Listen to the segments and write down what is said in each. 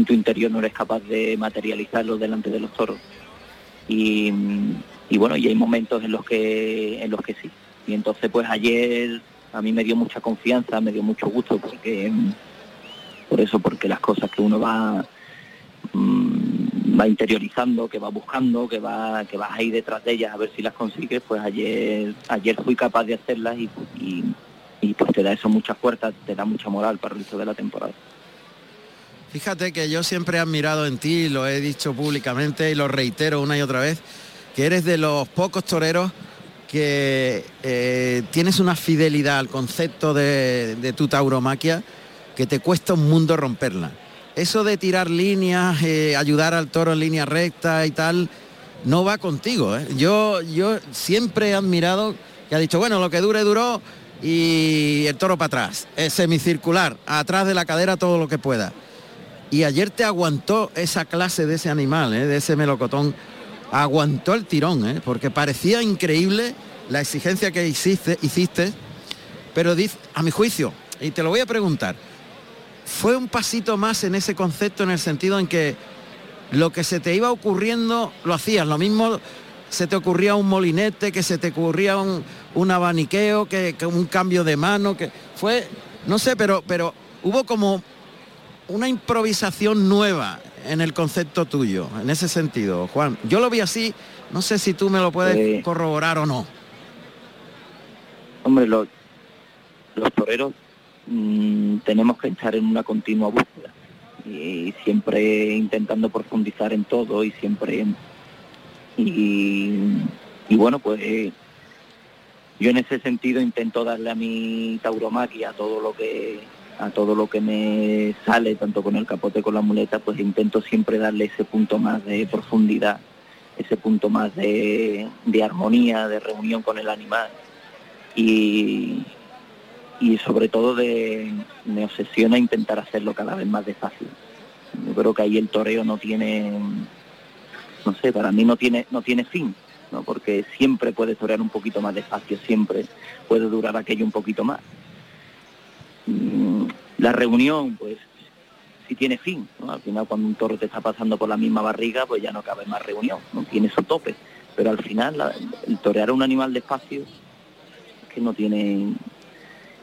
en tu interior no eres capaz de materializarlo delante de los toros. Y, y bueno, y hay momentos en los que en los que sí. Y entonces pues ayer a mí me dio mucha confianza, me dio mucho gusto porque por eso, porque las cosas que uno va mm, va interiorizando, que va buscando, que va que vas ahí detrás de ellas a ver si las consigues, pues ayer ayer fui capaz de hacerlas y, y, pues te da eso muchas puertas, te da mucha moral para el resto de la temporada. Fíjate que yo siempre he admirado en ti, lo he dicho públicamente y lo reitero una y otra vez, que eres de los pocos toreros que eh, tienes una fidelidad al concepto de, tu tauromaquia que te cuesta un mundo romperla. Eso de tirar líneas, eh, ayudar al toro en línea recta y tal, no va contigo. ¿eh? Yo, yo siempre he admirado que ha dicho, bueno, lo que dure duró y el toro para atrás, es semicircular, atrás de la cadera todo lo que pueda y ayer te aguantó esa clase de ese animal, ¿eh? de ese melocotón, aguantó el tirón, ¿eh? porque parecía increíble la exigencia que hiciste, hiciste, pero a mi juicio, y te lo voy a preguntar, fue un pasito más en ese concepto en el sentido en que lo que se te iba ocurriendo lo hacías, lo mismo se te ocurría un molinete, que se te ocurría un, un abaniqueo, que, que, un cambio de mano, que fue, no sé, pero, pero hubo como una improvisación nueva en el concepto tuyo, en ese sentido, Juan. Yo lo vi así, no sé si tú me lo puedes corroborar o no. Hombre, los, los toreros mm, tenemos que estar en una continua búsqueda y, siempre intentando profundizar en todo y siempre y, y bueno pues yo en ese sentido intento darle a mi tauromaquia todo lo que a todo lo que me sale, tanto con el capote con la muleta, pues intento siempre darle ese punto más de profundidad, ese punto más de, armonía, de reunión con el animal y, y sobre todo de, me obsesiona intentar hacerlo cada vez más despacio. Yo creo que ahí el toreo no tiene, no sé, para mí no tiene, no tiene fin, ¿no? porque siempre puede torear un poquito más despacio, siempre puede durar aquello un poquito más la reunión, pues si tiene fin, Al final cuando un toro te está pasando por la misma barriga, pues ya no cabe más reunión, no tiene su tope. Pero al final el torear a un animal despacio es que no tiene...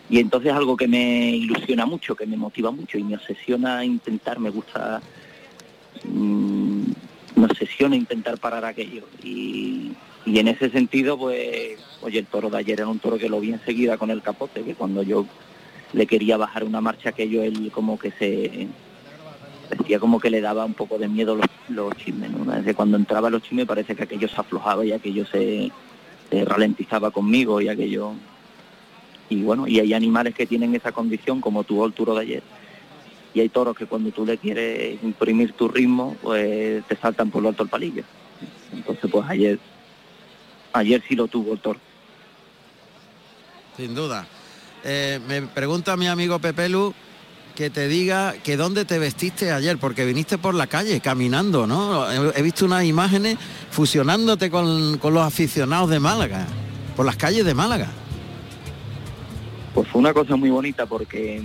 Y entonces algo que me ilusiona mucho, que me motiva mucho y me obsesiona intentar, me gusta, mm, me obsesiona intentar parar aquello. Y, y en ese sentido, pues, oye, el toro de ayer era un toro que lo vi enseguida con el capote, que cuando yo le quería bajar una marcha que yo él como que se decía como que le daba un poco de miedo los, los chismes, ¿no? Desde cuando entraba los chismes parece que aquello se aflojaba y aquello se, ralentizaba conmigo y aquello y bueno, y hay animales que tienen esa condición como tuvo el turo de ayer. Y hay toros que cuando tú le quieres imprimir tu ritmo, pues te saltan por lo alto el palillo. Entonces pues ayer ayer sí lo tuvo el toro. Sin duda. Eh, me pregunta mi amigo Pepelu que te diga que dónde te vestiste ayer, porque viniste por la calle caminando, ¿no? He, visto unas imágenes fusionándote con, los aficionados de Málaga, por las calles de Málaga. Pues fue una cosa muy bonita porque,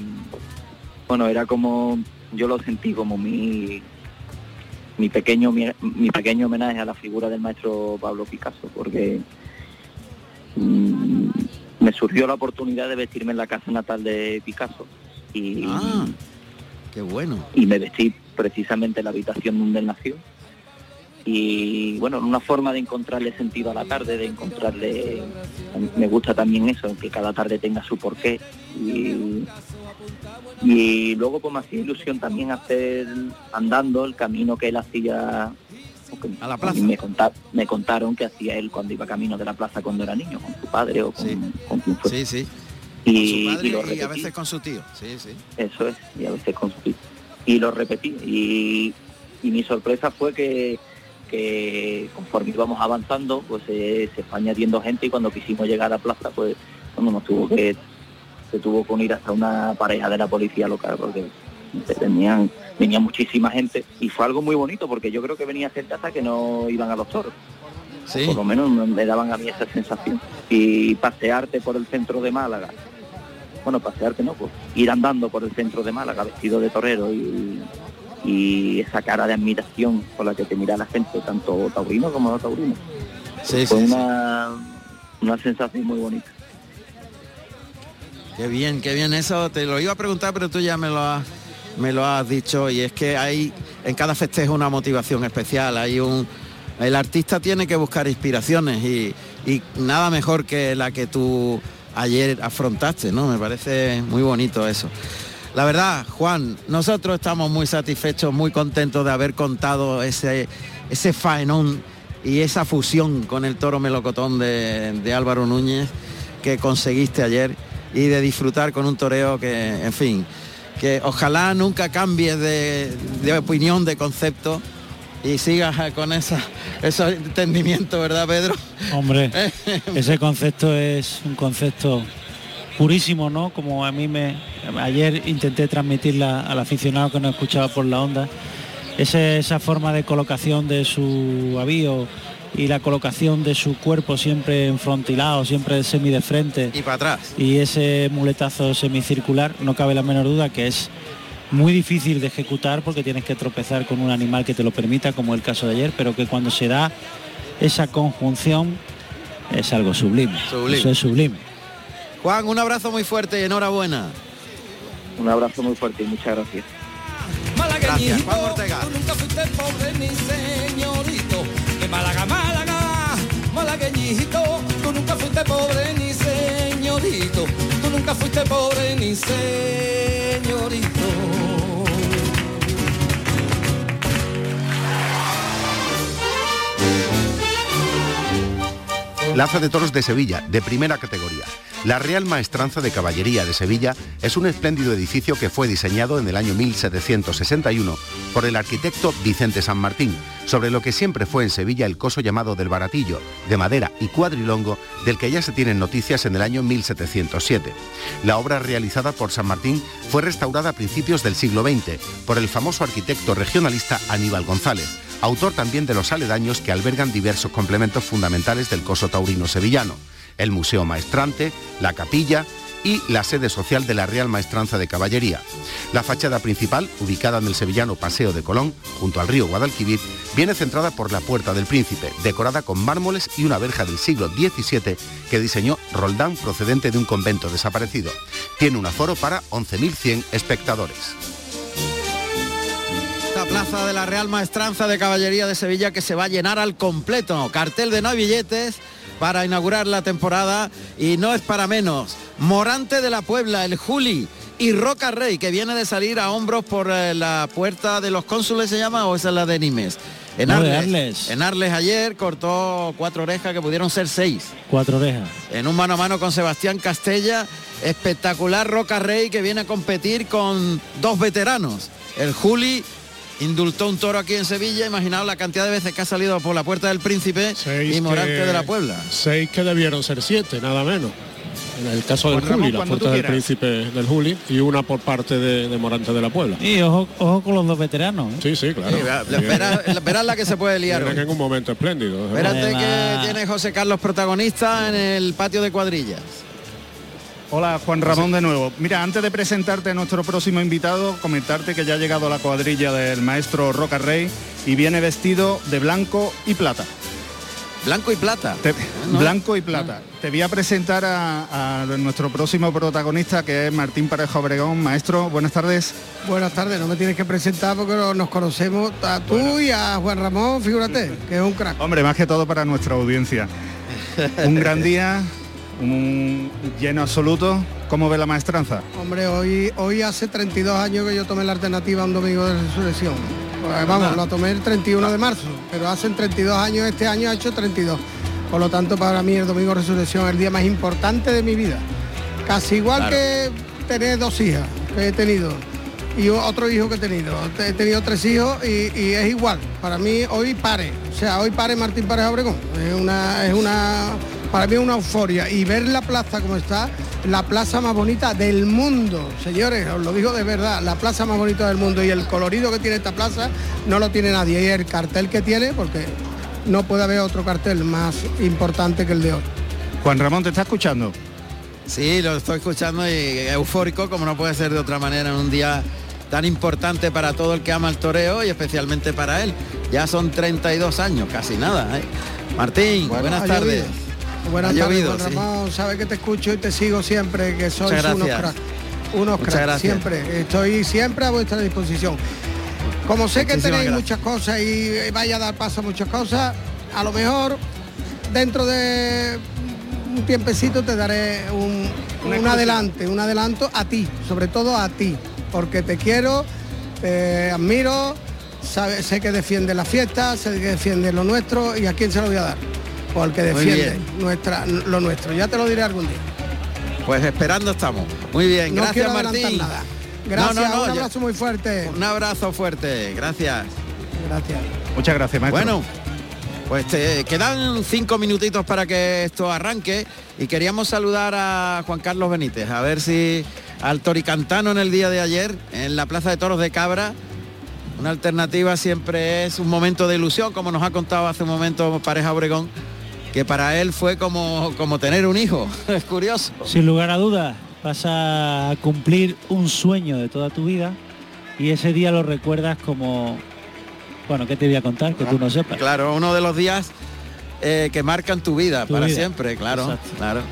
bueno, era como, yo lo sentí como mi, mi pequeño mi, pequeño homenaje a la figura del maestro Pablo Picasso, porque mm, me surgió la oportunidad de vestirme en la casa natal de Picasso. Y, ah, qué bueno. Y me vestí precisamente en la habitación donde él nació. Y bueno, una forma de encontrarle sentido a la tarde, de encontrarle, me gusta también eso, que cada tarde tenga su porqué. Y, y luego pues me hacía ilusión también hacer andando el camino que él hacía a la plaza. Me, me contaron que hacía él cuando iba camino de la plaza cuando era niño, con su padre o con, quien fue. Sí, sí. Y, a veces con su tío. Sí, sí. Eso es, y a veces con su tío. Y lo repetí. Y, mi sorpresa fue que, que conforme íbamos avanzando, pues eh, se fue añadiendo gente y cuando quisimos llegar a la plaza, pues cuando nos tuvo que se tuvo que unir hasta una pareja de la policía local porque tenían venía muchísima gente y fue algo muy bonito porque yo creo que venía gente hasta que no iban a los toros. Por lo menos me daban a mí esa sensación. Y pasearte por el centro de Málaga, bueno, pasearte no, pues ir andando por el centro de Málaga vestido de torero y, y esa cara de admiración con la que te mira la gente, tanto taurino como no taurino. Fue una, una sensación muy bonita. Qué bien, qué bien eso. Te lo iba a preguntar, pero tú ya me lo has, me lo has dicho. Y es que hay en cada festejo una motivación especial. Hay un, el artista tiene que buscar inspiraciones y, y nada mejor que la que tú ayer afrontaste, ¿no? Me parece muy bonito eso. La verdad, Juan, nosotros estamos muy satisfechos, muy contentos de haber contado ese, ese faenón y esa fusión con el toro melocotón de, Álvaro Núñez que conseguiste ayer y de disfrutar con un toreo que, en fin, que ojalá nunca cambies de, de opinión, de concepto y sigas con esa, ese entendimiento, ¿verdad, Pedro? Hombre, ese concepto es un concepto purísimo, ¿no? Como a mí me... Ayer intenté transmitirla al aficionado que nos escuchaba por la onda, ese, esa forma de colocación de su avío y la colocación de su cuerpo siempre enfrontilado, siempre semi de frente. Y para atrás. Y ese muletazo semicircular, no cabe la menor duda que es muy difícil de ejecutar porque tienes que tropezar con un animal que te lo permita, como el caso de ayer, pero que cuando se da esa conjunción es algo sublime. Eso es sublime. Juan, un abrazo muy fuerte y enhorabuena. Un abrazo muy fuerte y muchas gracias. Gracias, Juan Ortega. Malagueñito. Tú nunca fuiste pobre ni señorito. Tú nunca fuiste pobre ni señorito. Plaza de Toros de Sevilla, de primera categoría. La Real Maestranza de Caballería de Sevilla es un espléndido edificio que fue diseñado en el año 1761 por el arquitecto Vicente San Martín, sobre lo que siempre fue en Sevilla el coso llamado del Baratillo, de madera y cuadrilongo, del que ya se tienen noticias en el año 1707. La obra realizada por San Martín fue restaurada a principios del siglo XX por el famoso arquitecto regionalista Aníbal González autor también de los aledaños que albergan diversos complementos fundamentales del coso taurino sevillano, el Museo Maestrante, la capilla y la sede social de la Real Maestranza de Caballería. La fachada principal, ubicada en el sevillano Paseo de Colón, junto al río Guadalquivir, viene centrada por la Puerta del Príncipe, decorada con mármoles y una verja del siglo XVII que diseñó Roldán procedente de un convento desaparecido. Tiene un aforo para 11.100 espectadores plaza de la Real Maestranza de Caballería de Sevilla que se va a llenar al completo. Cartel de no billetes para inaugurar la temporada y no es para menos. Morante de la Puebla, el Juli y Roca Rey que viene de salir a hombros por eh, la puerta de los cónsules se llama o esa es la de Nimes. En Arles, en Arles ayer cortó cuatro orejas que pudieron ser seis. Cuatro orejas. En un mano a mano con Sebastián Castella, espectacular Roca Rey que viene a competir con dos veteranos, el Juli indultó un toro aquí en Sevilla, imaginaos la cantidad de veces que ha salido por la puerta del príncipe y Morante de la Puebla. Seis que debieron ser siete, nada menos. En el caso del Juli, la puerta del príncipe del Juli y una por parte de, Morante de la Puebla. Y ojo, con los dos veteranos. ¿eh? Sí, sí, claro. verás la que se puede liar. en un momento espléndido. Espérate que tiene José Carlos protagonista en el patio de cuadrillas. Hola Juan Ramón de nuevo. Mira, antes de presentarte a nuestro próximo invitado, comentarte que ya ha llegado la cuadrilla del maestro Roca Rey y viene vestido de blanco y plata. Blanco y plata. Blanco y plata. Te voy a presentar a, nuestro próximo protagonista que es Martín Pareja Obregón. Maestro, buenas tardes. Buenas tardes, no me tienes que presentar porque nos conocemos a tú y a Juan Ramón, figúrate, que es un crack. Hombre, más que todo para nuestra audiencia. un gran día, un lleno absoluto. ¿Cómo ve la maestranza? Hombre, hoy, hoy hace 32 años que yo tomé la alternativa un domingo de resurrección. Pues vamos, lo tomé el 31 de marzo, pero hace 32 años, este año ha hecho 32. Por lo tanto, para mí el domingo de resurrección es el día más importante de mi vida. Casi igual que tener dos hijas que he tenido y otro hijo que he tenido. He tenido tres hijos y, es igual. Para mí hoy pare. O sea, hoy pare Martín Pareja Obregón. Es una, es una para mí es una euforia y ver la plaza como está, la plaza más bonita del mundo, señores, os lo digo de verdad, la plaza más bonita del mundo y el colorido que tiene esta plaza no lo tiene nadie y el cartel que tiene, porque no puede haber otro cartel más importante que el de hoy. Juan Ramón, ¿te está escuchando? Sí, lo estoy escuchando y eufórico, como no puede ser de otra manera en un día tan importante para todo el que ama el toreo y especialmente para él. Ya son 32 años, casi nada. ¿eh? Martín, buenas tardes. Buenas tardes, Ramón. Sabes que te escucho y te sigo siempre, que sois unos cracks. Unos cracks, siempre. Estoy siempre a vuestra disposición. Como sé que tenéis muchas cosas y vaya a dar paso a muchas cosas, a lo mejor dentro de un tiempecito te daré un, un adelante, un adelanto a ti, sobre todo a ti, porque te quiero, te admiro, sé que defiende la fiesta, sé que defiende lo nuestro y a quién se lo voy a dar. O al que defiende nuestra, lo nuestro. Ya te lo diré algún día. Pues esperando estamos. Muy bien, no gracias Martín. Nada. Gracias, un abrazo muy fuerte. Un abrazo fuerte, gracias. Gracias. Muchas gracias, maestro. Bueno, pues te quedan cinco minutitos para que esto arranque y queríamos saludar a Juan Carlos Benítez, a ver si al Toricantano en el día de ayer, en la Plaza de Toros de Cabra, una alternativa siempre es un momento de ilusión, como nos ha contado hace un momento Pareja Obregón, que para él fue como, como tener un hijo. es curioso. Sin lugar a dudas, vas a cumplir un sueño de toda tu vida y ese día lo recuerdas como, bueno, ¿qué te voy a contar? Que tú no sepas. Claro, uno de los días eh, que marcan tu vida para siempre, claro, claro.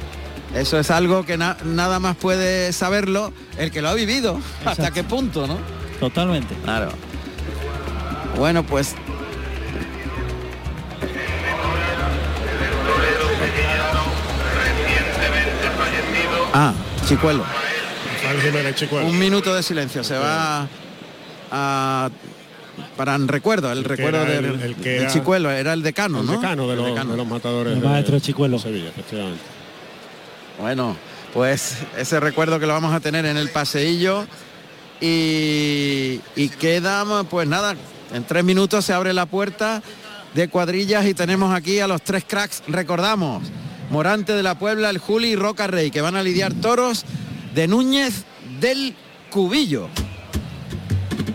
Eso es algo que nada más puede saberlo el que lo ha vivido. ¿Hasta qué punto, no? Totalmente. Claro. Bueno, pues Ah, Chicuelo. Un minuto de silencio. Se va a para un recuerdo, el, recuerdo del, Chicuelo, era el decano, ¿no? Decano de, los, matadores. El maestro Chicuelo. Sevilla, Bueno, pues ese recuerdo que lo vamos a tener en el paseillo y, y queda, pues nada, en tres minutos se abre la puerta de cuadrillas y tenemos aquí a los tres cracks, recordamos, Morante de la Puebla, el Juli y Roca Rey, que van a lidiar toros de Núñez del Cubillo.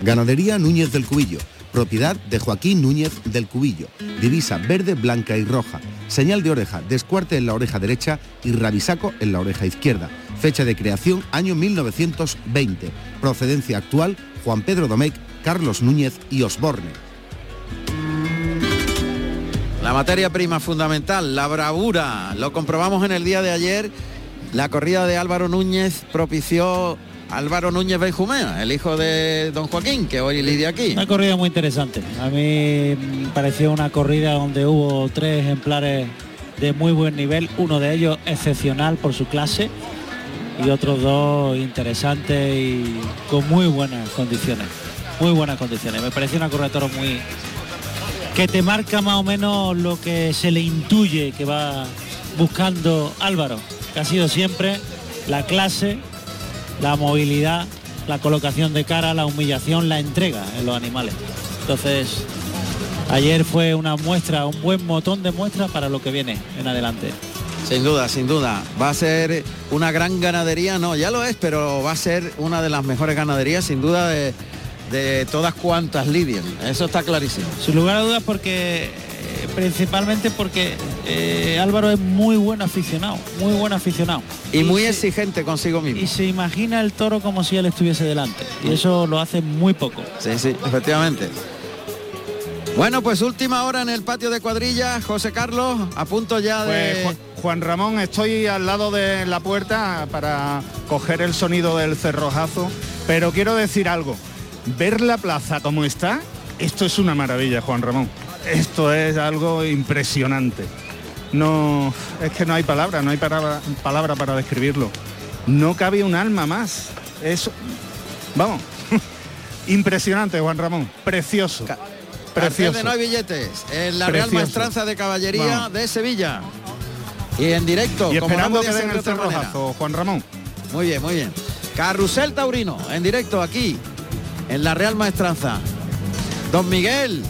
Ganadería Núñez del Cubillo, propiedad de Joaquín Núñez del Cubillo. Divisa verde, blanca y roja. Señal de oreja, descuarte en la oreja derecha y rabisaco en la oreja izquierda. Fecha de creación año 1920. Procedencia actual Juan Pedro Domecq, Carlos Núñez y Osborne. La materia prima fundamental, la bravura. Lo comprobamos en el día de ayer. La corrida de Álvaro Núñez propició Álvaro Núñez Benjumea, el hijo de don Joaquín, que hoy lidia aquí. Una corrida muy interesante. A mí me pareció una corrida donde hubo tres ejemplares de muy buen nivel, uno de ellos excepcional por su clase y otros dos interesantes y con muy buenas condiciones. Muy buenas condiciones. Me pareció una corrida de muy, que te marca más o menos lo que se le intuye que va buscando Álvaro, que ha sido siempre la clase, la movilidad, la colocación de cara, la humillación, la entrega en los animales. Entonces, ayer fue una muestra, un buen botón de muestra para lo que viene en adelante. Sin duda, sin duda. Va a ser una gran ganadería, no, ya lo es, pero va a ser una de las mejores ganaderías, sin duda, de, de todas cuantas lidian. Eso está clarísimo. Sin lugar a dudas porque eh, principalmente porque eh, Álvaro es muy buen aficionado, muy buen aficionado. Y, muy exigente consigo mismo. Y se imagina el toro como si él estuviese delante. Y eso lo hace muy poco. Sí, sí, efectivamente. Bueno, pues última hora en el patio de cuadrilla, José Carlos, a punto ya de... Pues, Juan Ramón, estoy al lado de la puerta para coger el sonido del cerrojazo, pero quiero decir algo ver la plaza como está, esto es una maravilla, Juan Ramón. Esto es algo impresionante. No, es que no hay palabra, no hay palabra, palabra para describirlo. No cabe un alma más. Eso, vamos, impresionante, Juan Ramón. Precioso. Precioso. de no hay billetes en la Real Maestranza de Caballería de Sevilla. Y en directo. Y esperando que den el cerrojazo, Juan Ramón. Muy bien, muy bien. Carrusel Taurino, en directo aquí, en la Real Maestranza. Don Miguel,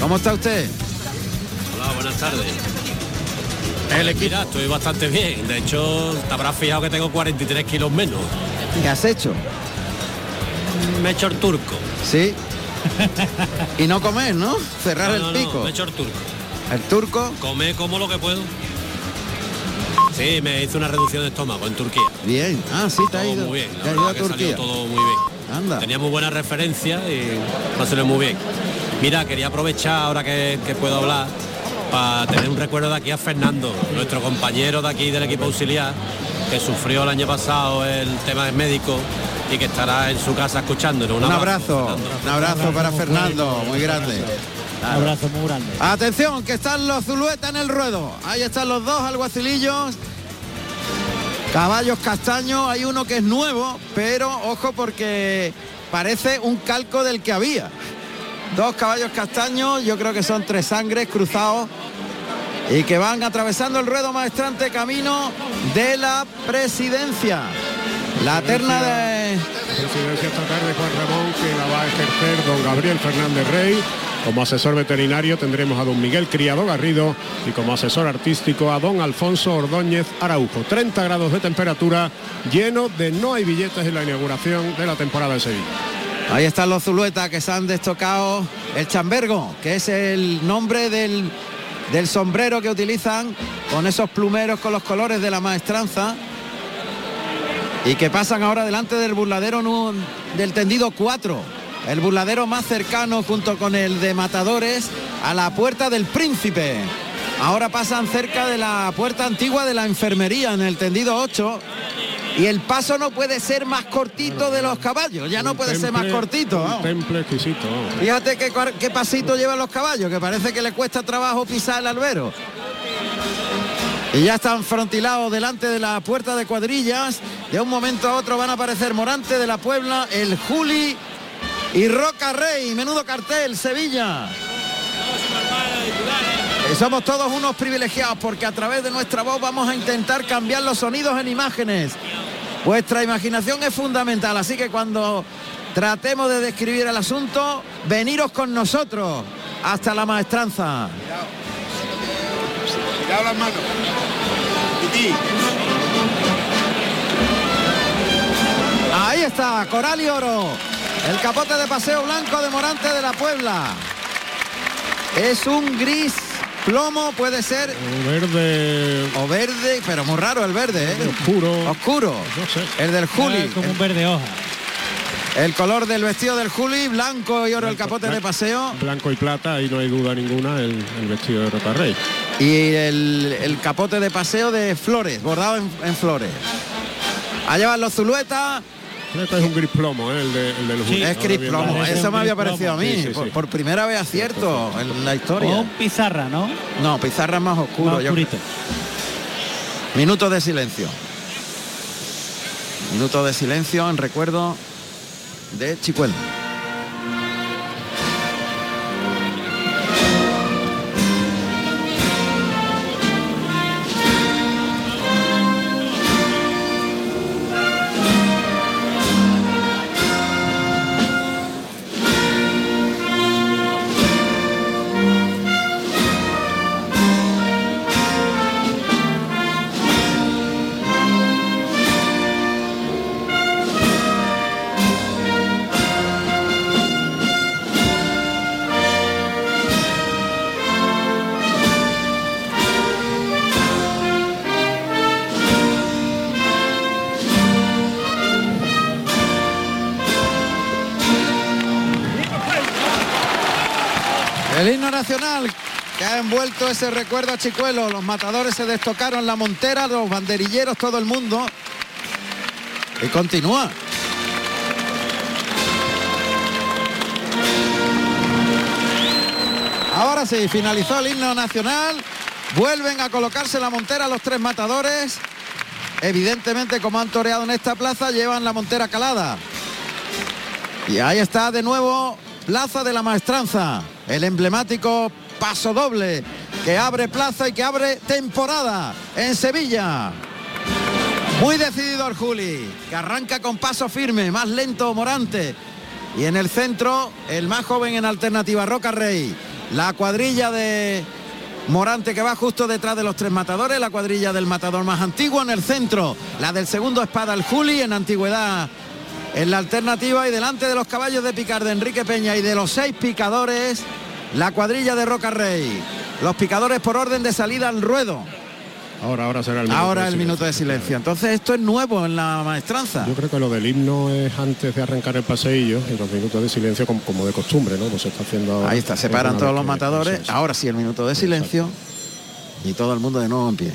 ¿cómo está usted? Hola, buenas tardes. El equipo. estoy bastante bien. De hecho, te habrás fijado que tengo 43 kilos menos. ¿Qué has hecho? Me he hecho el turco. Sí. y no comer, ¿no? Cerrar el pico. me he hecho el turco. ¿El turco? Come como lo que puedo. Sí, me hizo una reducción de estómago en Turquía. Bien, ah, sí, te ha ido. Muy bien, te ha ido a Turquía. todo muy bien. Anda. Tenía muy buena referencia y salió muy bien. Mira, quería aprovechar ahora que, que puedo hablar para tener un recuerdo de aquí a Fernando, nuestro compañero de aquí del equipo auxiliar, que sufrió el año pasado el tema del médico y que estará en su casa escuchándolo. Un, abrazo, un abrazo para Fernando, muy grande. Un abrazo muy grande. Atención, que están los Zulueta en el ruedo. Ahí están los dos alguacilillos. Caballos castaños, hay uno que es nuevo, pero ojo porque parece un calco del que había. Dos caballos castaños, yo creo que son tres sangres cruzados y que van atravesando el ruedo maestrante camino de la presidencia. La terna de... Presidencia estatal de Juan Ramón que la va a ejercer don Gabriel Fernández Rey. Como asesor veterinario tendremos a don Miguel Criado Garrido y como asesor artístico a don Alfonso Ordóñez Araujo. 30 grados de temperatura, lleno de no hay billetes en la inauguración de la temporada de Sevilla. Ahí están los Zuluetas que se han destocado el chambergo, que es el nombre del, del sombrero que utilizan con esos plumeros con los colores de la maestranza y que pasan ahora delante del burladero del tendido 4, el burladero más cercano junto con el de Matadores a la puerta del Príncipe. Ahora pasan cerca de la puerta antigua de la enfermería en el tendido 8 y el paso no puede ser más cortito de los caballos, ya no puede ser más cortito. un temple exquisito. vamos. Fíjate qué, qué pasito llevan los caballos, que parece que le cuesta trabajo pisar el albero. Y ya están frontilados delante de la puerta de cuadrillas. De un momento a otro van a aparecer Morante de la Puebla, el Juli y Roca Rey. Menudo cartel, Sevilla. Y somos todos unos privilegiados porque a través de nuestra voz vamos a intentar cambiar los sonidos en imágenes. Vuestra imaginación es fundamental, así que cuando tratemos de describir el asunto, veniros con nosotros hasta la maestranza. Cuidado las manos. Ahí está, Coral y Oro. El capote de paseo blanco de Morante de la Puebla. Es un gris plomo, puede ser, Verde o verde, pero muy raro el verde, ¿eh? oscuro. Oscuro. No sé. El del Juli. Es como un verde hoja. El color del vestido del Juli, blanco y oro el capote de paseo. Blanco y plata, ahí no hay duda ninguna, el, el vestido de Roca Rey. Y el, el capote de paseo de flores, bordado en, en flores. Allá van los Zuluetas, Este es un gris plomo, ¿eh? el, de, el del es bien, Plomo. Eso me había gris parecido a mí. Sí, sí, por, sí. por primera vez acierto en la O historia. un pizarra, ¿no? No, pizarra más oscuro. Más yo- oscurito. Minuto de silencio. Minuto de silencio en recuerdo de Chicuel. Que ha envuelto ese recuerdo a Chicuelo. Los matadores se destocaron la montera, los banderilleros, todo el mundo. Y continúa. Ahora sí, finalizó el himno nacional. Vuelven a colocarse la montera los tres matadores. Evidentemente, como han toreado en esta plaza, llevan la montera calada. Y ahí está de nuevo Plaza de la Maestranza, el emblemático paso doble que abre plaza y que abre temporada en Sevilla. Muy decidido el Juli, que arranca con paso firme, más lento Morante. Y en el centro, el más joven en alternativa, Roca Rey. La cuadrilla de Morante que va justo detrás de los tres matadores, la cuadrilla del matador más antiguo en el centro, la del segundo espada, el Juli, en antigüedad en la alternativa y delante de los caballos de picar de Enrique Peña y de los seis picadores, la cuadrilla de Roca Rey. Los picadores por orden de salida al ruedo. Ahora, ahora será el minuto Ahora de el minuto de silencio. Entonces esto es nuevo en la maestranza. Yo creo que lo del himno es antes de arrancar el paseillo y los minutos de silencio como, como de costumbre, ¿no? Pues se está haciendo ahora. Ahí está, se paran todos los matadores. Ahora sí el minuto de silencio. Y todo el mundo de nuevo en pie.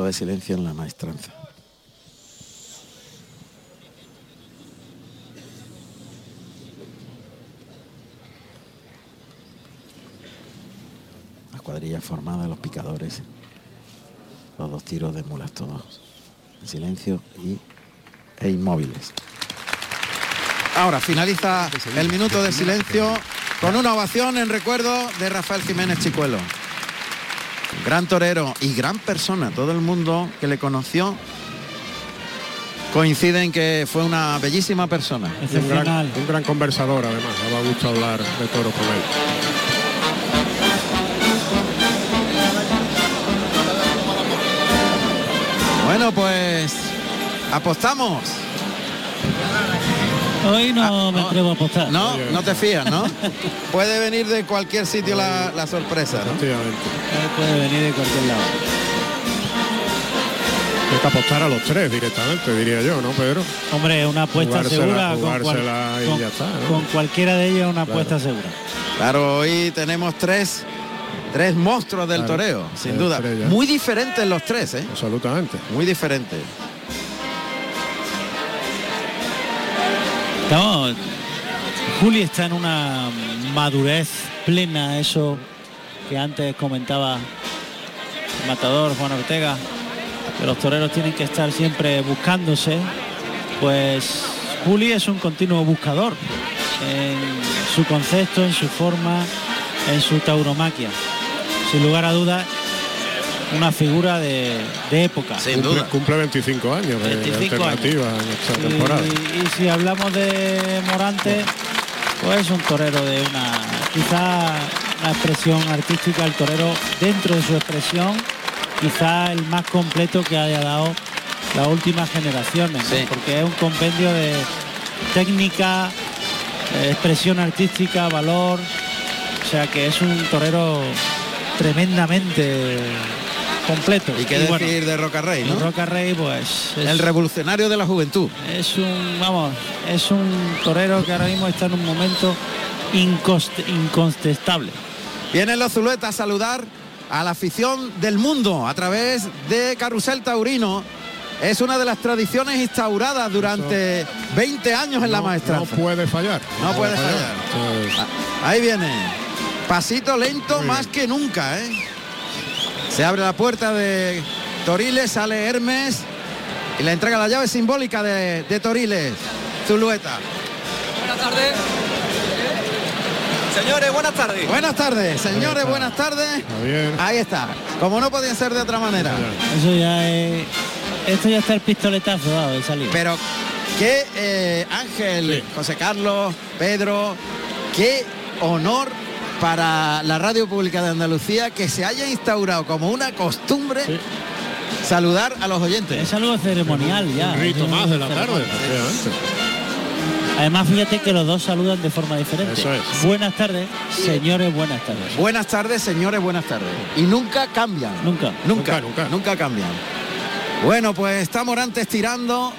Minuto de silencio en la maestranza. La cuadrilla formada, los picadores, los dos tiros de mulas todos en silencio y, e inmóviles. Ahora finaliza el minuto de silencio con una ovación en recuerdo de Rafael Jiménez Chicuelo. Gran torero y gran persona. Todo el mundo que le conoció coincide en que fue una bellísima persona. Y un, gran, un gran conversador además, daba gusto hablar de toro con él. Bueno, pues apostamos. Hoy no me atrevo a apostar. Ah, No, no te fías, ¿no? Puede venir de cualquier sitio la, la sorpresa, ¿no? Puede venir de cualquier lado. Hay que apostar a los tres directamente, diría yo, ¿no, Pedro? Hombre, una apuesta Jugársela- segura con, cual- jugársela y con- ya está, ¿no? con cualquiera de ellos una Claro. apuesta segura. Claro, hoy tenemos tres, tres monstruos del Claro, toreo, sin duda. estrellas. Muy diferentes los tres, ¿eh? Absolutamente. Muy diferentes. Juli está en una madurez plena, eso que antes comentaba el matador Juan Ortega, que los toreros tienen que estar siempre buscándose. Pues Juli es un continuo buscador en su concepto, en su forma, en su tauromaquia. Sin lugar a dudas, una figura de, de época. cumple, cumple 25 años de, de 25 años. alternativa en esta temporada. Y, y si hablamos de Morante, pues es un torero de una, quizá una expresión artística, el torero dentro de su expresión, quizá el más completo que haya dado las últimas generaciones, ¿no? porque es un compendio de técnica, eh, expresión artística, valor, o sea que es un torero tremendamente completo. ¿Y qué bueno, decir de Roca Rey, y no? Roca Rey, pues es- El revolucionario de la juventud. es un, vamos, es un torero que ahora mismo está en un momento incontestable. Vienen los Zuluetas a saludar a la afición del mundo a través de Carrusel Taurino. Es una de las tradiciones instauradas durante 20 años en la No maestranza. puede fallar. No puede fallar. Entonces, Ah, Ahí viene. Pasito lento más que nunca, ¿eh? Se abre la puerta de Toriles, sale Hermes y le entrega la llave simbólica de, de Toriles. Zulueta. Buenas tardes. Señores, buenas tardes. Buenas tardes, señores, buenas tardes. Ahí está. Como no podía ser de otra manera. Eso ya es. Esto ya está el pistoletazo dado de salida. Pero qué eh, Ángel, José Carlos, Pedro, qué honor para la radio pública de Andalucía que se haya instaurado como una costumbre saludar a los oyentes. Es algo ceremonial ya. Un rito más de la tarde. Además, fíjate que los dos saludan de forma diferente. Eso es. Buenas tardes, señores, buenas tardes. Buenas tardes, señores, buenas tardes. Y nunca cambian. Nunca. Nunca, nunca, nunca cambian. Bueno, pues está Morantes tirando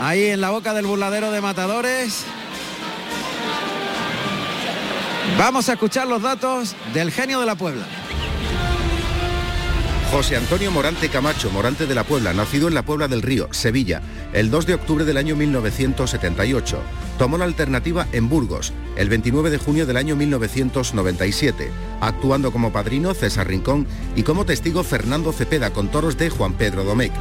ahí en la boca del burladero de matadores. Vamos a escuchar los datos del genio de la Puebla. José Antonio Morante Camacho, Morante de la Puebla, nacido en la Puebla del Río, Sevilla, el 2 de octubre del año 1978. Tomó la alternativa en Burgos, el 29 de junio del año 1997, actuando como padrino César Rincón y como testigo Fernando Cepeda con toros de Juan Pedro Domecq.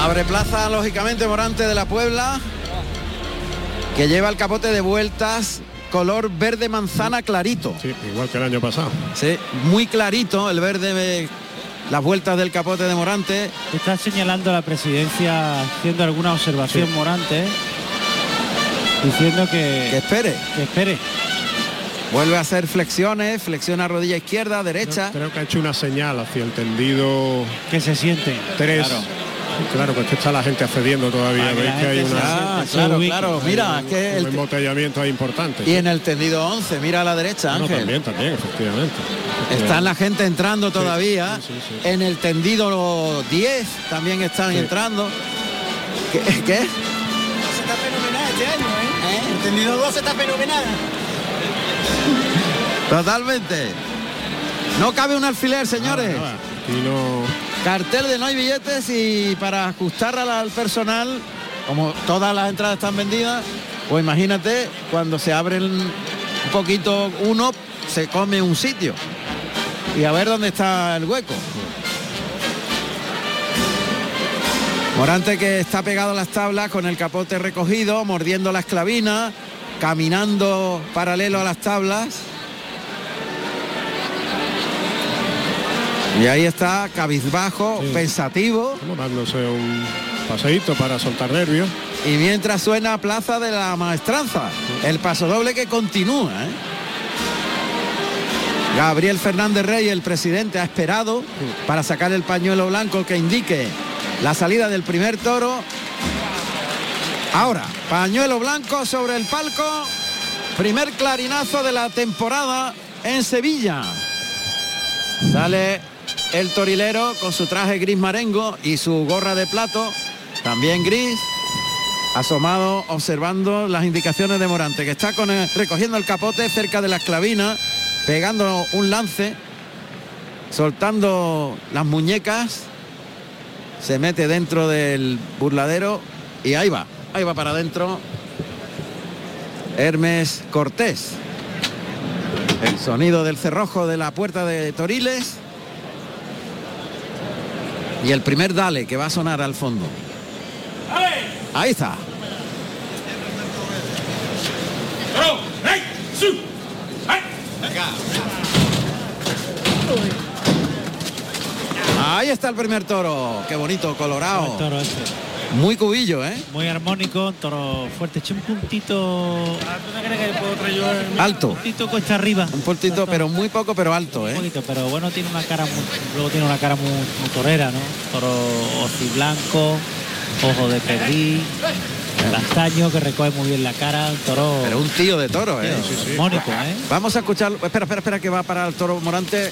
Abre plaza, lógicamente, Morante de la Puebla, que lleva el capote de vueltas, color verde manzana clarito. Sí, igual que el año pasado. Sí, muy clarito, el verde las vueltas del capote de Morante. Está señalando la presidencia haciendo alguna observación Morante, diciendo que, que espere. Que espere. Vuelve a hacer flexiones, flexiona rodilla izquierda, derecha. Creo, creo que ha hecho una señal hacia el tendido Que se siente. tres. Claro. Claro, pues que está la gente accediendo todavía. Veis que hay se una, Ah, se claro, claro. Mira, es que un el, embotellamiento ahí importante. y en el tendido 11, mira a la derecha, No, Ángel. también, también, efectivamente. Están la gente entrando todavía. sí, sí, sí. En el tendido 10 también están Sí. entrando. ¿Qué? qué? está fenomenal este año, ¿eh? El tendido 12 está fenomenal. Totalmente. No cabe un alfiler, señores. Aquí no. Cartel de no hay billetes y para ajustar al, al personal, como todas las entradas están vendidas, pues imagínate, cuando se abren un poquito uno, se come un sitio. Y a ver dónde está el hueco. Morante que está pegado a las tablas con el capote recogido, mordiendo la esclavina, caminando paralelo a las tablas. Y ahí está, cabizbajo, Sí. pensativo. Estamos dándose un paseíto para soltar nervios. Y mientras suena Plaza de la Maestranza, el paso doble que continúa. ¿eh? Gabriel Fernández Rey, el presidente, ha esperado para sacar el pañuelo blanco que indique la salida del primer toro. Ahora, pañuelo blanco sobre el palco, primer clarinazo de la temporada en Sevilla. Sale el torilero con su traje gris marengo y su gorra de plato, también gris, asomado observando las indicaciones de Morante, que está con recogiendo el capote cerca de la esclavina, pegando un lance, soltando las muñecas, se mete dentro del burladero y ahí va, ahí va para adentro Hermes Cortés. El sonido del cerrojo de la puerta de Toriles. Y el primer dale que va a sonar al fondo. Ahí está. Ahí está el primer toro. Qué bonito, colorado. Muy cubillo, ¿eh? Muy armónico, un toro fuerte. Eché un puntito. Alto. Un puntito cuesta arriba. Un puntito, pero muy poco, pero alto, Un ¿eh? poquito, pero bueno, tiene una cara muy, luego tiene una cara muy, muy torera, ¿no? Toro blanco, ojo de perdiz, castaño que recoge muy bien la cara, un toro Pero un tío de toro, ¿eh? armónico, ¿eh? Vamos a escuchar. Espera, espera, espera, que va para el toro Morante.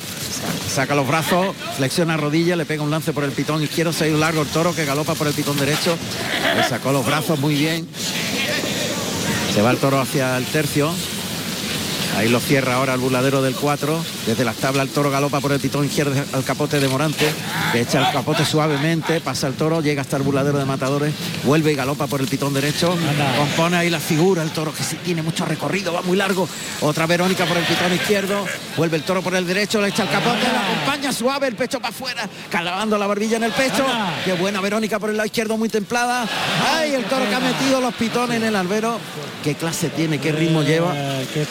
Saca los brazos, flexiona rodilla, le pega un lance por el pitón izquierdo, se ha ido largo el toro que galopa por el pitón derecho. Le sacó los brazos muy bien. Se va el toro hacia el tercio. Ahí lo cierra ahora el burladero del 4. Desde las tablas el toro galopa por el pitón izquierdo al capote de Morante. Que echa el capote suavemente, pasa el toro, llega hasta el burladero de matadores, vuelve y galopa por el pitón derecho. Anda. Compone ahí la figura, el toro que sí tiene mucho recorrido, va muy largo. Otra Verónica por el pitón izquierdo, vuelve el toro por el derecho, le echa el capote, la acompaña suave, el pecho para afuera, calabando la barbilla en el pecho. Anda. Qué buena Verónica por el lado izquierdo, muy templada. Ay, el toro que ha metido los pitones en el albero. Qué clase tiene, qué ritmo lleva.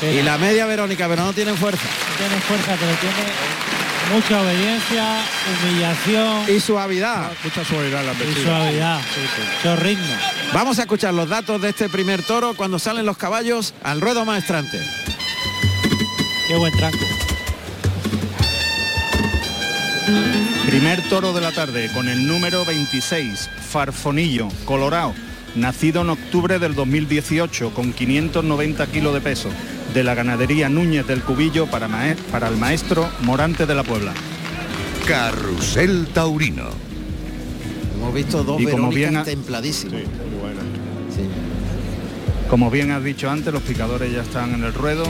Y la media Verónica, pero no tienen fuerza. Tiene fuerza, pero tiene mucha obediencia, humillación Y suavidad. Mucha suavidad en la y suavidad. Ritmo. Vamos a escuchar los datos de este primer toro cuando salen los caballos al ruedo maestrante. Qué buen tranco. Primer toro de la tarde con el número 26, Farfonillo, Colorado, nacido en octubre del 2018 con 590 kilos de peso, de la ganadería Núñez del Cubillo para, para el maestro Morante de la Puebla. Carrusel Taurino. Hemos visto dos Y como bien ha- templadísimas. Sí, muy buena. Sí. Como bien has dicho antes, los picadores ya están en el ruedo.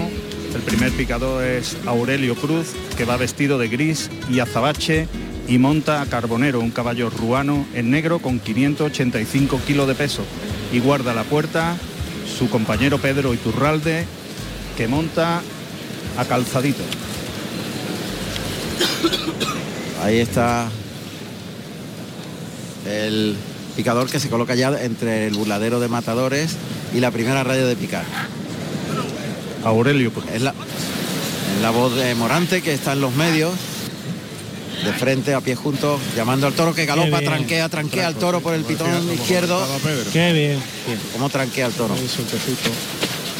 El primer picador es Aurelio Cruz, que va vestido de gris y azabache y monta a Carbonero, un caballo ruano en negro con 585 kilos de peso. Y guarda la puerta su compañero Pedro Iturralde, que monta a Calzadito. Ahí está el picador que se coloca ya entre el burladero de matadores y la primera raya de picar. Aurelio Cruz. Es la, es la voz de Morante que está en los medios. de frente, a pie juntos, llamando al toro que galopa, tranquea, tranquea al toro por el pitón izquierdo. Qué bien. ¿Cómo tranquea el toro?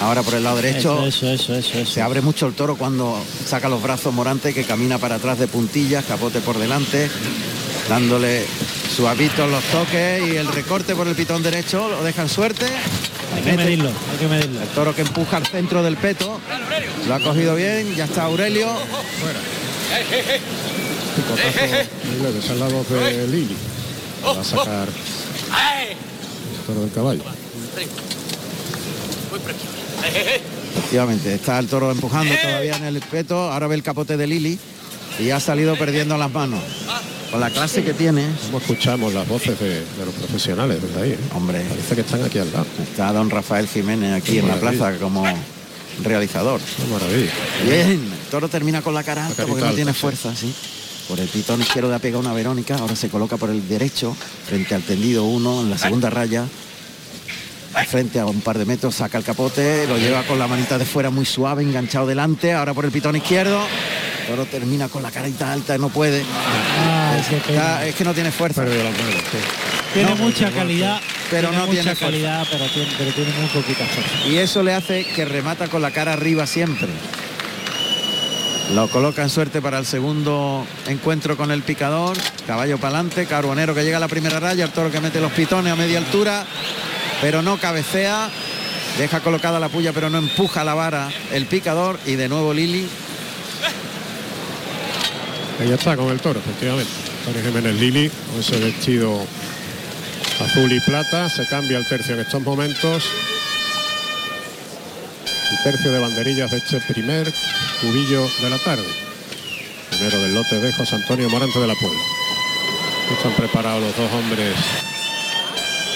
Ahora por el lado derecho. Eso, eso, eso, eso. Se abre mucho el toro cuando saca los brazos Morante, que camina para atrás de puntillas, capote por delante, dándole suavitos los toques y el recorte por el pitón derecho, lo dejan suerte. Hay que medirlo, hay que medirlo. El toro que empuja al centro del peto. Lo ha cogido bien, ya está Aurelio. Picotazo es lado de Lili. Va a sacar el toro del caballo. Efectivamente, está el toro empujando todavía en el peto. Ahora ve el capote de Lili y ha salido perdiendo las manos. Con la clase que tiene. Como escuchamos las voces de, de los profesionales desde ahí. ¿eh? Hombre, Parece que están aquí al lado. está don Rafael Jiménez aquí Qué en la plaza como realizador. Qué maravilla. Bien, el toro termina con la cara alta porque no alta, tiene fuerza, sí. Por el pitón izquierdo le ha pegado una Verónica, ahora se coloca por el derecho, frente al tendido uno, en la segunda raya. Frente a un par de metros, saca el capote, lo lleva con la manita de fuera muy suave, enganchado delante, ahora por el pitón izquierdo. Toro termina con la carita alta, no puede. Ah. Está- es que no tiene fuerza. Tiene No, mucha calidad, pero tiene no mucha tiene fuerza. calidad, pero tiene, pero tiene muy poquita fuerza. Y eso le hace que remata con la cara arriba siempre. Lo coloca en suerte para el segundo encuentro con el picador. Caballo para adelante, Carbonero que llega a la primera raya, el toro que mete los pitones a media altura, pero no cabecea. Deja colocada la puya, pero no empuja la vara el picador. Y de nuevo Lili. Ella está con el toro, efectivamente. Antonio Jiménez Lili, con ese vestido azul y plata. Se cambia el tercio en estos momentos. El tercio de banderillas de este primer cubillo de la tarde. Primero del lote de José Antonio Morante de la Puebla. Están preparados los dos hombres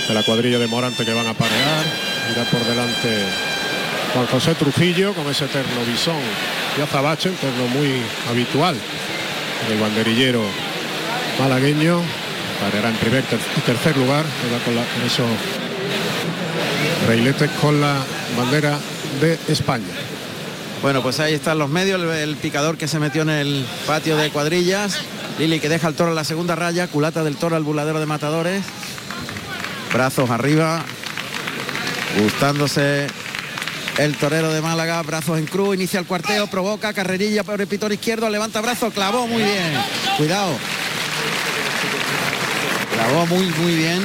de la cuadrilla de Morante que van a parear. Mira por delante Juan José Trujillo con ese terno bisón y azabache, un terno muy habitual el banderillero malagueño pareará en primer y tercer lugar con, la- con esos reiletes con la bandera de España Bueno, pues ahí están los medios, el, el picador que se metió en el patio de cuadrillas. Lili que deja el toro en la segunda raya, culata del toro al buladero de matadores. Brazos arriba, gustándose el torero de Málaga, brazos en cruz, inicia el cuarteo, provoca, carrerilla por el pitón izquierdo, levanta brazo, clavó muy bien. Cuidado. Clavó muy, muy bien.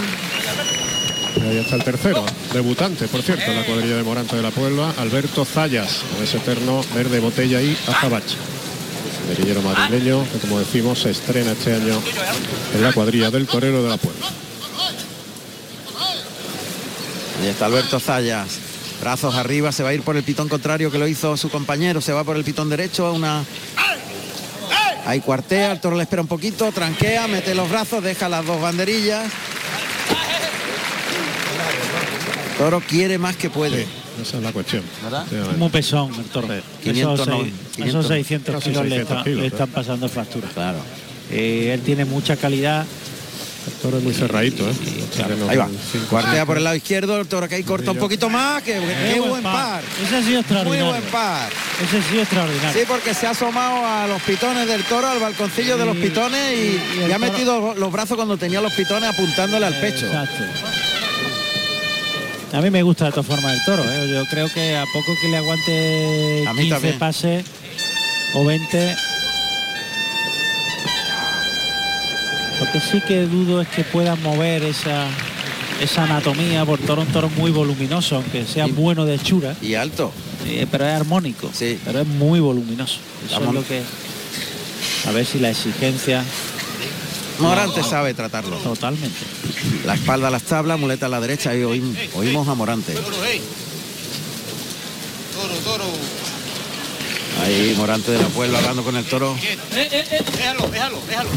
y ahí está el tercero debutante por cierto en la cuadrilla de Morante de la Puebla Alberto Zayas con ese terno verde botella y azabache. Banderillero madrileño que como decimos se estrena este año en la cuadrilla del torero de la Puebla Ahí está Alberto Zayas. Brazos arriba, se va a ir por el pitón contrario que lo hizo su compañero, se va por el pitón derecho, una... Ahí cuartea, el toro le espera un poquito, tranquea, mete los brazos, deja las dos banderillas. Toro quiere más que puede. esa es la cuestión. Muy pesón el toro. 500 esos, no, seis- 500, esos 600 casi kilos le, 600 está- kilos, le ¿eh? están pasando factura. Claro. Eh, él tiene mucha calidad. El toro es muy cerradito, ¿eh? Ahí va. Cuartea por el lado izquierdo, el toro que ahí corta un poquito más, que qué buen par. Ese ha sido Muy extraordinario. buen par. Ese ha sido extraordinario. Sí, porque se ha asomado a los pitones del toro, al balconcillo de los pitones y, y ha toro- metido los brazos cuando tenía los pitones apuntándole al pecho. Exacto. A mí me gusta de todas formas el toro. ¿eh? Yo creo que a poco que le aguante A mí 15 también. pases o 20. Lo que sí que dudo es que pueda mover esa, esa anatomía por toro, un toro muy voluminoso, aunque sea bueno de hechura. Y alto. Eh, pero es armónico. Sí. Pero es muy voluminoso. Eso Vamos. es lo que. A ver si la exigencia. Morante sabe tratarlo. Totalmente. La espalda a las tablas, muleta a la derecha y oímos, oímos a Morante. Toro, toro. Ahí Morante de la Puebla hablando con el toro. Eh, eh, eh, déjalo, déjalo, déjalo.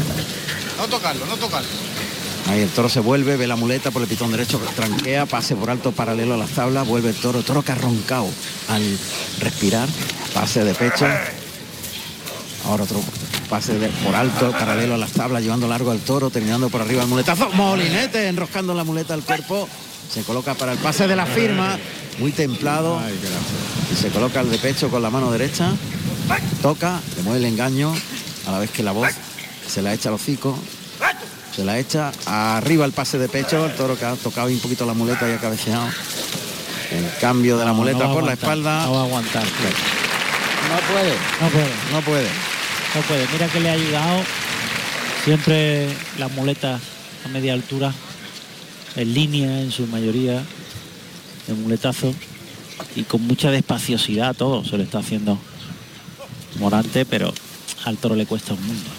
No tocarlo, no tocarlo. Ahí el toro se vuelve, ve la muleta por el pitón derecho, tranquea, pase por alto paralelo a las tablas, vuelve el toro, toro que ha roncado al respirar, pase de pecho. Ahora otro pase de- por alto, paralelo a las tablas, llevando largo al toro, terminando por arriba el muletazo. Molinete enroscando la muleta al cuerpo. Se coloca para el pase de la firma, muy templado. Y se coloca el de pecho con la mano derecha. Toca, le mueve el engaño, a la vez que la voz se la echa al hocico, se la echa arriba el pase de pecho, el toro que ha tocado un poquito la muleta y ha cabeceado. El cambio de la No, muleta no a por la espalda. No va a aguantar. No puede, No puede. no puede. No puede. Mira que le ha ayudado siempre las muletas a media altura, en línea en su mayoría, de muletazo, y con mucha despaciosidad todo se lo está haciendo Morante, pero al toro le cuesta un mundo.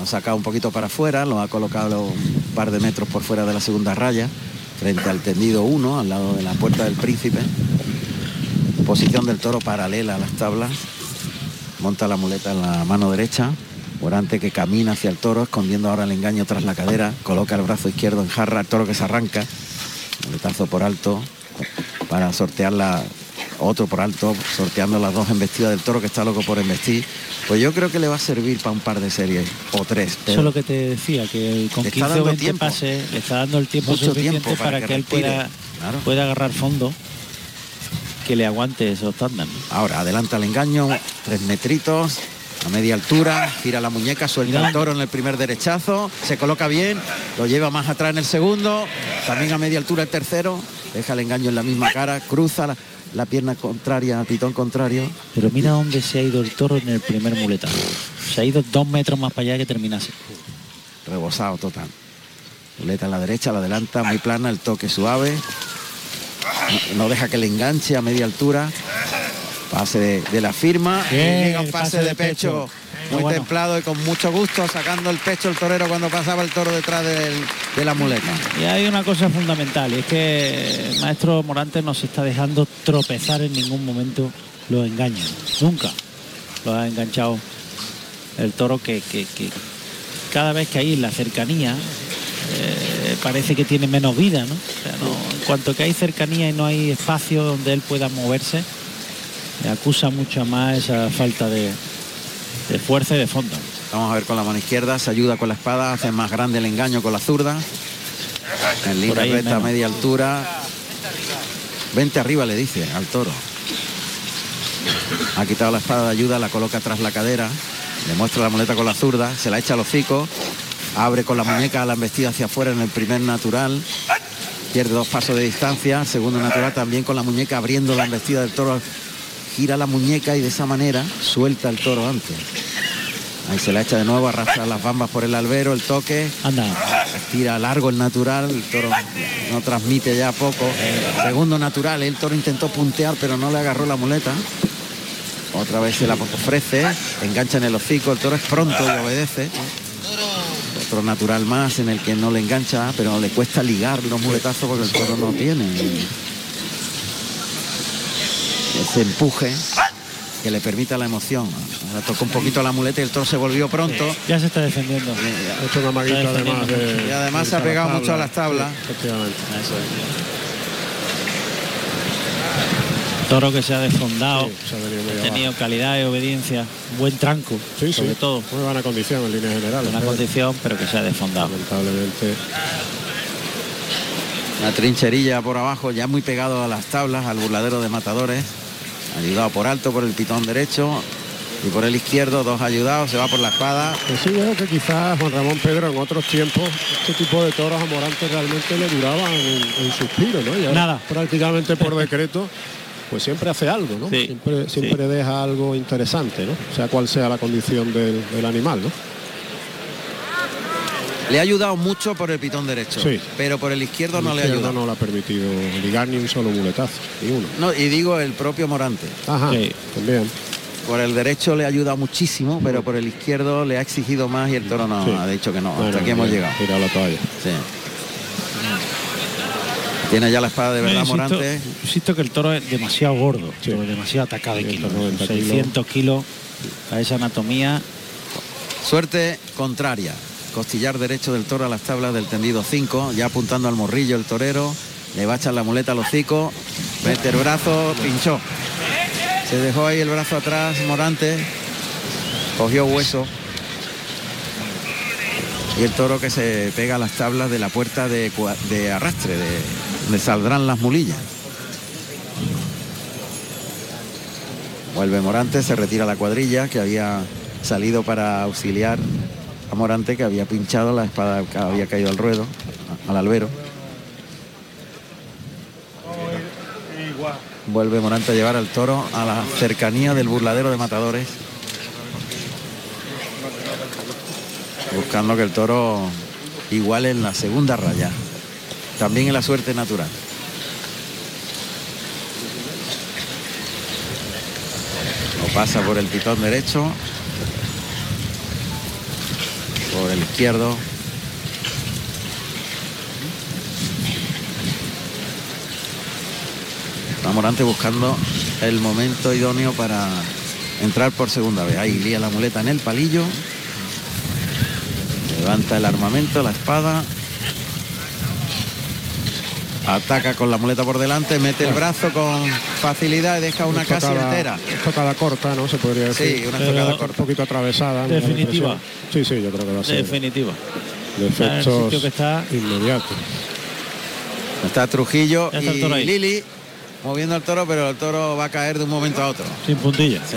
Lo ha sacado un poquito para afuera, lo ha colocado un par de metros por fuera de la segunda raya, frente al tendido 1, al lado de la puerta del príncipe. Posición del toro paralela a las tablas. Monta la muleta en la mano derecha. Morante que camina hacia el toro, escondiendo ahora el engaño tras la cadera. Coloca el brazo izquierdo en jarra, el toro que se arranca. Muletazo por alto para sortearla otro por alto, sorteando las dos embestidas del toro que está loco por embestir. Pues yo creo que le va a servir para un par de series o tres. pero- Eso es lo que te decía, que con Le está 15 o dando 20 tiempo. pases le está dando el tiempo suficiente tiempo para, para que que, él pueda, Claro. pueda agarrar fondo, que le aguante esos tándems. Ahora adelanta el engaño, tres metritos, a media altura, gira la muñeca, suelta el toro en el primer derechazo, se coloca bien, lo lleva más atrás en el segundo, también a media altura el tercero, deja el engaño en la misma cara, cruza la, la pierna contraria, al pitón contrario. Pero mira dónde se ha ido el toro en el primer muletazo. Se ha ido dos metros más para allá que terminase. rebosado total. Muleta a la derecha, la adelanta, muy plana, el toque suave. No, no deja que le enganche a media altura. Pase de, de la firma. y Bien, llega un pase, pase de de pecho. pecho. Muy bueno. templado y con mucho gusto, sacando el pecho el torero cuando pasaba el toro detrás del- de la muleta. Y hay una cosa fundamental, y es que el maestro Morante no se está dejando tropezar en ningún momento los engaños. Nunca lo ha enganchado el toro que, que- que cada vez que hay la cercanía eh, parece que tiene menos vida, ¿no? O sea, no- en cuanto que hay cercanía y no hay espacio donde él pueda moverse, le acusa mucho más esa falta de, de fuerza y de fondo. Vamos a ver con la mano izquierda, se ayuda con la espada, hace más grande el engaño con la zurda. En línea recta a menos. media altura. Vente arriba, le dice al toro. Ha quitado la espada de ayuda, la coloca tras la cadera. Le muestra la muleta con la zurda, se la echa al hocico. Abre con la muñeca la embestida hacia afuera en el primer natural. Pierde dos pasos de distancia. Segundo natural también con la muñeca abriendo la embestida del toro. Gira la muñeca y de esa manera suelta el toro antes. Ahí se la echa de nuevo, arrastra las bambas por el albero, el toque. Anda. Tira largo el natural, el toro no transmite ya poco. Segundo natural, el toro intentó puntear pero no le agarró la muleta. Otra vez se la ofrece, engancha en el hocico, el toro es pronto y obedece. Otro natural más en el que no le engancha, pero le cuesta ligar los muletazos porque el toro no tiene ese empuje que le permita la emoción. Ahora tocó un poquito la muleta y el toro se volvió pronto. Ya se está defendiendo. Ha hecho una maguita Está además de- Y además de se ha pegado tabla. mucho a las tablas. Sí, efectivamente. Toro que se ha desfondado, Sí, se ha tenido calidad y obediencia, buen tranco, Sí, sobre sí. todo, Muy buena condición en línea general. una condición, pero que se ha desfondado. Lamentablemente. La trincherilla por abajo, ya muy pegado a las tablas, al burladero de matadores. Ayudado por alto por el pitón derecho y por el izquierdo, dos ayudados, se va por la espada. Pues sí, veo que quizás Juan Ramón Pedro en otros tiempos este tipo de toros a Morante realmente le duraban en, en suspiro, ¿no? Nada. Prácticamente por decreto, pues siempre hace algo, ¿no? Sí, siempre siempre deja algo interesante, ¿no? Sea cual sea la condición del, del animal, ¿no? Le ha ayudado mucho por el pitón derecho, Sí. pero por el izquierdo no le ha ayudado. no le ha permitido ligar ni un solo muletazo, ni uno. No, y digo el propio Morante. Ajá, Sí. también. Por el derecho le ha ayudado muchísimo, pero por el izquierdo le ha exigido más y el toro no Sí. ha dicho que no. Bueno, Hasta aquí hemos llegado. tira la toalla. Sí. Tiene ya la espada de verdad insisto, Morante. insisto que el toro es demasiado gordo, Sí. pero demasiado atacado de kilos. 190 kilos. 600 kilos a esa anatomía. Suerte contraria. Costillar derecho del toro a las tablas del tendido 5, ya apuntando al morrillo el torero. Le va a echar la muleta al hocico. Mete el brazo, pinchó. Se dejó ahí el brazo atrás, Morante. Cogió hueso. Y el toro que se pega a las tablas de la puerta de, de arrastre, de donde saldrán las mulillas. Vuelve Morante, se retira la cuadrilla que había salido para auxiliar a Morante que había pinchado la espada que había caído al ruedo, al albero. Vuelve Morante a llevar al toro a la cercanía del burladero de matadores. Buscando que el toro iguale en la segunda raya. También en la suerte natural. Lo pasa por el pitón derecho. Por el izquierdo. Está Morante buscando el momento idóneo para entrar por segunda vez. Ahí lía la muleta en el palillo. Levanta el armamento, la espada. Ataca con la muleta por delante, mete el brazo con facilidad y deja una casi Estocada- entera. Estocada corta, ¿no? Se podría decir. Sí, una estocada Un corta. poquito atravesada. Definitiva. Sí, sí, yo creo que va a ser. Definitiva. De Está en el efectos sitio que está. inmediatos. Está Trujillo está el y toro ahí. Lili moviendo al toro, pero el toro va a caer de un momento a otro. Sin puntilla. Sí.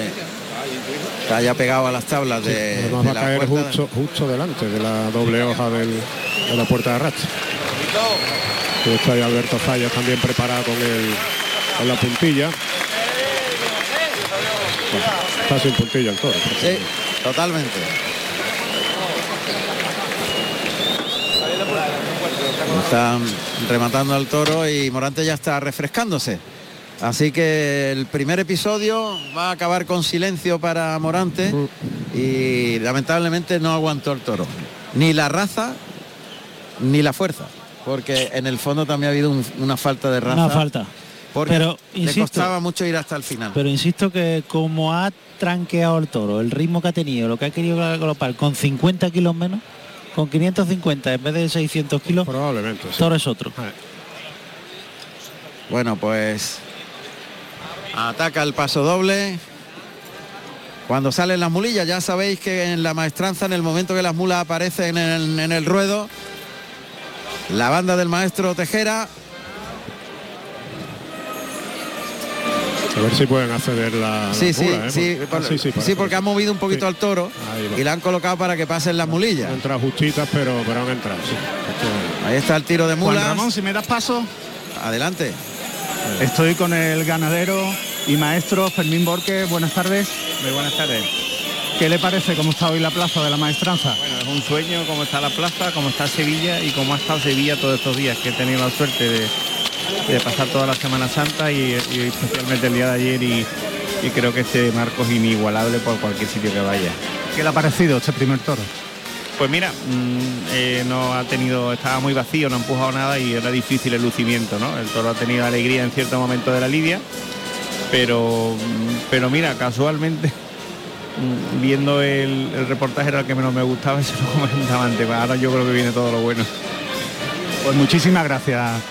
Está ya pegado a las tablas de, Además de va a la caer puerta. justo, justo delante de la doble hoja del- de la puerta de arrastre. Está Alberto Fallas también preparado con, el, con la puntilla. Está sin puntilla el toro. Sí, totalmente. Están rematando al toro y Morante ya está refrescándose. Así que el primer episodio va a acabar con silencio para Morante y lamentablemente no aguantó el toro. Ni la raza ni la fuerza. Porque en el fondo también ha habido un- una falta de raza. Una falta. Porque Pero, le insisto- costaba mucho ir hasta el final. Pero insisto que como ha tranqueado el toro, el ritmo que ha tenido, lo que ha querido galopar con 50 kilos menos, con 550 en vez de 600 kilos, probablemente. toro es otro. Bueno, pues ataca el paso doble. Cuando salen las mulillas, ya sabéis que en la maestranza, en el momento que las mulas aparecen en el, en el ruedo, la banda del maestro Tejera, A ver si pueden acceder la, la sí, sí, mula, ¿eh? sí, Por- ah, sí, sí, sí, parece porque que- ha movido un poquito Sí. al toro y la han colocado para que pasen las mulillas. Han entrado justitas, pero, pero han entrado, sí. Esto- Ahí está el tiro de mulas. Ramón, si me das paso, Adelante. estoy con el ganadero y maestro Fermín Borque. Buenas tardes. Muy buenas tardes. ¿Qué le parece cómo está hoy la plaza de la maestranza? Bueno, es un sueño cómo está la plaza, cómo está Sevilla y cómo ha estado Sevilla todos estos días, que he tenido la suerte de, de pasar toda la Semana Santa y, y especialmente el día de ayer y, y creo que este marco es inigualable por cualquier sitio que vaya. ¿Qué le ha parecido este primer toro? Pues mira, mm, eh, no ha tenido, estaba muy vacío, no ha empujado nada y era difícil el lucimiento, ¿no? El toro ha tenido alegría en cierto momento de la lidia, pero, mm, pero mira, casualmente, viendo el, el reportaje era el que menos me gustaba y se lo comentaba antes, ahora yo creo que viene todo lo bueno. Pues muchísimas gracias,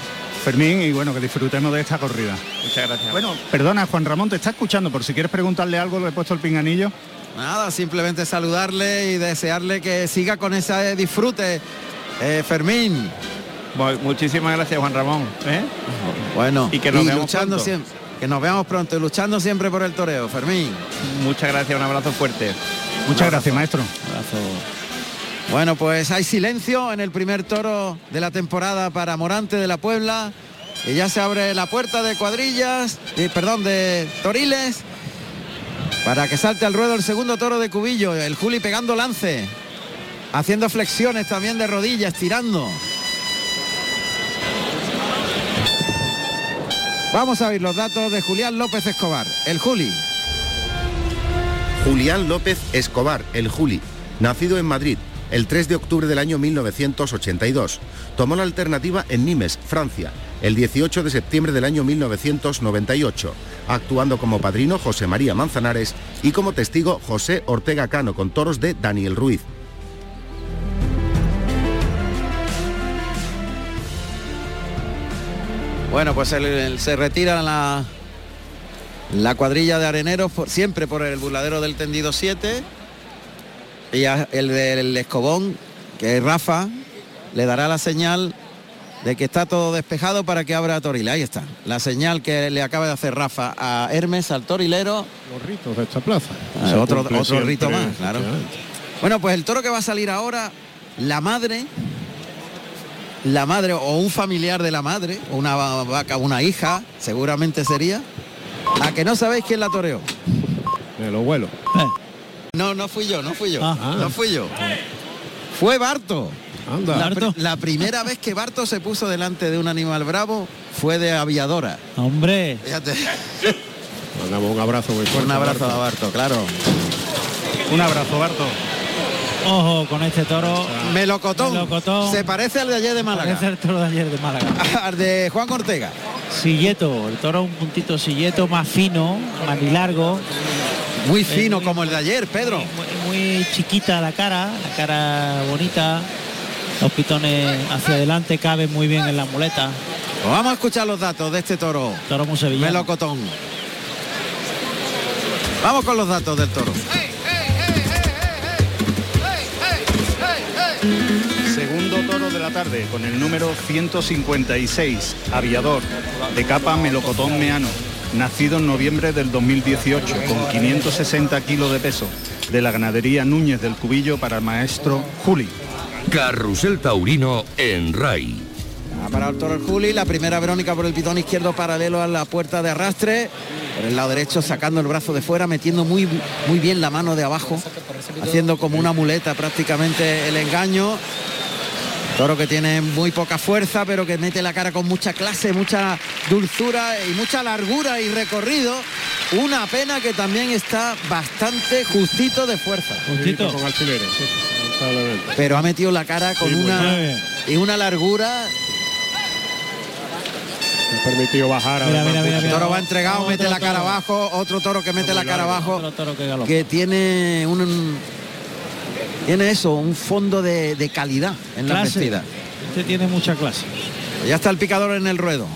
Fermín, y bueno, que disfrutemos de esta corrida. Muchas gracias. Bueno, perdona, Juan Ramón, te está escuchando, por si quieres preguntarle algo, le he puesto el pinganillo. Nada, simplemente saludarle y desearle que siga con ese disfrute. Eh, Fermín. Bueno, muchísimas gracias, Juan Ramón. ¿eh? Bueno, Y que nos veamos luchando pronto. siempre. Que nos veamos pronto y luchando siempre por el toreo, Fermín. Muchas gracias, un abrazo fuerte. Muchas gracias, maestro. Bueno, pues hay silencio en el primer toro de la temporada para Morante de la Puebla. Y ya se abre la puerta de cuadrillas, eh, perdón, de Toriles, para que salte al ruedo el segundo toro de Cubillo, el Juli pegando lance, haciendo flexiones también de rodillas, tirando. Vamos a ver los datos de Julián López Escobar, el Juli. Julián López Escobar, el Juli, nacido en Madrid el 3 de octubre del año 1982. Tomó la alternativa en Nimes, Francia, el 18 de septiembre del año 1998, actuando como padrino José María Manzanares y como testigo José Ortega Cano con toros de Daniel Ruiz. Bueno, pues se retira la, la cuadrilla de areneros por- siempre por el burladero del tendido 7 y a- el del escobón, que es Rafa, le dará la señal de que está todo despejado para que abra Toril. Ahí está, la señal que le acaba de hacer Rafa a Hermes, al torilero. Los ritos de esta plaza. Ah, otro, otro rito más, claro. Bueno, pues el toro que va a salir ahora, la madre, la madre o un familiar de la madre, una va- vaca, una hija, seguramente sería. A que no sabéis quién la toreó. De los vuelos. No, no fui yo, no fui yo. Ah. No fui yo. Fue Barto. Anda. La, la primera vez que Barto se puso delante de un animal bravo fue de aviadora. Hombre. Fíjate. Mandamos un abrazo muy fuerte. Un abrazo Barto. a Barto, claro. Un abrazo, Barto. Ojo con este toro. Melocotón. Melocotón. Se parece al de ayer de Málaga. Parece el toro de ayer de Málaga. Al de Juan Ortega. Silleto, el toro un puntito silleto más fino, más largo. Muy Es fino muy- como el de ayer, Pedro. Muy, muy chiquita la cara, la cara bonita. Los pitones hacia adelante caben muy bien en la muleta. Pues vamos a escuchar los datos de este toro. Toro muy sevillano. Melocotón. Vamos con los datos del toro. De la tarde con el número 156, aviador, de capa melocotón meano, nacido en noviembre del 2018 con 560 kilos de peso, de la ganadería Núñez del Cubillo para el maestro Juli. Carrusel Taurino en RAI. Ha parado el toro el Juli, la primera Verónica por el pitón izquierdo paralelo a la puerta de arrastre. Por el lado derecho sacando el brazo de fuera, metiendo muy, muy bien la mano de abajo, haciendo como una muleta prácticamente el engaño. Toro que tiene muy poca fuerza, pero que mete la cara con mucha clase, mucha dulzura y mucha largura y recorrido. Una pena que también está bastante justito de fuerza. Justito. Con alfileres. Pero ha metido la cara con Sí, muy una y una largura. Me ha permitido bajar. Mira, mira, mira, toro va entregado, mete la cara toro. abajo, otro toro que mete la cara abajo, Otro toro que galopa. que tiene un tiene eso, un fondo de, de calidad en la vestida. Este tiene mucha clase. Ya está el picador en el ruedo.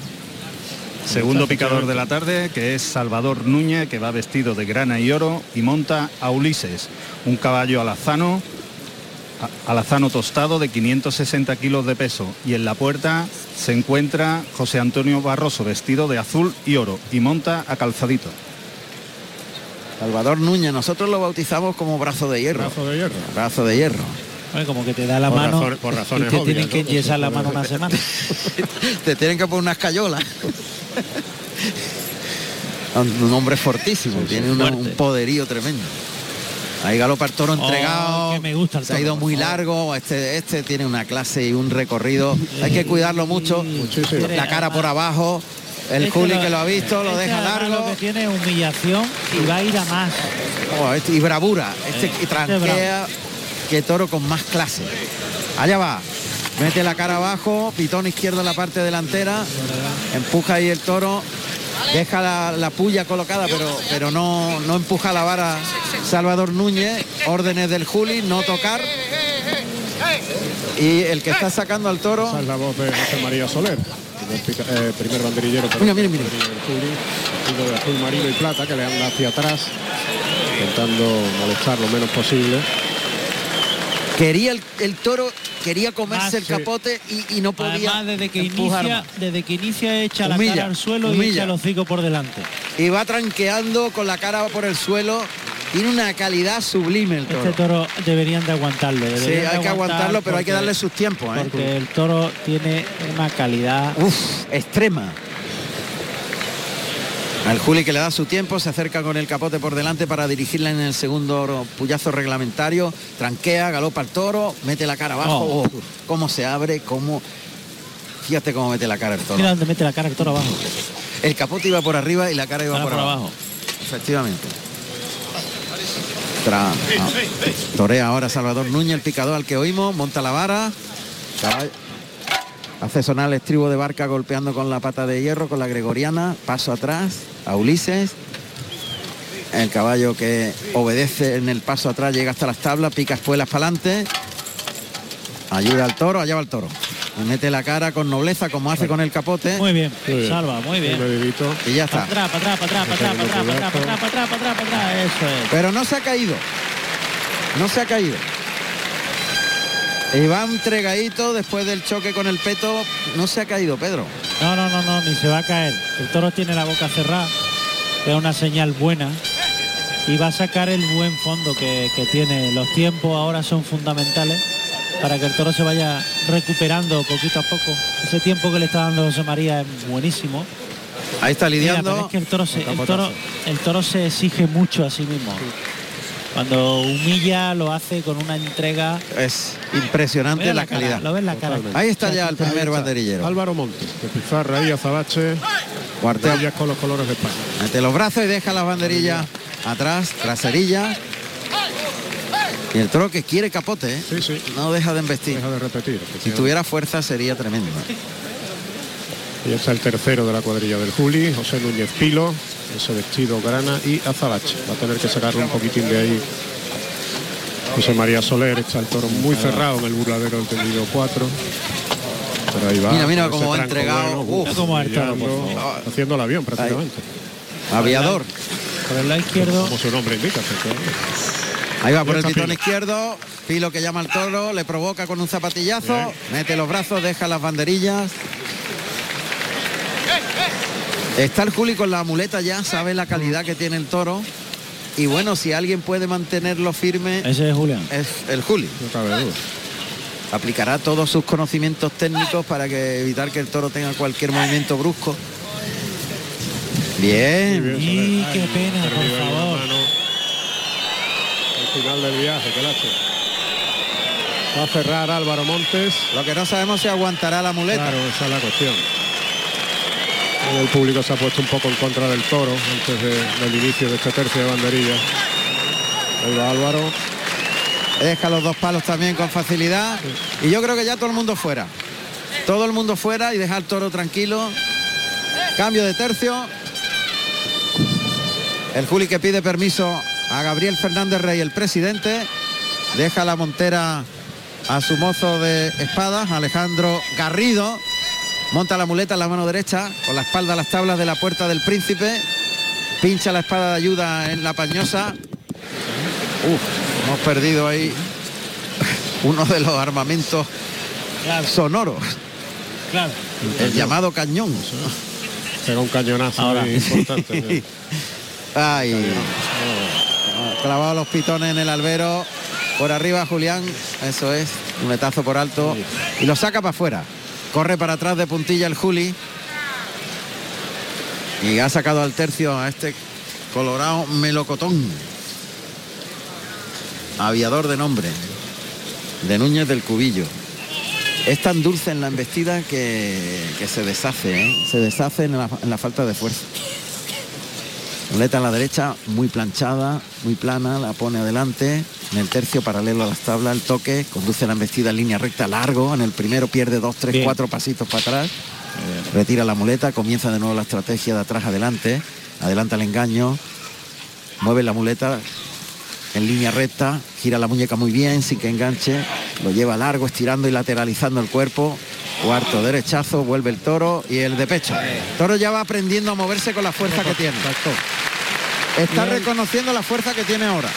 Segundo picador de la tarde, que es Salvador Núñez, que va vestido de grana y oro y monta a Ulises, un caballo alazano, alazano tostado de 560 kilos de peso. Y en la puerta se encuentra José Antonio Barroso, vestido de azul y oro, y monta a Calzadito. Salvador Núñez, nosotros lo bautizamos como brazo de hierro. Brazo de hierro. Brazo de hierro. Como que te da la Por mano por y razones te obvias, tienen que ¿no? enyesar la mano una semana. Te tienen que poner unas cayolas. un hombre fortísimo, tiene una- un poderío tremendo. Ahí galopa el toro Oh, entregado. que me gusta el se ha toro, ido muy largo. Este, este tiene una clase y un recorrido. Hay que cuidarlo mucho. Muchísimo. La cara por abajo. El Este Juli que lo ha visto, lo este deja largo. Lo que tiene es humillación y va a ir a más. Oh, este- y bravura. Este Eh, tranquea. que toro con más clase. Allá va. Mete la cara abajo, pitón izquierdo en la parte delantera, empuja ahí el toro, deja la, la puya colocada, pero, pero no, no empuja la vara Salvador Núñez, órdenes del Juli, no tocar. Y el que está sacando al toro, Esa es la voz de José María Soler, eh, primer banderillero. Mira, el mira, mira. vestido de azul marino y plata, que le anda hacia atrás, intentando molestar lo menos posible. quería el, el toro, quería comerse Más, el sí. capote y, y no podía Además, desde que inicia, más. desde que inicia echa la cara al suelo y echa el hocico por delante. Y va tranqueando con la cara por el suelo. Tiene una calidad sublime el toro. Este toro deberían de aguantarlo. Sí, de hay que aguantar aguantarlo, pero hay que darle sus tiempos. ¿eh? Porque el toro tiene una calidad. Uf, extrema. Al Juli que le da su tiempo, se acerca con el capote por delante para dirigirla en el segundo puyazo reglamentario, tranquea, galopa al toro, mete la cara abajo, Oh. oh, cómo se abre, cómo... Fíjate cómo mete la cara el toro. Mira dónde mete la cara el toro abajo. El capote iba por arriba y la cara iba por, por abajo. abajo. Efectivamente. Tra- ah, torea ahora Salvador Núñez, el picador al que oímos, monta la vara. caballo- Hace sonar el estribo de barca golpeando con la pata de hierro, con la gregoriana, paso atrás, a Ulises. El caballo que obedece en el paso atrás, llega hasta las tablas, pica espuelas para adelante. Ayuda al toro, allá va el toro. Mete la cara con nobleza, como hace con el capote. Muy bien, salva, muy bien. Y ya está. Pero no se ha caído. No se ha caído. Iván Tregadito, después del choque con el peto, no se ha caído, Pedro. No, no, no, no, ni se va a caer. El toro tiene la boca cerrada, es una señal buena. Y va a sacar el buen fondo que, que tiene. Los tiempos ahora son fundamentales para que el toro se vaya recuperando poquito a poco. Ese tiempo que le está dando José María es buenísimo. Ahí está lidiando. pero es que el toro, se, el, toro, el toro se exige mucho a sí mismo. Cuando humilla lo hace con una entrega. Es impresionante la, la cara, calidad. lo ves la cara. Ahí está ya el primer banderillero. Álvaro Montes, de Pizarra y Azabache. Cuartel. Con los colores de España. Mete los brazos y deja las banderillas atrás, traserilla. Y el toro que quiere capote, ¿eh? Sí, sí. no deja de embestir. Deja de repetir. Si tuviera fuerza sería tremendo. Y está el tercero de la cuadrilla del Juli, José Núñez Pilo, ese vestido grana y Azabache. Va a tener que sacarle un poquitín de ahí. José María Soler está el toro muy cerrado en el burladero del tendido 4. Pero ahí va. Mira, mira cómo ha entregado. bueno, Uf. Cómo ha favor. haciendo el avión prácticamente. Aviador. Por el lado izquierdo. Como su nombre indica. Ahí va por el pitón izquierdo. Pilo que llama al toro, le provoca con un zapatillazo, Bien. mete los brazos, deja las banderillas. Está el Juli con la muleta ya, sabe la calidad que tiene el toro. Y bueno, si alguien puede mantenerlo firme, Ese es Julián. es el Juli. No cabe duda. Aplicará todos sus conocimientos técnicos para que evitar que el toro tenga cualquier movimiento brusco. Bien. Y qué pena, por favor. Final del viaje, que lache. Va a cerrar Álvaro Montes. Lo que no sabemos si aguantará la muleta. Claro, esa es la cuestión. El público se ha puesto un poco en contra del toro antes de- del inicio de este tercio de banderillas. Ahí va Álvaro. Deja los dos palos también con facilidad. Y yo creo que ya todo el mundo fuera. Todo el mundo fuera y dejar el toro tranquilo. Cambio de tercio. El Juli que pide permiso a Gabriel Fernández Rey, el presidente. Deja la montera a su mozo de espadas, Alejandro Garrido. Monta la muleta en la mano derecha, con la espalda a las tablas de la puerta del príncipe. Pincha la espada de ayuda en la pañosa. Uf, hemos perdido ahí uno de los armamentos Claro, sonoros, claro. el llamado cañón. Pega un cañonazo Ahora. importante. Ay, clavado los pitones en el albero. Por arriba Julián, eso es, un letazo por alto. Y lo saca para afuera. Corre para atrás de puntilla el Juli. Y ha sacado al tercio a este colorado melocotón. Aviador de nombre. De Núñez del Cubillo. Es tan dulce en la embestida que, que se deshace, ¿eh? se deshace en la, en la falta de fuerza. Muleta a la derecha, muy planchada, muy plana, la pone adelante. En el tercio paralelo a las tablas, el toque, conduce la embestida en línea recta largo. En el primero pierde dos, tres, Bien. cuatro pasitos para atrás. Retira la muleta, comienza de nuevo la estrategia de atrás adelante. Adelanta el engaño. Mueve la muleta en línea recta, gira la muñeca muy bien sin que enganche. Lo lleva largo, estirando y lateralizando el cuerpo. Cuarto derechazo, vuelve el toro y el de pecho. El toro ya va aprendiendo a moverse con la fuerza que tiene. Está reconociendo la fuerza que tiene ahora.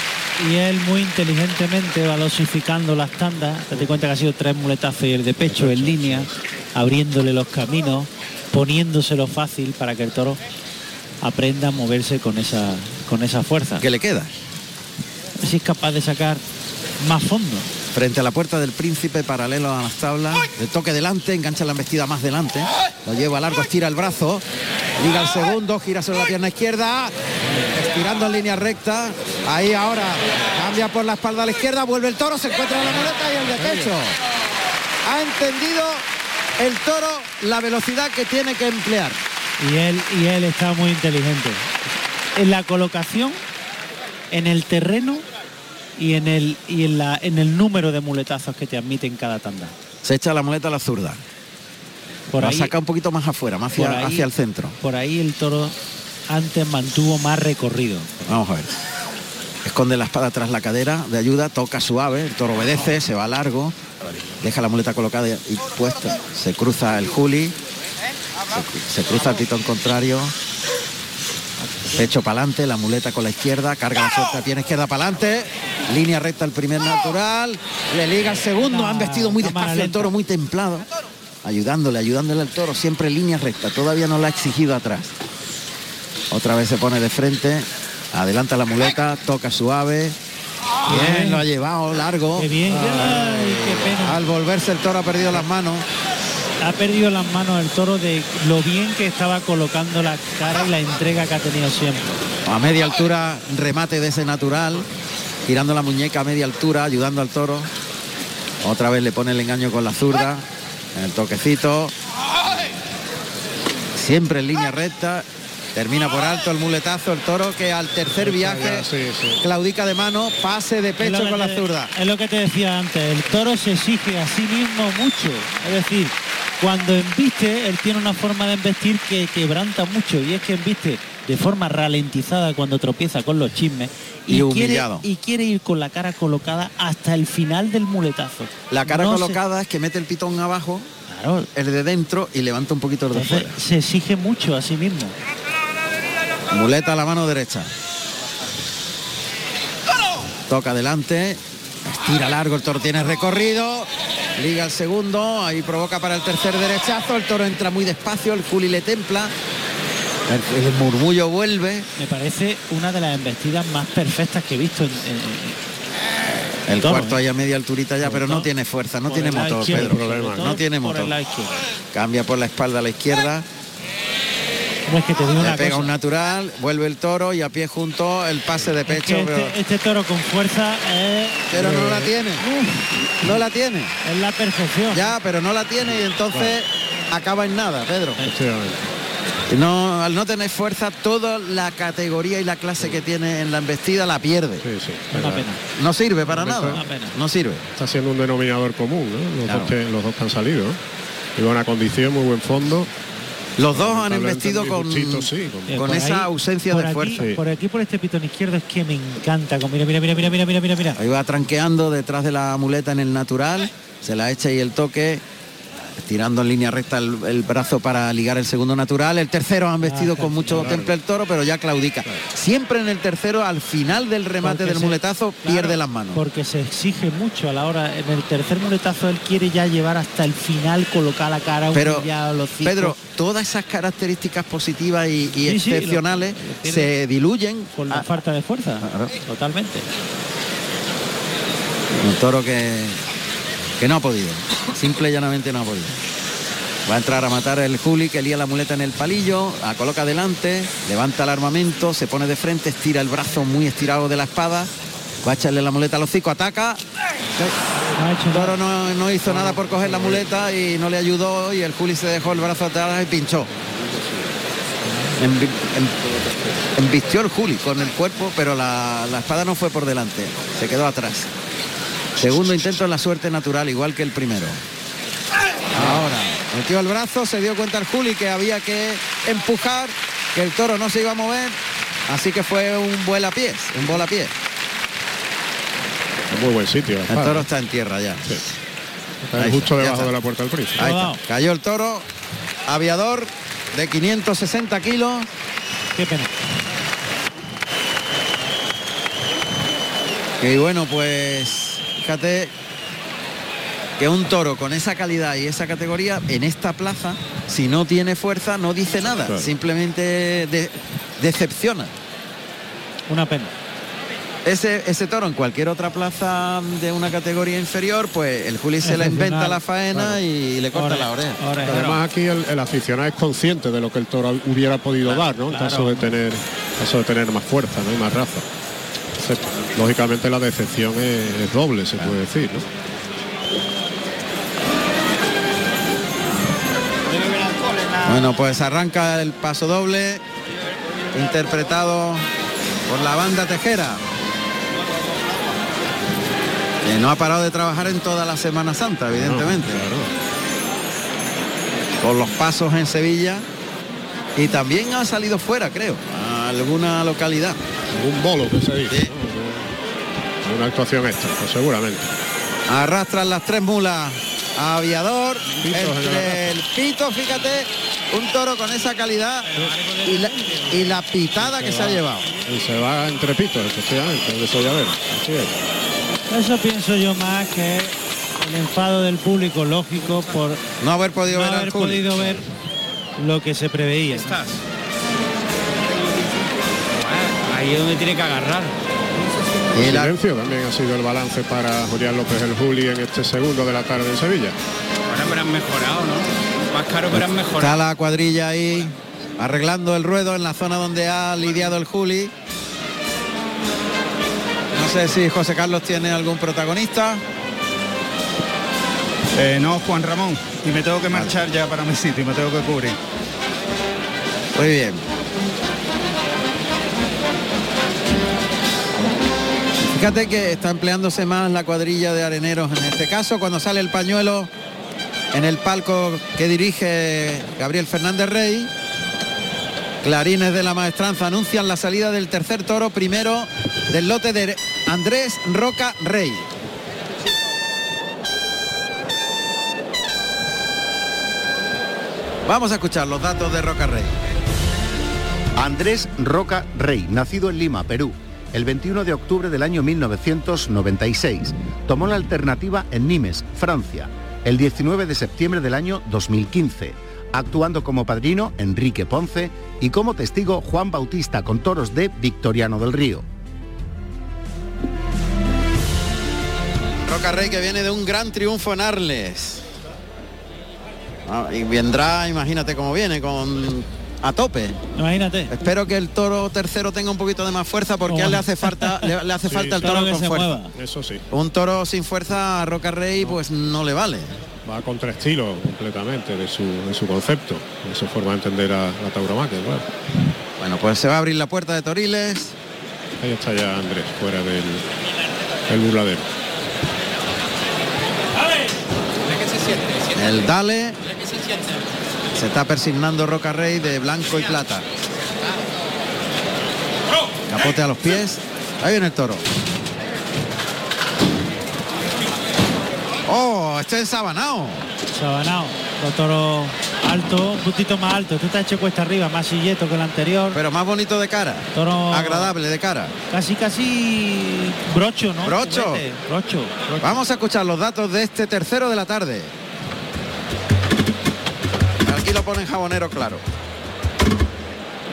Y él muy inteligentemente va dosificando las tandas. Date cuenta que ha sido tres muletazos y el de pecho en línea, abriéndole los caminos, poniéndoselo fácil para que el toro aprenda a moverse con esa, con esa fuerza. ¿Qué le queda? Si es capaz de sacar más fondo. Frente a la puerta del príncipe, paralelo a las tablas. El toque delante, engancha la embestida más delante. Lo lleva largo, estira el brazo. Liga el segundo, gira sobre la pierna izquierda. Estirando en línea recta. Ahí ahora cambia por la espalda a la izquierda. Vuelve el toro, se encuentra la muleta y el de pecho. Ha entendido el toro la velocidad que tiene que emplear. Y él, y él está muy inteligente. En la colocación, en el terreno y en el, y en la, en el número de muletazos que te admiten cada tanda. Se echa la muleta a la zurda. Por la ahí, saca un poquito más afuera, más hacia, ahí- hacia el centro. por ahí el toro antes mantuvo más recorrido. Vamos a ver. Esconde la espada tras la cadera de ayuda, toca suave, el toro obedece, se va largo, deja la muleta colocada y puesta. Se cruza el Juli, se, se cruza el pitón contrario, pecho para adelante, la muleta con la izquierda, carga la suelta, tiene izquierda para adelante, línea recta el primer natural, le liga el segundo, han vestido muy despacio el toro, muy templado, ayudándole, ayudándole al toro, siempre línea recta, todavía no la ha exigido atrás. Otra vez se pone de frente, Adelanta la muleta, toca suave. Bien, lo ha llevado largo. Qué bien. Ay, qué pena. Al volverse el toro ha perdido las manos. Ha perdido las manos el toro de lo bien que estaba colocando la cara y la entrega que ha tenido siempre. A media altura, remate de ese natural. Girando la muñeca a media altura, ayudando al toro. Otra vez le pone el engaño con la zurda. El toquecito. Siempre en línea recta. Termina por alto el muletazo, el toro que al tercer viaje Sí, sí. claudica de mano, pase de pecho con la zurda. Es lo que te decía antes, el toro se exige a sí mismo mucho. Es decir, cuando embiste, él tiene una forma de embestir que quebranta mucho y es que embiste de forma ralentizada cuando tropieza con los chismes Y quiere, humillado. y quiere ir con la cara colocada hasta el final del muletazo. La cara No se- colocada es que mete el pitón abajo, Claro, el de dentro y levanta un poquito el de entonces fuera. se exige mucho a sí mismo. Muleta a la mano derecha. Toca adelante. Estira largo, el toro tiene recorrido. Liga el segundo, ahí provoca para el tercer derechazo. El toro entra muy despacio, el Juli le templa. El, el murmullo vuelve. Me parece una de las embestidas más perfectas que he visto en, en- El cuarto ¿eh? ahí a media alturita ya, pero no tiene fuerza, no por tiene motor, Pedro. No tiene motor. Cambia por la espalda a la izquierda. No es que te digo Le una pega cosa. un natural, vuelve el toro y a pie junto el pase de Es pecho. que este, este toro con fuerza es, pero no la tiene. No la tiene. es la perfección. Ya, pero no la tiene y entonces acaba en nada, Pedro. No, al no tener fuerza, toda la categoría y la clase que tiene en la embestida la pierde. Sí, sí. Una pena. No sirve para Una nada. pena. No sirve. Está siendo un denominador común, ¿no? Los, Claro. dos, que, los dos que han salido. Y buena condición, muy buen fondo. Los dos han investido con, con, esa ausencia de aquí, esfuerzo. Por aquí, por este pitón izquierdo es que me encanta. Mira, mira, mira, mira, mira, mira, mira. Ahí va tranqueando detrás de la muleta en el natural. Se la echa y el toque tirando en línea recta el, el brazo para ligar el segundo natural. El tercero han vestido Ah, con mucho temple el toro, pero ya claudica. Siempre en el tercero, al final del remate Porque del se- muletazo, claro, pierde las manos. Porque se exige mucho a la hora. En el tercer muletazo él quiere ya llevar hasta el final, colocar la cara, Pero, humillado, los. Pedro, todas esas características positivas y, y Sí, sí, lo- excepcionales lo se diluyen Con la a- falta de fuerza. Claro. Totalmente. Un toro que, que no ha podido. Simple y llanamente no ha podido. Va a entrar a matar el Juli que lía la muleta en el palillo, la coloca delante, levanta el armamento, se pone de frente, estira el brazo muy estirado de la espada, va a echarle la muleta al hocico, ataca. El toro no, no hizo nada por coger la muleta y no le ayudó y el Juli se dejó el brazo atrás y pinchó. Em- Embistió el Juli con el cuerpo, pero la, la espada no fue por delante, se quedó atrás. Segundo intento en la suerte natural, igual que el primero. Ahora, metió el brazo, se dio cuenta el Juli que había que empujar, que el toro no se iba a mover, así que fue un vuela pies, un bola pies. Muy buen sitio. El toro está en tierra ya. Sí. Está Ahí justo está, debajo está. de la puerta del príncipe. Ahí está. Cayó el toro, aviador de 560 kilos. Qué pena. Y bueno, pues fíjate que un toro con esa calidad y esa categoría en esta plaza, si no tiene fuerza, no dice nada, Claro. simplemente de- decepciona. Una pena. Ese, ese toro en cualquier otra plaza de una categoría inferior, pues el Juli se le inventa la faena claro. y le corta la oreja. Pero Además aquí el, el aficionado es consciente de lo que el toro hubiera podido dar, ¿no? En caso de tener, en caso de tener más fuerza, ¿no? Y más raza. Entonces, lógicamente la decepción es, es doble, se puede decir, ¿no? Bueno, pues arranca el paso doble, interpretado por la banda Tejera. Que no ha parado de trabajar en toda la Semana Santa, evidentemente. Con los pasos en Sevilla. Y también ha salido fuera, creo, a alguna localidad. Un bolo que se dice. Una actuación extra, pues seguramente. Arrastran las tres mulas Aviador. Pito, el, pito, fíjate, un toro con esa calidad y la, y la pitada que se ha llevado. Y se va entre pitos, efectivamente, de Sollavero. Así es. Eso pienso yo más que el enfado del público, lógico, por No haber podido no ver haber podido ver lo que se preveía. Ahí es donde tiene que agarrar. El silencio también ha sido el balance para Julián López el Juli en este segundo de la tarde en Sevilla. Ahora pero han mejorado, ¿no? Más caro pero han mejorado. Está la cuadrilla ahí arreglando el ruedo en la zona donde ha lidiado el Juli. No sé si José Carlos tiene algún protagonista. Eh, no, Juan Ramón. Y me tengo que marchar ya para mi sitio, y me tengo que cubrir. Muy bien. Fíjate que está empleándose más la cuadrilla de areneros en este caso cuando sale el pañuelo en el palco que dirige Gabriel Fernández Rey. Clarines de la maestranza anuncian la salida del tercer toro primero del lote de Andrés Roca Rey. Vamos a escuchar los datos de Roca Rey. Andrés Roca Rey, nacido en Lima, Perú, el 21 de octubre del año 1996. Tomó la alternativa en Nimes, Francia, el 19 de septiembre del año 2015, actuando como padrino Enrique Ponce y como testigo Juan Bautista con toros de Victoriano del Río. Roca Rey que viene de un gran triunfo en Arles. Ah, y vendrá, imagínate cómo viene, con a tope. Imagínate. Espero que el toro tercero tenga un poquito de más fuerza porque a él le hace falta, le, le hace Sí, falta el toro con se fuerza. mueva. Eso sí. Un toro sin fuerza a Roca Rey pues no le vale. Va contra estilo completamente de su, de su concepto, de su forma de entender a la tauromaquia, claro. Bueno, pues se va a abrir la puerta de Toriles. Ahí está ya Andrés, fuera del el burladero. El Dale. Se está persignando Roca Rey de blanco y plata. Capote a los pies. Ahí viene el toro. Oh, este es sabanao. Sabanao, los toros alto, un puntito más alto. Este está hecho cuesta arriba, más silleto que el anterior. Pero más bonito de cara. Toro Agradable de cara. casi casi brocho, ¿no? Brocho. Chupete, Brocho. brocho. Vamos a escuchar los datos de este tercero de la tarde. Aquí lo ponen jabonero claro.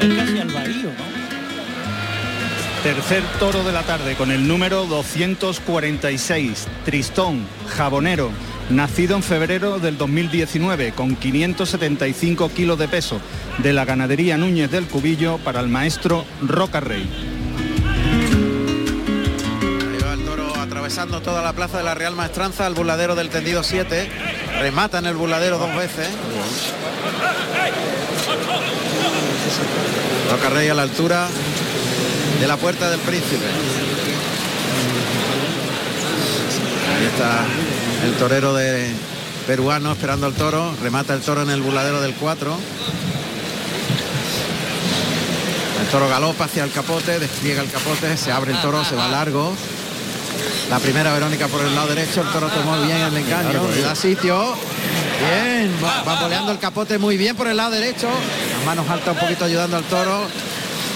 Es casi al. Tercer toro de la tarde con el número 246, Tristón, Jabonero, nacido en febrero del 2019 con 575 kilos de peso de la ganadería Núñez del Cubillo para el maestro Roca Rey. Ahí va el toro atravesando toda la plaza de la Real Maestranza al burladero del tendido 7. Remata en el burladero dos veces. Rey a la altura de la puerta del príncipe. Ahí está el torero de peruano esperando al toro. Remata el toro en el burladero del 4. El toro galopa hacia el capote, despliega el capote, se abre el toro, se va largo. La primera Verónica por el lado derecho, el toro tomó bien el engaño, le da sitio. Bien, va, va boleando el capote muy bien por el lado derecho. Manos altas un poquito ayudando al toro.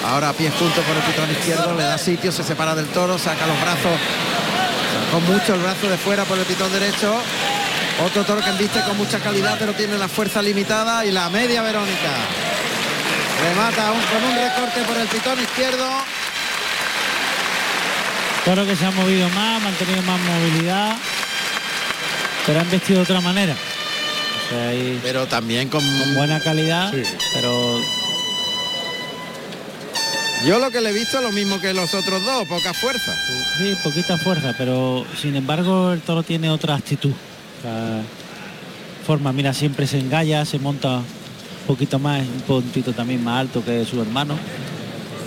Ahora pies juntos por el pitón izquierdo, le da sitio, se separa del toro, saca los brazos. Sacó mucho el brazo de fuera por el pitón derecho. Otro toro que embiste con mucha calidad, pero tiene la fuerza limitada. Y la media Verónica. Remata con un recorte por el pitón izquierdo. Toro que se ha movido más, ha mantenido más movilidad, pero han vestido de otra manera. Ahí Pero también con, con buena calidad, pero Yo lo que le he visto es lo mismo que los otros dos, poca fuerza. sí, poquita fuerza, pero sin embargo el toro tiene otra actitud. O sea, forma, mira, siempre se engalla, se monta un poquito más, un puntito también más alto que su hermano.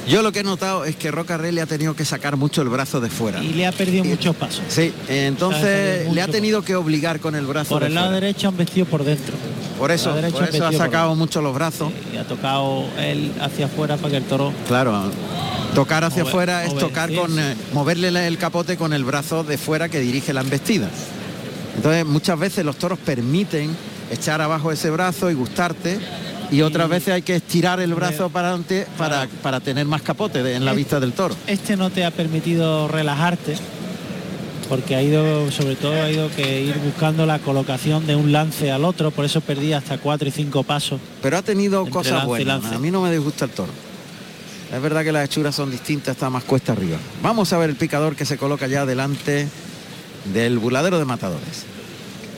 Yo lo que he notado es que Roca Rey le ha tenido que sacar mucho el brazo de fuera. Y le ha perdido muchos pasos. Sí, entonces le ha tenido que obligar con el brazo Por de el lado derecho han vestido por dentro. Por eso, por eso ha por sacado mucho los brazos. Y ha tocado él hacia afuera para que el toro Claro, tocar hacia afuera es tocar con eh, moverle el capote con el brazo de fuera que dirige la embestida. Entonces muchas veces los toros permiten echar abajo ese brazo y gustarte y otras veces hay que estirar el brazo para adelante para, para tener más capote de- en la vista del toro. este no te ha permitido relajarte porque ha ido sobre todo ha ido que ir buscando la colocación de un lance al otro por eso perdí hasta cuatro y cinco pasos Pero ha tenido cosas buenas. A mí no me disgusta el toro. Es verdad que las hechuras son distintas, está más cuesta arriba. Vamos a ver el picador que se coloca ya delante del buladero de matadores.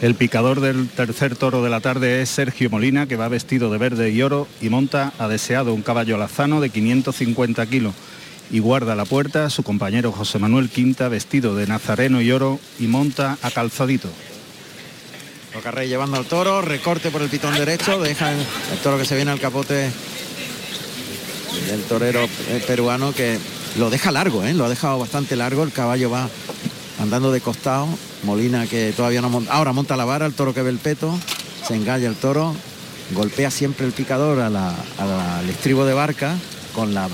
El picador del tercer toro de la tarde es Sergio Molina, que va vestido de verde y oro y monta a deseado un caballo lazano de 550 kilos. Y guarda la puerta su compañero José Manuel Quinta, vestido de nazareno y oro y monta a calzadito. Rocarrey llevando al toro, recorte por el pitón derecho, deja el toro que se viene al capote del torero eh, peruano que lo deja largo, ¿eh? lo ha dejado bastante largo, el caballo va andando de costado, Molina que todavía no monta, ahora monta la vara, el toro que ve el peto, se engalla el toro, golpea siempre el picador a la- a la- al estribo de barca con la,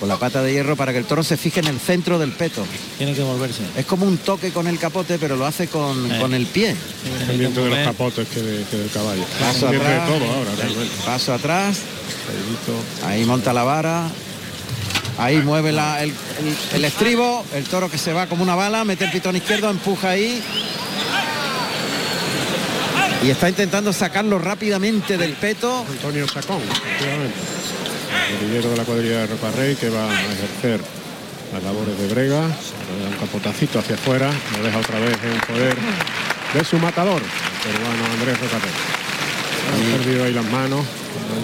con la pata de hierro para que el toro se fije en el centro del peto. Tiene que volverse. Es como un toque con el capote, pero lo hace con, Eh. con el pie. Pendiente de los capotes que, de- que del caballo. Paso Pendiente de atrás. todo ahora, realmente. Paso atrás. Ahí monta la vara. Ahí mueve la- el, el- el estribo. El toro que se va como una bala. Mete el pitón izquierdo. Empuja ahí. Y está intentando sacarlo rápidamente del peto. Antonio Sacón, efectivamente. El guerrillero de la cuadrilla de Rocarrey que va a ejercer las labores de brega. Le da un capotacito hacia afuera. Lo deja otra vez en poder de su matador, el peruano Andrés Rocarrey. Ha perdido ahí las manos.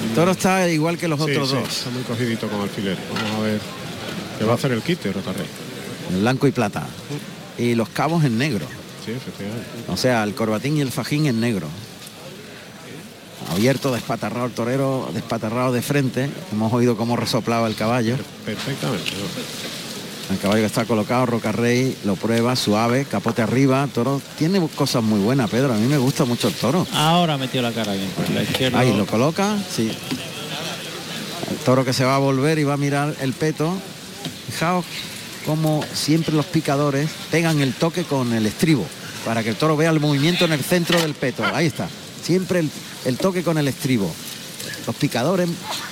El toro está igual que los Sí, otros sí, dos. Está muy cogidito con alfiler. Vamos a ver qué va a hacer el quite Rocarrey. Blanco y plata. Y los cabos en negro. Sí, efectivamente. O sea, el corbatín y el fajín en negro. Abierto, despatarrado el torero, despatarrado de frente. Hemos oído cómo resoplaba el caballo. Perfectamente. ¿no? El caballo que está colocado, Rocarrey lo prueba, suave, capote arriba, toro. Tiene cosas muy buenas, Pedro. A mí me gusta mucho el toro. Ahora metió la cara bien por la izquierda. Ahí lo coloca, sí. El toro que se va a volver y va a mirar el peto. Fijaos como siempre los picadores pegan el toque con el estribo para que el toro vea el movimiento en el centro del peto. Ahí está. Siempre el, el toque con el estribo. Los picadores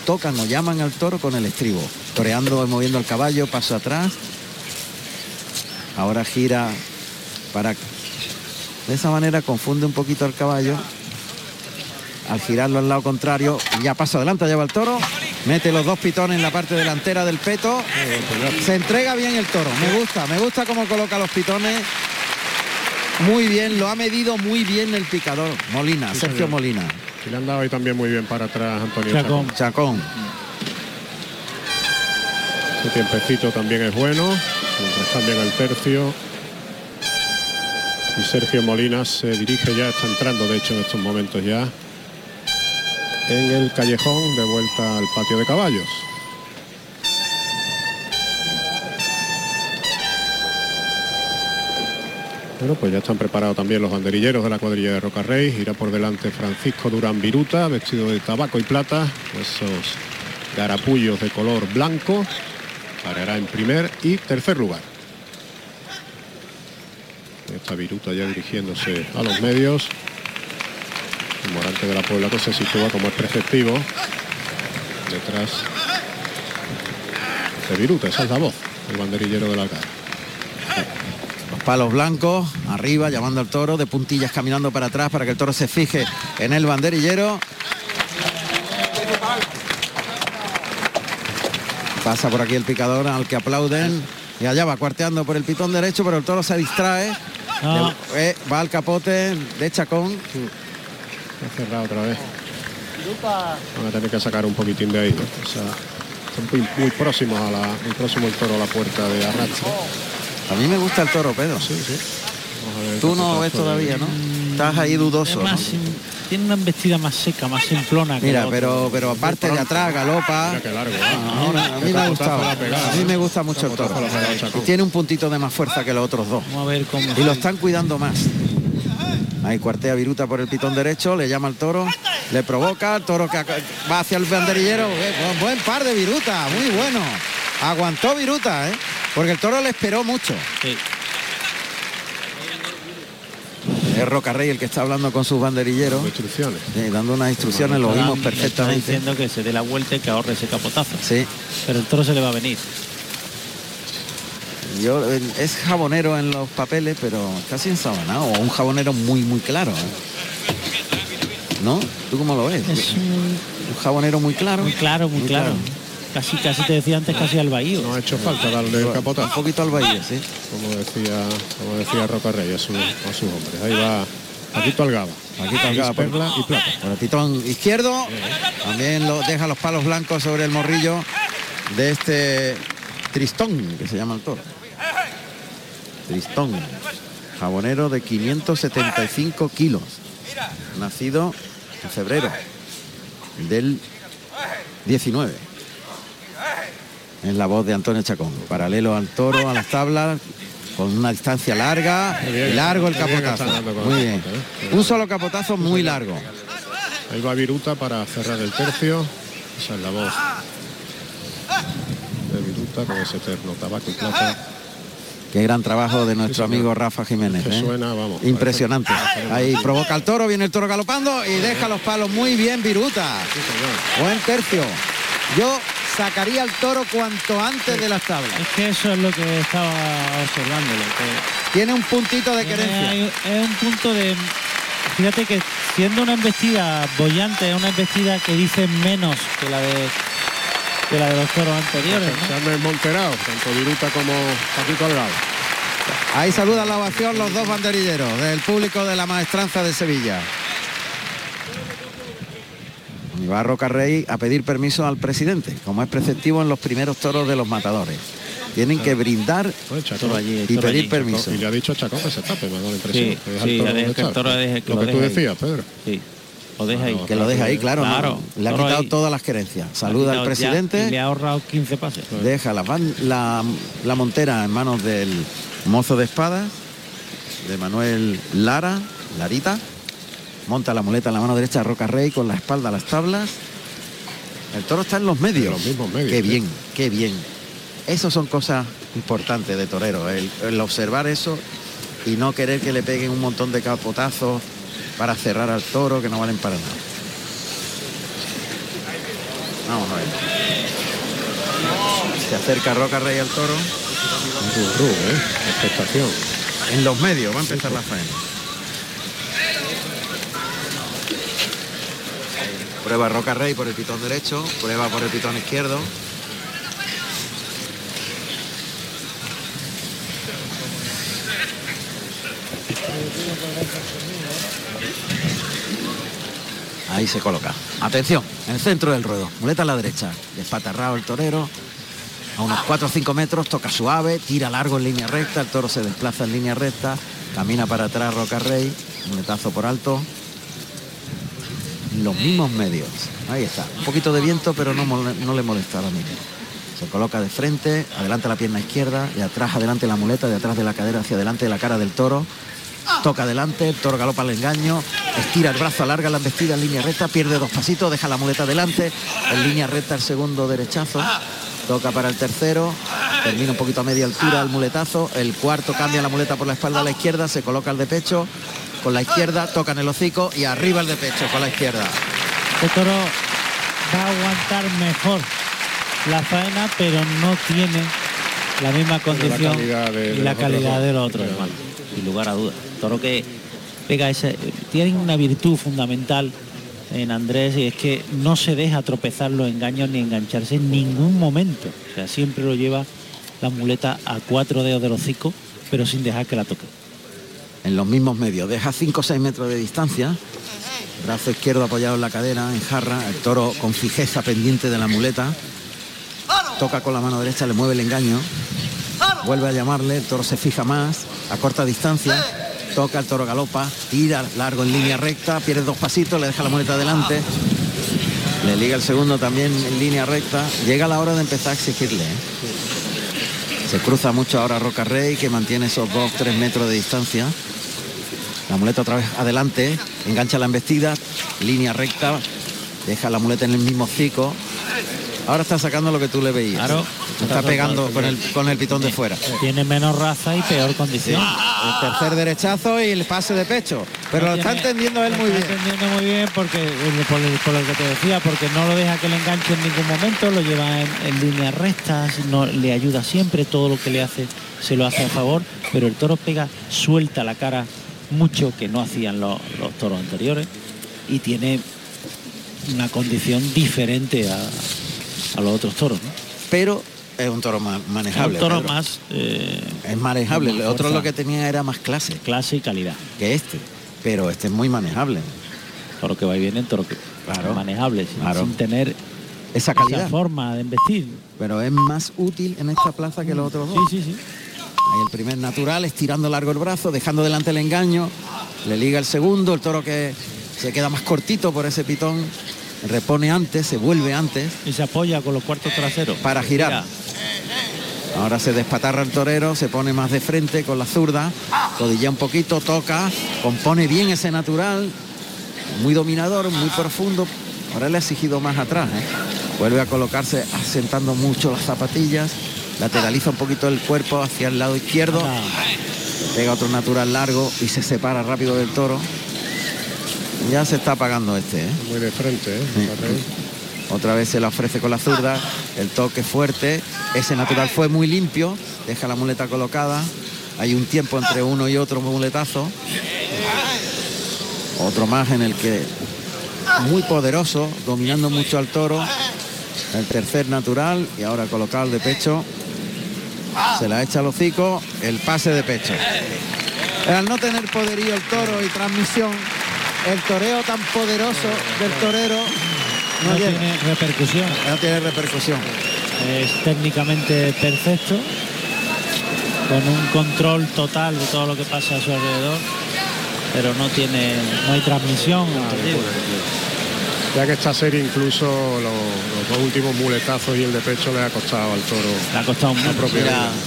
tocan o llaman al toro con el estribo, toreando y moviendo el caballo, paso atrás. Ahora gira para... De esa manera confunde un poquito al caballo. Al girarlo al lado contrario ya paso adelante, lleva el toro, mete los dos pitones en la parte delantera del peto, se entrega bien el toro, me gusta, me gusta cómo coloca los pitones, muy bien, lo ha medido muy bien el picador, Molina, Sí, Sergio señor. Molina. Y le han dado ahí también muy bien para atrás Antonio Chacón. Chacón. Chacón. Su tiempecito también es bueno. Cambian el tercio. Y Sergio Molina se dirige ya, está entrando de hecho en estos momentos ya en el callejón de vuelta al patio de caballos. Bueno, pues ya están preparados también los banderilleros de la cuadrilla de Rocarrey. Irá por delante Francisco Durán Viruta, vestido de tabaco y plata, esos garapullos de color blanco. Parará en primer y tercer lugar. Esta Viruta ya dirigiéndose a los medios. Morante de la Puebla que se sitúa como es preceptivo. Detrás de Viruta, esa es la voz, el banderillero de la cara. Los palos blancos, arriba, llamando al toro, de puntillas caminando para atrás para que el toro se fije en el banderillero. Pasa por aquí el picador al que aplauden. Y allá va cuarteando por el pitón derecho, pero el toro se distrae. No. Eh, va al capote de Chacón. Ha cerrado otra vez. Van a tener que sacar un poquitín de ahí. ¿no? O sea, están muy, muy próximos a la, muy próximo el toro a la puerta de arrastre. A mí me gusta el toro, Pedro. Sí, sí. Tú no ves todavía, ¿no? Estás ahí dudoso. Es más, ¿no? Tiene una embestida más seca, más simplona. que Mira, otra. pero pero aparte de atrás, galopa. Mira qué largo. ¿eh? Ahora, a mí me ha gustado. A mí me gusta mucho el toro. Y tiene un puntito de más fuerza que los otros dos. Vamos a ver cómo. Y lo están cuidando más. Ahí cuartea Viruta por el pitón derecho, le llama al toro, le provoca, el toro que va hacia el banderillero. Eh, buen- Buen par de Viruta, muy bueno. Aguantó Viruta, ¿eh? Porque el toro le esperó mucho. Sí. Es Rocarrey el que está hablando con sus banderilleros. Instrucciones. Sí, dando unas instrucciones, lo vimos Está perfectamente. diciendo que se dé la vuelta y que ahorre ese capotazo. Sí. Pero el toro se le va a venir. Yo, es jabonero en los papeles, pero casi ensabanado. O un jabonero muy, muy claro. ¿eh? ¿No? ¿Tú cómo lo ves? Es un Un jabonero muy claro. muy claro, muy, claro. Casi casi te decía antes casi al bahío. No ha hecho falta darle el capotazo. Un poquito al bahío, sí. Como decía, como decía Roca Rey a, su- a sus hombres. Ahí va Paquito Algaba. Paquito Algaba Perla y plata. El pitón izquierdo. También lo deja los palos blancos sobre el morrillo de este Tristón, que se llama el toro. Tristón. Jabonero de 575 kilos. Nacido en febrero del 19. Es la voz de Antonio Chacón. Paralelo al toro, a las tablas, con una distancia larga. Y largo el capotazo. Muy bien. Un solo capotazo muy largo. Ahí va Viruta para cerrar el tercio. Esa es la voz de Viruta con ese terno tabaco y plata. Qué gran trabajo de nuestro amigo Rafa Jiménez. ¿eh? suena, vamos. Impresionante. Ahí provoca el toro, viene el toro galopando y deja los palos muy bien Viruta. Buen tercio. Yo sacaría al toro cuanto antes de las tablas. Es que eso es lo que estaba observándolo. que Tiene un puntito de querencia. es un punto de. Fíjate que siendo una embestida bollante, es una embestida que dice menos que la de que la de los toros anteriores. ¿no? Se han desmonterado, tanto Viruta como Paquito Algaba. Ahí saludan la ovación los dos banderilleros del público de la maestranza de Sevilla. Y va Roca Rey a pedir permiso al presidente, como es preceptivo en los primeros toros de los matadores. Tienen que brindar Pues, Chacón. Toro allí, y pedir allí. permiso. Y le ha dicho a Chacón que se tape, me da la impresión. Sí, que deja sí, el toro le deja donde que el está. toro deje- que Lo lo que tú ahí. decías, Pedro. Sí. Lo deja ahí. Que lo deja ahí, claro. ¿no? Le ha quitado ahí. todas las querencias. Saluda al ya presidente. y le ha ahorrado 15 pases. Deja la, la montera en manos del mozo de espadas, de Manuel Lara, Larita. Monta la muleta en la mano derecha de Roca Rey con la espalda a las tablas. El toro está en los medios. En los mismos medios, Qué bien, qué bien. Eso son cosas importantes de torero, el, el observar eso y no querer que le peguen un montón de capotazos para cerrar al toro que no valen para nada. Vamos a ver. Se acerca Roca Rey al toro. Un ¿eh? Expectación. En los medios va a empezar la faena. Prueba Roca Rey por el pitón derecho, prueba por el pitón izquierdo. Ahí se coloca. Atención, en el centro del ruedo. Muleta a la derecha. Despatarrado el torero. A unos 4 o 5 metros, toca suave, tira largo en línea recta, el toro se desplaza en línea recta, camina para atrás Roca Rey, muletazo por alto. Los mismos medios. Ahí está. Un poquito de viento, pero no, no le molesta ahora mismo. Se coloca de frente, adelante la pierna izquierda, de atrás adelante la muleta, de atrás de la cadera hacia adelante de la cara del toro. Toca adelante, el toro galopa al engaño, estira el brazo, alarga la embestida en línea recta, pierde dos pasitos, deja la muleta adelante, en línea recta el segundo derechazo, toca para el tercero, termina un poquito a media altura el muletazo, el cuarto cambia la muleta por la espalda a la izquierda, se coloca el de pecho, con la izquierda, toca en el hocico y arriba el de pecho con la izquierda. Este toro va a aguantar mejor la faena, pero no tiene la misma condición calidad de- de y la los calidad otros de los otros hermanos, sin lugar a dudas. Toro que pega ese, tiene una virtud fundamental en Andrés y es que no se deja tropezar los engaños ni engancharse en ningún momento. O sea, siempre lo lleva la muleta a cuatro dedos del hocico, pero sin dejar que la toque. En los mismos medios. Deja 5 o 6 metros de distancia. Brazo izquierdo apoyado en la cadera, en jarra. El toro con fijeza pendiente de la muleta. Toca con la mano derecha, le mueve el engaño. Vuelve a llamarle, el toro se fija más, a corta distancia. Toca, el toro galopa, tira largo en línea recta, pierde dos pasitos, le deja la muleta adelante. Le liga el segundo también en línea recta. Llega la hora de empezar a exigirle. ¿eh? Se cruza mucho ahora Roca Rey, que mantiene esos 2-3 metros de distancia. La muleta otra vez adelante, engancha la embestida, línea recta, deja la muleta en el mismo hocico. Ahora está sacando lo que tú le veías. Claro. Está pegando con el, con el pitón de fuera. Tiene menos raza y peor Sí, condición. el tercer derechazo y el pase de pecho. Pero lo está tiene- entendiendo él lo muy está bien. entendiendo muy bien porque eh, por, el- por lo que te decía, porque no lo deja que le enganche en ningún momento, lo lleva en, en líneas rectas, no le ayuda siempre, todo lo que le hace se lo hace a favor, pero el toro pega, suelta la cara mucho que no hacían los, los toros anteriores y tiene una condición diferente a, a los otros toros. ¿no? Pero es un toro ma- manejable. Es un toro Pedro. más eh, Es manejable. El más otro lo que tenía era más clase clase y calidad. que este. Pero este es muy manejable. Toro que va y viene, toro que Claro. manejable, sin, Claro. sin tener Esa esa calidad. forma de embestir. Pero es más útil en esta plaza que los otros Sí, sí, sí. Ahí el primer natural, estirando largo el brazo, dejando delante el engaño. Le liga el segundo, el toro que se queda más cortito por ese pitón. Repone antes, se vuelve antes Y se apoya con los cuartos traseros. para girar. Ahora se despatarra el torero, se pone más de frente con la zurda, codilla un poquito, toca, compone bien ese natural, muy dominador, muy profundo. Ahora le ha exigido más atrás. ¿eh? Vuelve a colocarse asentando mucho las zapatillas, lateraliza un poquito el cuerpo hacia el lado izquierdo, pega otro natural largo y se separa rápido del toro. Ya se está apagando este. ¿eh? Muy de frente, ¿eh? Sí. Otra vez se la ofrece con la zurda, el toque fuerte, ese natural fue muy limpio, deja la muleta colocada, hay un tiempo entre uno y otro muletazo, otro más en el que muy poderoso, dominando mucho al toro, el tercer natural y ahora colocado de pecho, se la echa al hocico, el pase de pecho. Al no tener poderío el toro y transmisión, el toreo tan poderoso del torero no, No tiene repercusión. No tiene repercusión. Es técnicamente perfecto, con un control total de todo lo que pasa a su alrededor, pero no tiene, no hay transmisión. entendido. Ya que esta serie incluso los, los dos últimos muletazos y el de pecho le ha costado al toro. Le ha costado mucho.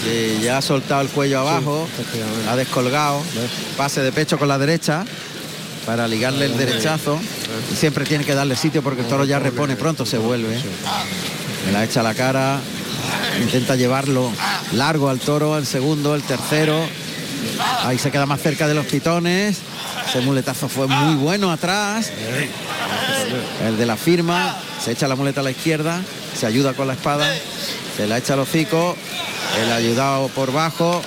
sí, ya ha soltado el cuello abajo, ha descolgado, pase de pecho con la derecha para ligarle el derechazo. Y siempre tiene que darle sitio porque el toro ya repone pronto, se vuelve. Me la echa a la cara, intenta llevarlo largo al toro, el segundo, el tercero. Ahí se queda más cerca de los pitones. Ese muletazo fue muy bueno atrás. El de la firma, se echa la muleta a la izquierda, se ayuda con la espada, se la echa al hocico, el ayudado por bajo.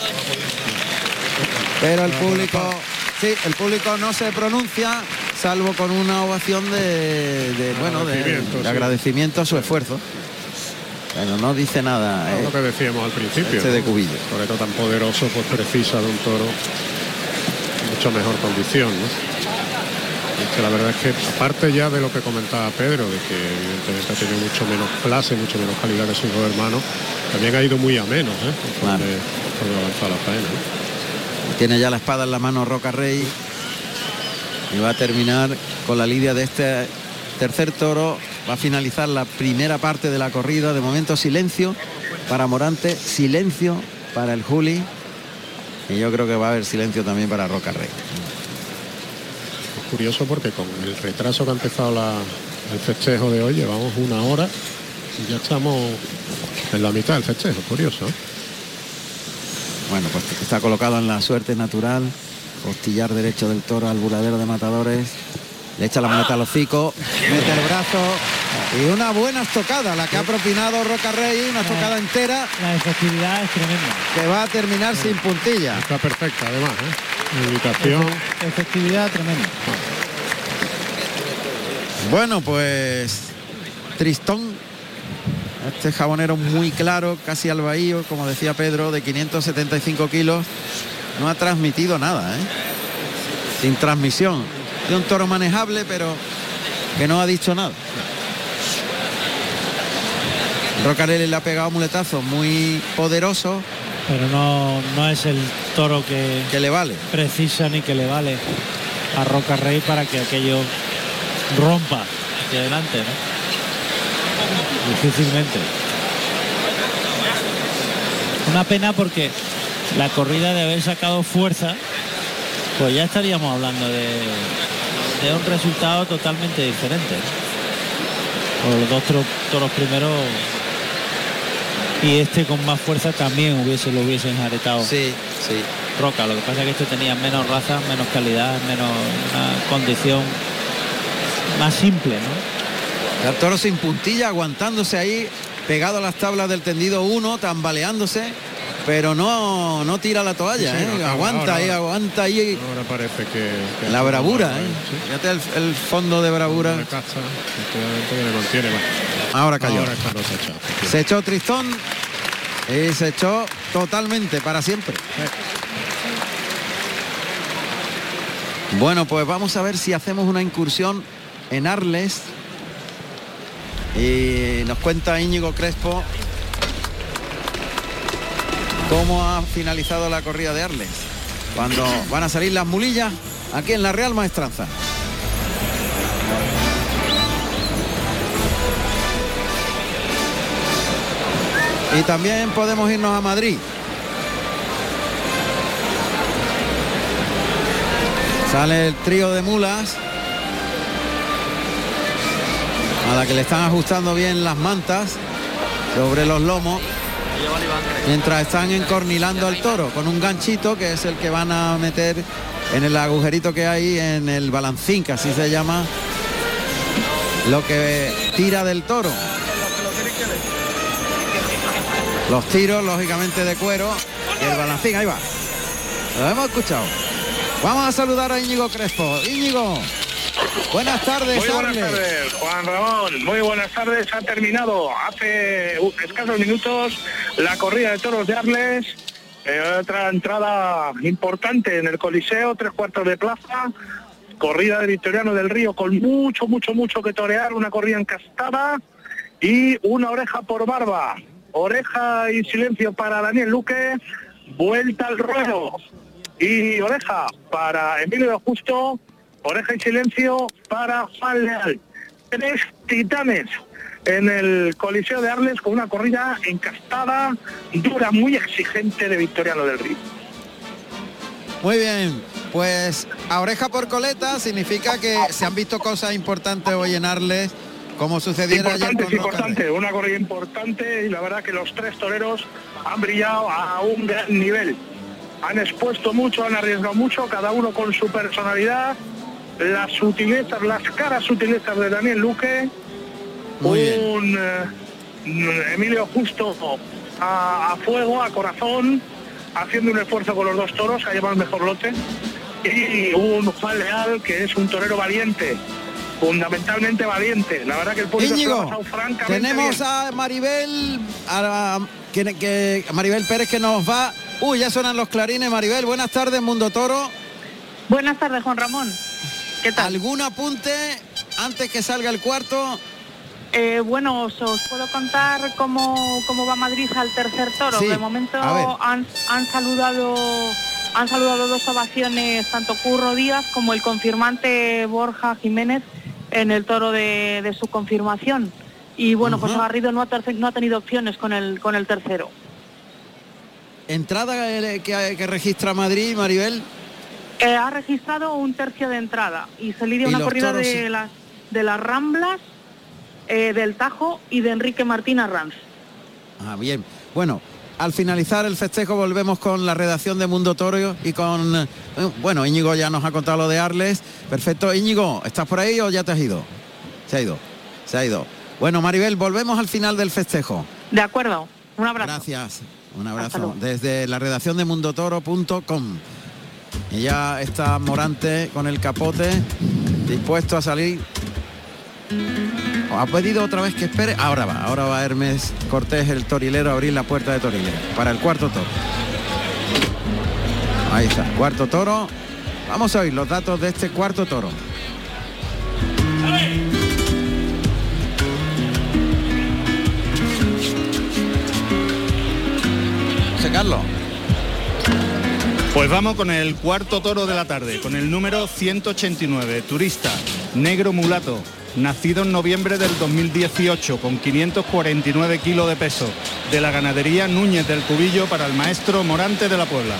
Pero el público, sí, el público no se pronuncia, salvo con una ovación de, de, bueno, de, Agradecimiento, de sí. agradecimiento a su esfuerzo. Bueno, no dice nada. Es eh, lo que decíamos al principio. Este de. Cubillo. Un torero tan poderoso pues precisa de un toro mucho mejor condición, ¿no? Que la verdad es que aparte ya de lo que comentaba Pedro, de que evidentemente ha tenido mucho menos clase, mucho menos calidad que sus dos hermanos, también ha ido muy a menos, ¿eh? Conforme, conforme avanza la faena. Tiene ya la espada en la mano Roca Rey. Y va a terminar con la lidia de este tercer toro. Va a finalizar la primera parte de la corrida. De momento silencio para Morante, silencio para el Juli. Y yo creo que va a haber silencio también para Roca Rey. Curioso porque con el retraso que ha empezado la- el festejo de hoy, llevamos una hora y ya estamos en la mitad del festejo, curioso. ¿eh? Bueno, pues está colocado en la suerte natural. Costillar derecho del toro al buladero de matadores. Le echa la muleta al hocico, mete el brazo y una buena estocada, la que ha propinado Roca Rey, una estocada entera La efectividad es tremenda. que va a terminar sin puntilla. Está perfecta además, ¿eh? Efectividad tremenda. Bueno, pues Tristón, este jabonero muy claro, casi al bahío, como decía Pedro, de 575 kilos, no ha transmitido nada, ¿eh? sin transmisión. De un toro manejable, pero que no ha dicho nada. Rocarelli le ha pegado muletazo muy poderoso Pero no, no es el toro que, que le vale. precisa ni que le vale a Roca Rey para que aquello rompa hacia adelante, ¿no? Difícilmente. Una pena porque la corrida de haber sacado fuerza, pues ya estaríamos hablando de, de un resultado totalmente diferente. O los dos toro- toros primeros y este con más fuerza también hubiese lo hubiesen aretado. Sí, sí. Roca, lo que pasa es que este tenía menos raza, menos calidad, menos una condición más simple, ¿no? El toro sin puntilla, aguantándose ahí, pegado a las tablas del tendido 1, tambaleándose. Pero no no tira la toalla, Sí, sí, ¿eh? no, aguanta ahora, ahí, aguanta ahí. Ahora parece que... que La bravura. ¿eh? Fíjate el, el fondo de bravura. Caza, contiene. Ahora cayó. Ahora. Se echó Tristón y se echó totalmente para siempre. Bueno, pues vamos a ver si hacemos una incursión en Arles. Y nos cuenta Íñigo Crespo cómo ha finalizado la corrida de Arles. Cuando van a salir las mulillas aquí en la Real Maestranza. Y también podemos irnos a Madrid. Sale el trío de mulas. A la que le están ajustando bien las mantas sobre los lomos. Mientras están encornilando al toro con un ganchito que es el que van a meter en el agujerito que hay en el balancín, que así se llama, lo que tira del toro. Los tiros, lógicamente, de cuero. Y el balancín, ahí va. Lo hemos escuchado. Vamos a saludar a Íñigo Crespo. Íñigo, buenas tardes. Muy buenas tardes, Juan Ramón. Muy buenas tardes. Ha terminado hace escasos minutos la corrida de toros de Arles. Eh, otra entrada importante en el Coliseo, tres cuartos de plaza. Corrida de Victoriano del Río con mucho, mucho, mucho que torear. Una corrida encastada y una oreja por barba. Oreja y silencio para Daniel Luque. Vuelta al ruedo. Y oreja para Emilio Justo. Oreja y silencio para Juan Leal. Tres titanes en el Coliseo de Arles con una corrida encastada, dura, muy exigente de Victoriano del Río. Muy bien, pues a oreja por coleta significa que se han visto cosas importantes hoy en Arles, como sucediera ayer Importante, con es Roca importante, una corrida importante y la verdad que los tres toreros han brillado a un gran nivel. Han expuesto mucho, han arriesgado mucho, cada uno con su personalidad, las sutilezas, las caras sutilezas de Daniel Luque, Muy bien. un eh, Emilio Justo a, a fuego, a corazón, haciendo un esfuerzo con los dos toros, ha llevado el mejor lote, y un Juan Leal que es un torero valiente, fundamentalmente valiente. La verdad que el público se lo ha pasado francamente tenemos bien. a Maribel, a, que, que- a Maribel Pérez que nos va. Uy, ya suenan los clarines, Maribel. Buenas tardes, Mundo Toro. Buenas tardes, Juan Ramón. ¿Qué tal? ¿Algún apunte antes que salga el cuarto? Eh, bueno, os, os puedo contar cómo, cómo va Madrid al tercer toro. Sí, de momento han, han saludado han saludado dos ovaciones tanto Curro Díaz como el confirmante Borja Jiménez en el toro de, de su confirmación. Y bueno, pues Ujú. Garrido no ha, terce- no ha tenido opciones con el, con el tercero. Entrada eh, que, que registra Madrid, Maribel. Eh, ha registrado un tercio de entrada y se lidia una corrida toros, de, las, de las Ramblas, eh, del Tajo y de Enrique Martín Arranz. Ah, bien. Bueno, al finalizar el festejo volvemos con la redacción de Mundo Toro y con... eh, bueno, Íñigo ya nos ha contado lo de Arles. Perfecto. Íñigo, ¿estás por ahí o ya te has ido? Se ha ido. Se ha ido. Bueno, Maribel, volvemos al final del festejo. De acuerdo. Un abrazo. Gracias. Un abrazo. Desde la redacción de mundotoro.com. Y ya está Morante con el capote, dispuesto a salir. Ha pedido otra vez que espere. Ahora va, ahora va Hermes Cortés, el torilero, a abrir la puerta de torilero para el cuarto toro. Ahí está, cuarto toro. Vamos a oír los datos de este cuarto toro. Carlos. Pues vamos con el cuarto toro de la tarde, con el número 189, turista, negro mulato, nacido en noviembre del 2018, con 549 kilos de peso, de la ganadería Núñez del Cubillo para el maestro Morante de la Puebla.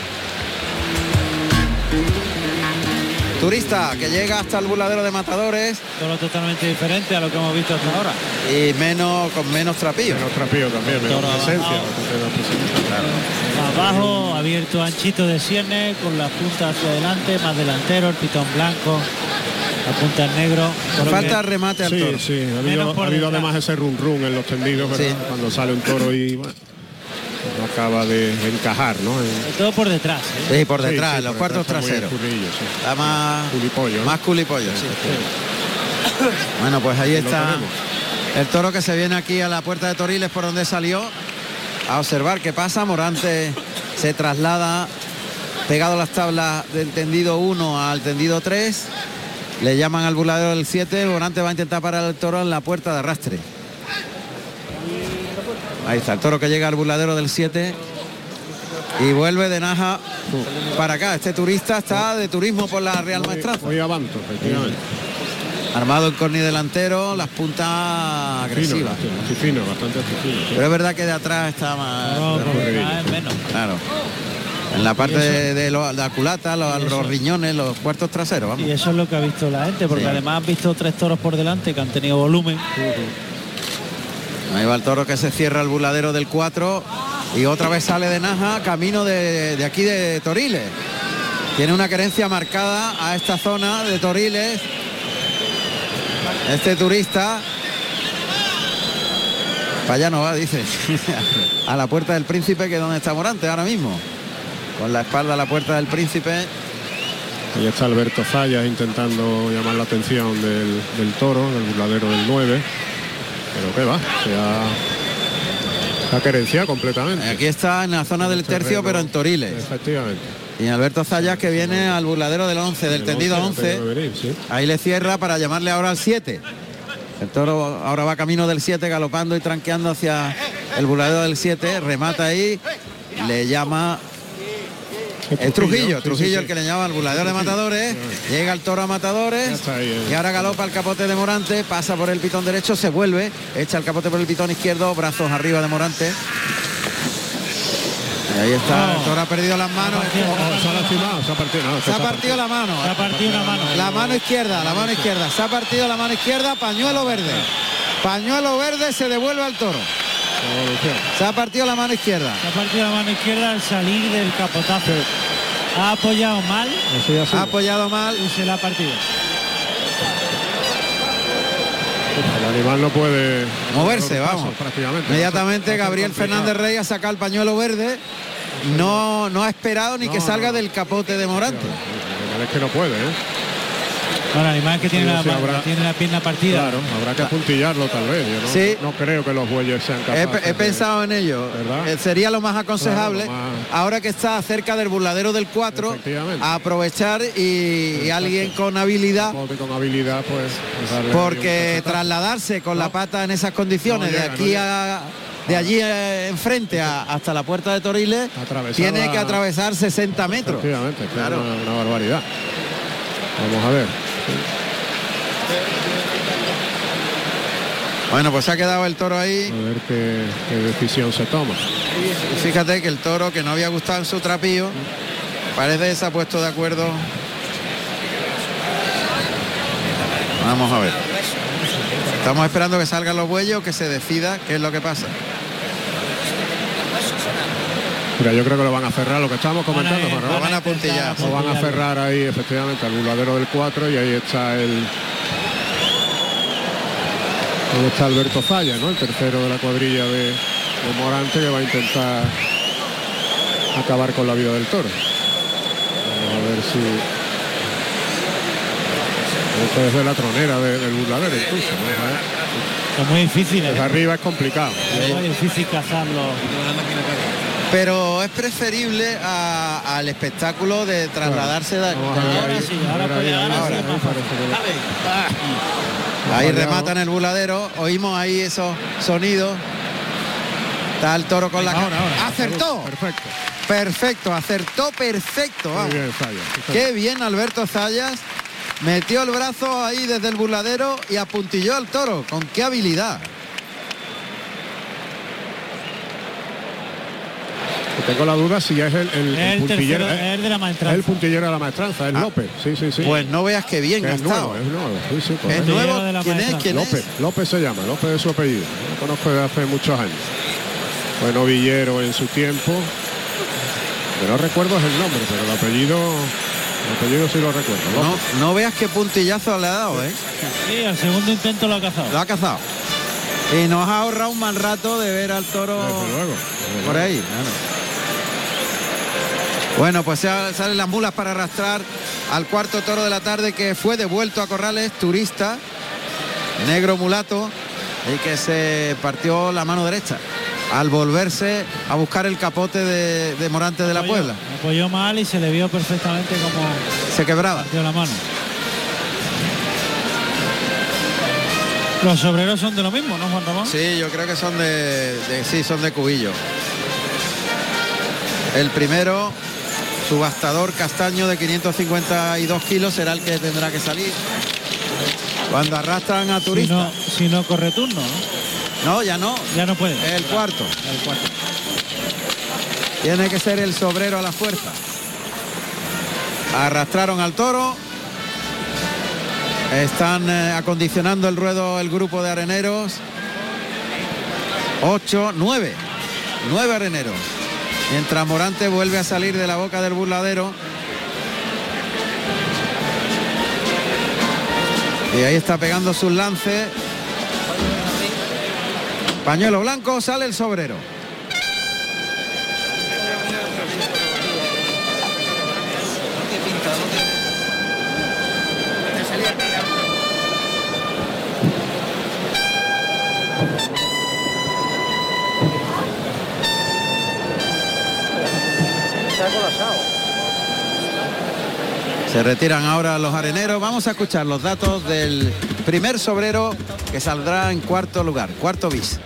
Turista que llega hasta el burladero de matadores. Todo totalmente diferente a lo que hemos visto hasta ahora. Y menos con menos trapillo. Menos trapillo también, menos Toro presencia. Más bajo, abierto anchito de cierne, con las puntas hacia adelante, más delantero, el pitón blanco, la punta en negro. Falta que- remate al Sí, toro. sí, ha habido, ha además ese run run en los tendidos, ¿verdad? Sí. Cuando sale un toro y bueno, acaba de, encajar, ¿no? En- Todo por detrás. ¿eh? Sí, por detrás, sí, los por cuartos detrás traseros. Está más Culipollo, ¿no? más culipollo, sí. Bueno, pues ahí está el toro que se viene aquí a la puerta de Toriles por donde salió a observar qué pasa. Morante se traslada pegado a las tablas del tendido 1 al tendido 3. Le llaman al burladero del 7. Morante va a intentar parar el toro en la puerta de arrastre. Ahí está el toro que llega al burladero del 7 y vuelve de Naja para acá. Este turista está de turismo por la Real Maestranza. Hoy avanto, efectivamente. Armado en corni delantero, las puntas agresivas. Fino, sí, fino, bastante fino. sí. Pero es verdad que de atrás está más... No, menos. Claro. En la parte de, de lo- la culata, los, riñones, los cuartos traseros, vamos. Y eso es lo que ha visto la gente, porque Sí. además han visto tres toros por delante que han tenido volumen. Ahí va el toro que se cierra el buladero del 4 y otra vez sale de Naja, camino de, de aquí de Toriles. Tiene una querencia marcada a esta zona de Toriles. Este turista. Para allá no va, dice. a la puerta del príncipe, que es donde está Morante ahora mismo. Con la espalda a la puerta del príncipe. Ahí está Alberto Zayas intentando llamar la atención del, del toro, del burladero del 9. Pero qué va, se ha, querenciado completamente. Aquí está en la zona del tercio, pero en Toriles. Efectivamente. Y Alberto Zayas que viene al burladero del 11, del El tendido 11, 11. tengo que venir, sí. Ahí le cierra para llamarle ahora al 7. El toro ahora va camino del 7, galopando y tranqueando hacia el burladero del 7. Remata ahí, le llama es Trujillo, Trujillo el que le llama al burladero de matadores. Llega el toro a matadores. Eh. Y ahora galopa el capote de Morante, pasa por el pitón derecho, se vuelve, echa el capote por el pitón izquierdo, brazos arriba de Morante. Y ahí está, el toro ha perdido las manos. Se ha lastimado, se ha partido. no, Se ha partido la mano. Se ha partido una mano. La mano izquierda, la mano izquierda. Se ha partido la mano izquierda, pañuelo verde. Pañuelo verde se devuelve al toro. Se ha partido la mano izquierda. Se ha partido la mano izquierda al salir del capotazo. Ha apoyado mal ha apoyado mal. y se la ha partido. El animal no puede Moverse, pasos vamos. prácticamente. Inmediatamente Gabriel. Fernández Rey ha sacado el pañuelo verde. No, no ha esperado ni que salga no. del capote de Morante. Es que no puede, ¿eh? Bueno, animal que tiene, Sí, la, sí, habrá- tiene la pierna partida. Claro, habrá que apuntillarlo tal vez. Yo no, Sí. no creo que los bueyes sean He, capaces. he pensado en ello. ¿Verdad? Eh, Sería lo más aconsejable, Claro, lo más- ahora que está cerca del burladero del 4, Efectivamente. a aprovechar y, y alguien con habilidad, Porque con habilidad, pues. pues porque trasladarse con la pata en esas condiciones, No llega, de aquí a de allí eh, enfrente a- hasta la puerta de Toriles, tiene que atravesar 60 metros. Efectivamente, Claro. claro. Una, una barbaridad. Vamos a ver. Bueno, pues ha quedado el toro ahí. A ver qué, qué decisión se toma. Y fíjate que el toro que no había gustado en su trapío, parece que se ha puesto de acuerdo. Vamos a ver. Estamos esperando que salgan los bueyes o que se decida qué es lo que pasa. Mira, yo creo que lo van a cerrar, lo que estábamos comentando, Lo van a puntillar. Lo van a cerrar ahí, efectivamente, al burladero del 4 y ahí está el. Ahí está Alberto Zaya, ¿no? El tercero de la cuadrilla de, de Morante que va a intentar acabar con la vida del toro. Vamos a ver si. Esto es de la tronera de- del burladero incluso. ¿no? Es muy difícil. Desde ¿eh? arriba es complicado. Es muy difícil cazarlo. Pero es preferible a- al espectáculo de trasladarse de ahí, rematan el buladero, oímos ahí esos sonidos. Está el toro con la Ahora, ahora. Acertó. Perfecto. Perfecto, acertó perfecto. Vamos. bien. Qué bien Alberto Zayas. Metió el brazo ahí desde el burladero y apuntilló al toro. Con qué habilidad. Tengo la duda si es el, el, el Es el puntillero. tercero, es- de la es maestranza. el puntillero de la maestranza, es Ah. López. Sí, sí, sí. Pues no veas qué bien Que ha es nuevo, es nuevo. Sí, sí, Es correcto. nuevo. de la ¿Quién es? maestra. ¿Quién López, es? López se llama, López es su apellido. Lo conozco desde hace muchos años. Fue novillero en su tiempo. Que no recuerdo es el nombre, pero el apellido, el apellido sí lo recuerdo. No, no veas qué puntillazo le ha dado, ¿eh? Sí, al segundo intento lo ha cazado. Lo ha cazado. Y nos ha ahorrado un mal rato de ver al toro Desde luego. desde por ahí. claro. Bueno, pues ya salen las mulas para arrastrar al cuarto toro de la tarde que fue devuelto a Corrales, turista, negro mulato, y que se partió la mano derecha al volverse a buscar el capote de, de Morante de la Puebla. Apoyó mal y se le vio perfectamente como Se quebraba. partió la mano. Los obreros son de lo mismo, ¿no, Juan Ramón? Sí, yo creo que son de, de- sí, son de cubillo. El primero, subastador castaño de 552 kilos, será el que tendrá que salir. Cuando arrastran a Si turistas. no, si no corre turno, ¿no? No, ya no. Ya no puede. El cuarto. El cuarto. Tiene que ser el sobrero a la fuerza. Arrastraron al toro. Están eh, acondicionando el ruedo el grupo de areneros. 8, 9. 9 areneros. Mientras Morante vuelve a salir de la boca del burladero. Y ahí está pegando sus lances. Pañuelo blanco, sale el sobrero. Se retiran ahora los areneros. Vamos a escuchar los datos del primer sobrero que saldrá en cuarto lugar, cuarto bis.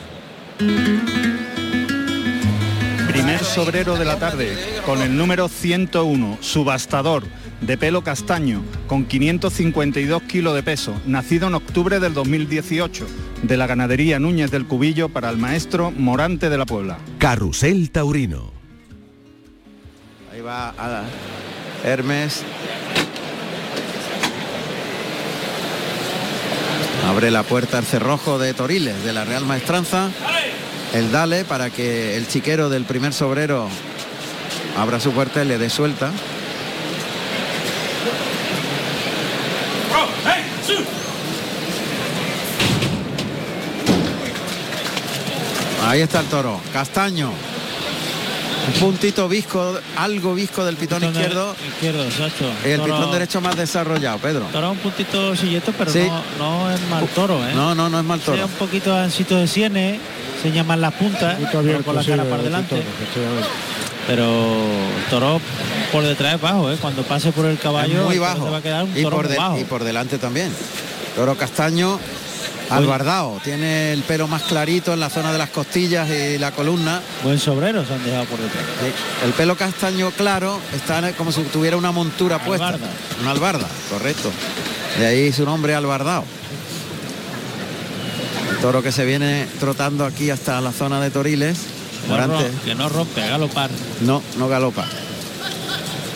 Primer sobrero de la tarde, con el número 101, subastador, de pelo castaño, con 552 kilos de peso, nacido en octubre del 2018, de la ganadería Núñez del Cubillo para el maestro Morante de la Puebla. Carrusel Taurino. Ahí va a Hermes. Abre la puerta el cerrojo de Toriles de la Real Maestranza. El dale para que el chiquero del primer sobrero abra su puerta y le dé suelta. Ahí está el toro. Castaño. Un puntito visco, algo visco del pitón Pitón de- izquierdo. Exacto. El Toro- pitón derecho más desarrollado, Pedro. Toro un puntito silleto, pero Sí. no, no es mal toro, ¿eh? No, no, no es mal toro. Sea un poquito ansito de sienes, se llaman las puntas, pero con la cara para adelante. Pero toro por detrás es bajo, ¿eh? Cuando pase por el caballo, Es muy bajo. se va a quedar un y, toro por muy de- bajo. y por delante también. Toro castaño albardao. Tiene el pelo más clarito en la zona de las costillas y la columna. Buen sobrero se han dejado por detrás. El pelo castaño claro está como si tuviera una montura puesta. Albarda. Una albarda, correcto. De ahí su nombre albardao. El toro que se viene trotando aquí hasta la zona de Toriles. No que no rompe, a galopar. No, no galopa.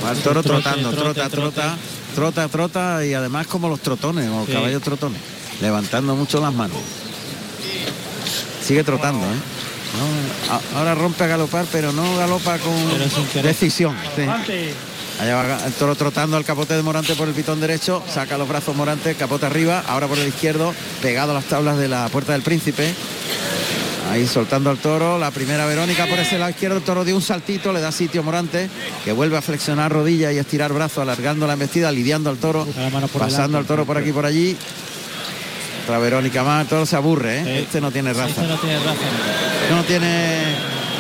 Va el toro Trote, trotando, trote, trota, trote. trota, trota, trota y además como los trotones, o Sí. caballos trotones, levantando mucho las manos. Sigue trotando, ¿eh? No, ahora rompe a galopar, pero no galopa con decisión. sí. Allá va el toro trotando al capote de Morante por el pitón derecho, saca los brazos Morante, capote arriba, ahora por el izquierdo, pegado a las tablas de la puerta del príncipe. Ahí soltando al toro, la primera Verónica por ese lado izquierdo, el toro dio un saltito, le da sitio a Morante, que vuelve a flexionar rodilla y a estirar brazo, alargando la embestida, lidiando al toro, pasando al toro por aquí y por allí. Otra Verónica más, el toro se aburre, ¿eh? Sí. Este no tiene raza. Este no tiene raza. No tiene,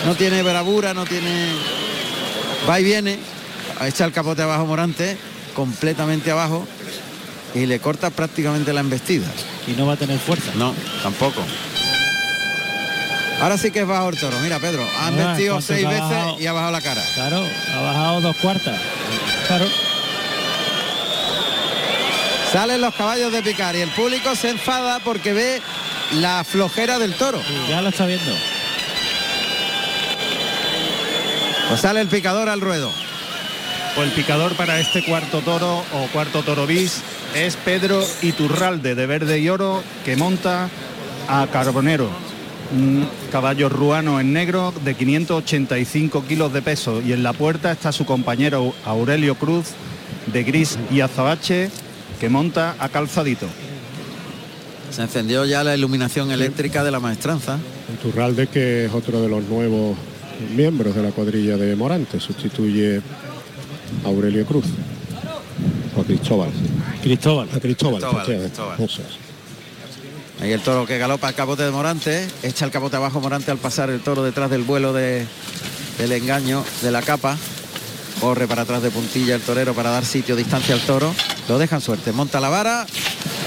no tiene bravura, no tiene. Va y viene, echa el capote abajo Morante, completamente abajo, y le corta prácticamente la embestida. Y no va a tener fuerza. No, tampoco. Ahora sí que es bajo el toro. Mira, Pedro, ha Ah, embestido ¿cuánto seis veces bajado? y ha bajado la cara. Claro, ha bajado dos cuartas. Claro. Salen los caballos de picar y el público se enfada porque ve la flojera del toro. Ya lo está viendo. Pues sale el picador al ruedo. Pues el picador para este cuarto toro o cuarto toro bis es Pedro Iturralde de verde y oro que monta a Carbonero. Un caballo ruano en negro de 585 kilos de peso y en la puerta está su compañero Aurelio Cruz de gris y azabache que monta a calzadito. Se encendió ya la iluminación eléctrica de la maestranza. El Turralde, que es otro de los nuevos miembros de la cuadrilla de Morante. Sustituye a Aurelio Cruz. O a Cristóbal. Cristóbal. A Cristóbal. Cristóbal. Ahí el toro que galopa el capote de Morante, echa el capote abajo Morante al pasar el toro detrás del vuelo de, del engaño de la capa. Corre para atrás de puntilla el torero para dar sitio, distancia al toro. Lo dejan suerte, monta la vara.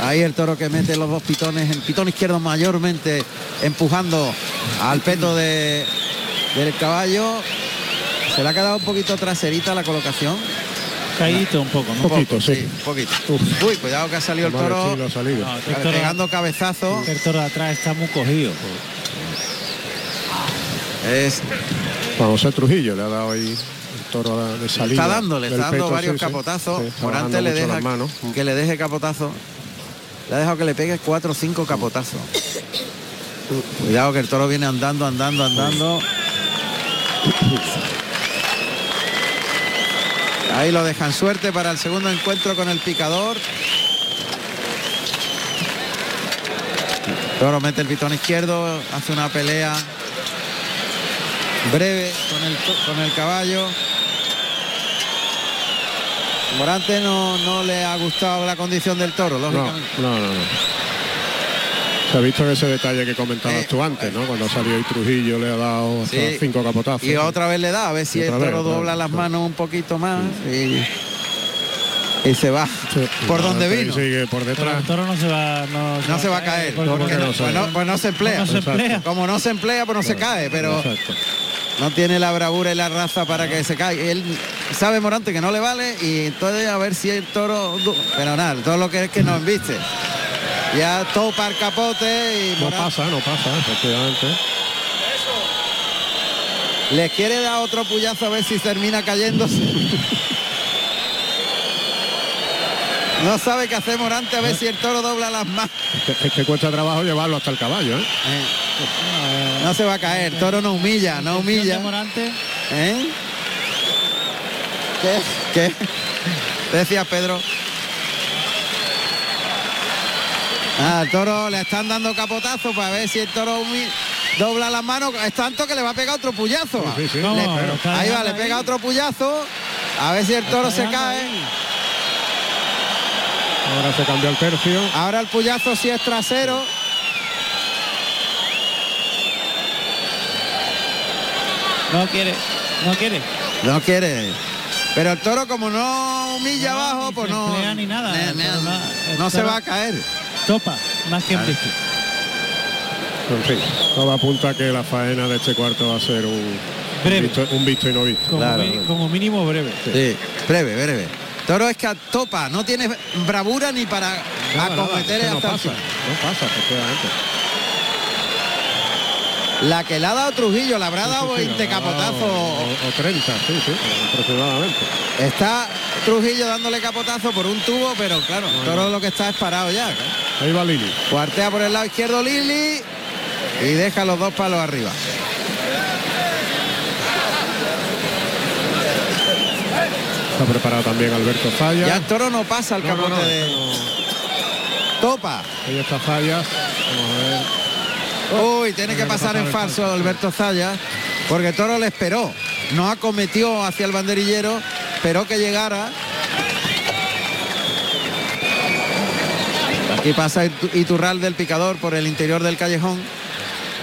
Ahí el toro que mete los dos pitones, el pitón izquierdo mayormente empujando al peto de, del caballo. Se le ha quedado un poquito traserita la colocación. Caído un poco, ¿no? Un poquito, sí. Un poquito. Uy, cuidado que ha salido el toro. ha salido. No, que el toro- Pegando cabezazo. El toro de atrás está muy cogido. Es, Juan José Trujillo le ha dado ahí el toro de salida. está dándole, está dando peto, varios sí, capotazos. Morante le deja que le deje capotazo. Le ha dejado que le pegue cuatro o cinco capotazos. Cuidado que el toro viene andando, andando, andando. Ahí lo dejan suerte para el segundo encuentro con el picador. Toro mete el pitón izquierdo, hace una pelea breve con el, con el caballo. Morante no, no le ha gustado la condición del toro, No, lógicamente. no, no, no. Se ha visto ese detalle que comentabas Eh, tú antes, ¿no? Cuando salió ahí Trujillo le ha dado hasta Sí. cinco capotazos. Y otra vez le da, a ver si Y el toro dobla vez, las sí. manos un poquito más y, y se va por donde Morante vino. Sigue por Pero detrás. el toro no se va, no, No se va a caer, porque No, porque porque no no- se- pues, no, pues no se emplea. No se Exacto. emplea. Como no se emplea, pues no se cae, pero Exacto. no tiene la bravura y la raza para que se caiga. Él sabe Morante que no le vale y entonces a ver si el toro... Pero nada, todo lo que es que no embiste. Ya topa el capote y No pasa, no pasa, efectivamente. le quiere dar otro puyazo a ver si termina cayéndose. No sabe qué hacer Morante a ver si el toro dobla las manos. Es que, es que cuesta trabajo llevarlo hasta el caballo, ¿eh? Eh, No se va a caer, el toro no humilla, no humilla. Morante, ¿Eh? ¿Qué? ¿Qué? Decía Pedro. Ah, el toro le están dando capotazo para ver si el toro dobla las manos. Es tanto que le va a pegar otro puyazo. Sí, sí, No, Le- lo está ahí va, le pega ahí. otro puyazo. A ver si el toro se cae. ahí. Ahora se cambió el tercio. Ahora el puyazo sí es trasero. no quiere, no quiere. No quiere. Pero el toro como no humilla No, abajo, ni pues no. ni nada, ne- ne- no- no se va a caer. Topa, más que en visto. En fin, todo apunta a que la faena de este cuarto va a ser un, Breve. un, visto, un visto y no visto. Como, Claro. mi- como mínimo breve. Sí, breve, breve. Toro es que topa, no tiene bravura ni para Nada, nada, acometer es que no hasta pasa, no pasa, efectivamente. La que le ha dado Trujillo, la habrá dado Sí, sí, 20 ha dado- capotazos. O, o 30, sí, sí, aproximadamente. Está Trujillo dándole capotazo por un tubo, pero claro, Toro lo que está es parado ya. claro. Ahí va Lili. Cuartea por el lado izquierdo Lili y deja los dos palos arriba. Está preparado también Alberto Falla. Ya el toro no pasa el No, capote no, de. Topa. Ahí está Fallas. Vamos a ver. Uy, tiene que pasar en falso Alberto Zaya, porque Toro le esperó. No acometió hacia el banderillero, esperó que llegara. Aquí pasa Itu- Iturral del picador por el interior del callejón,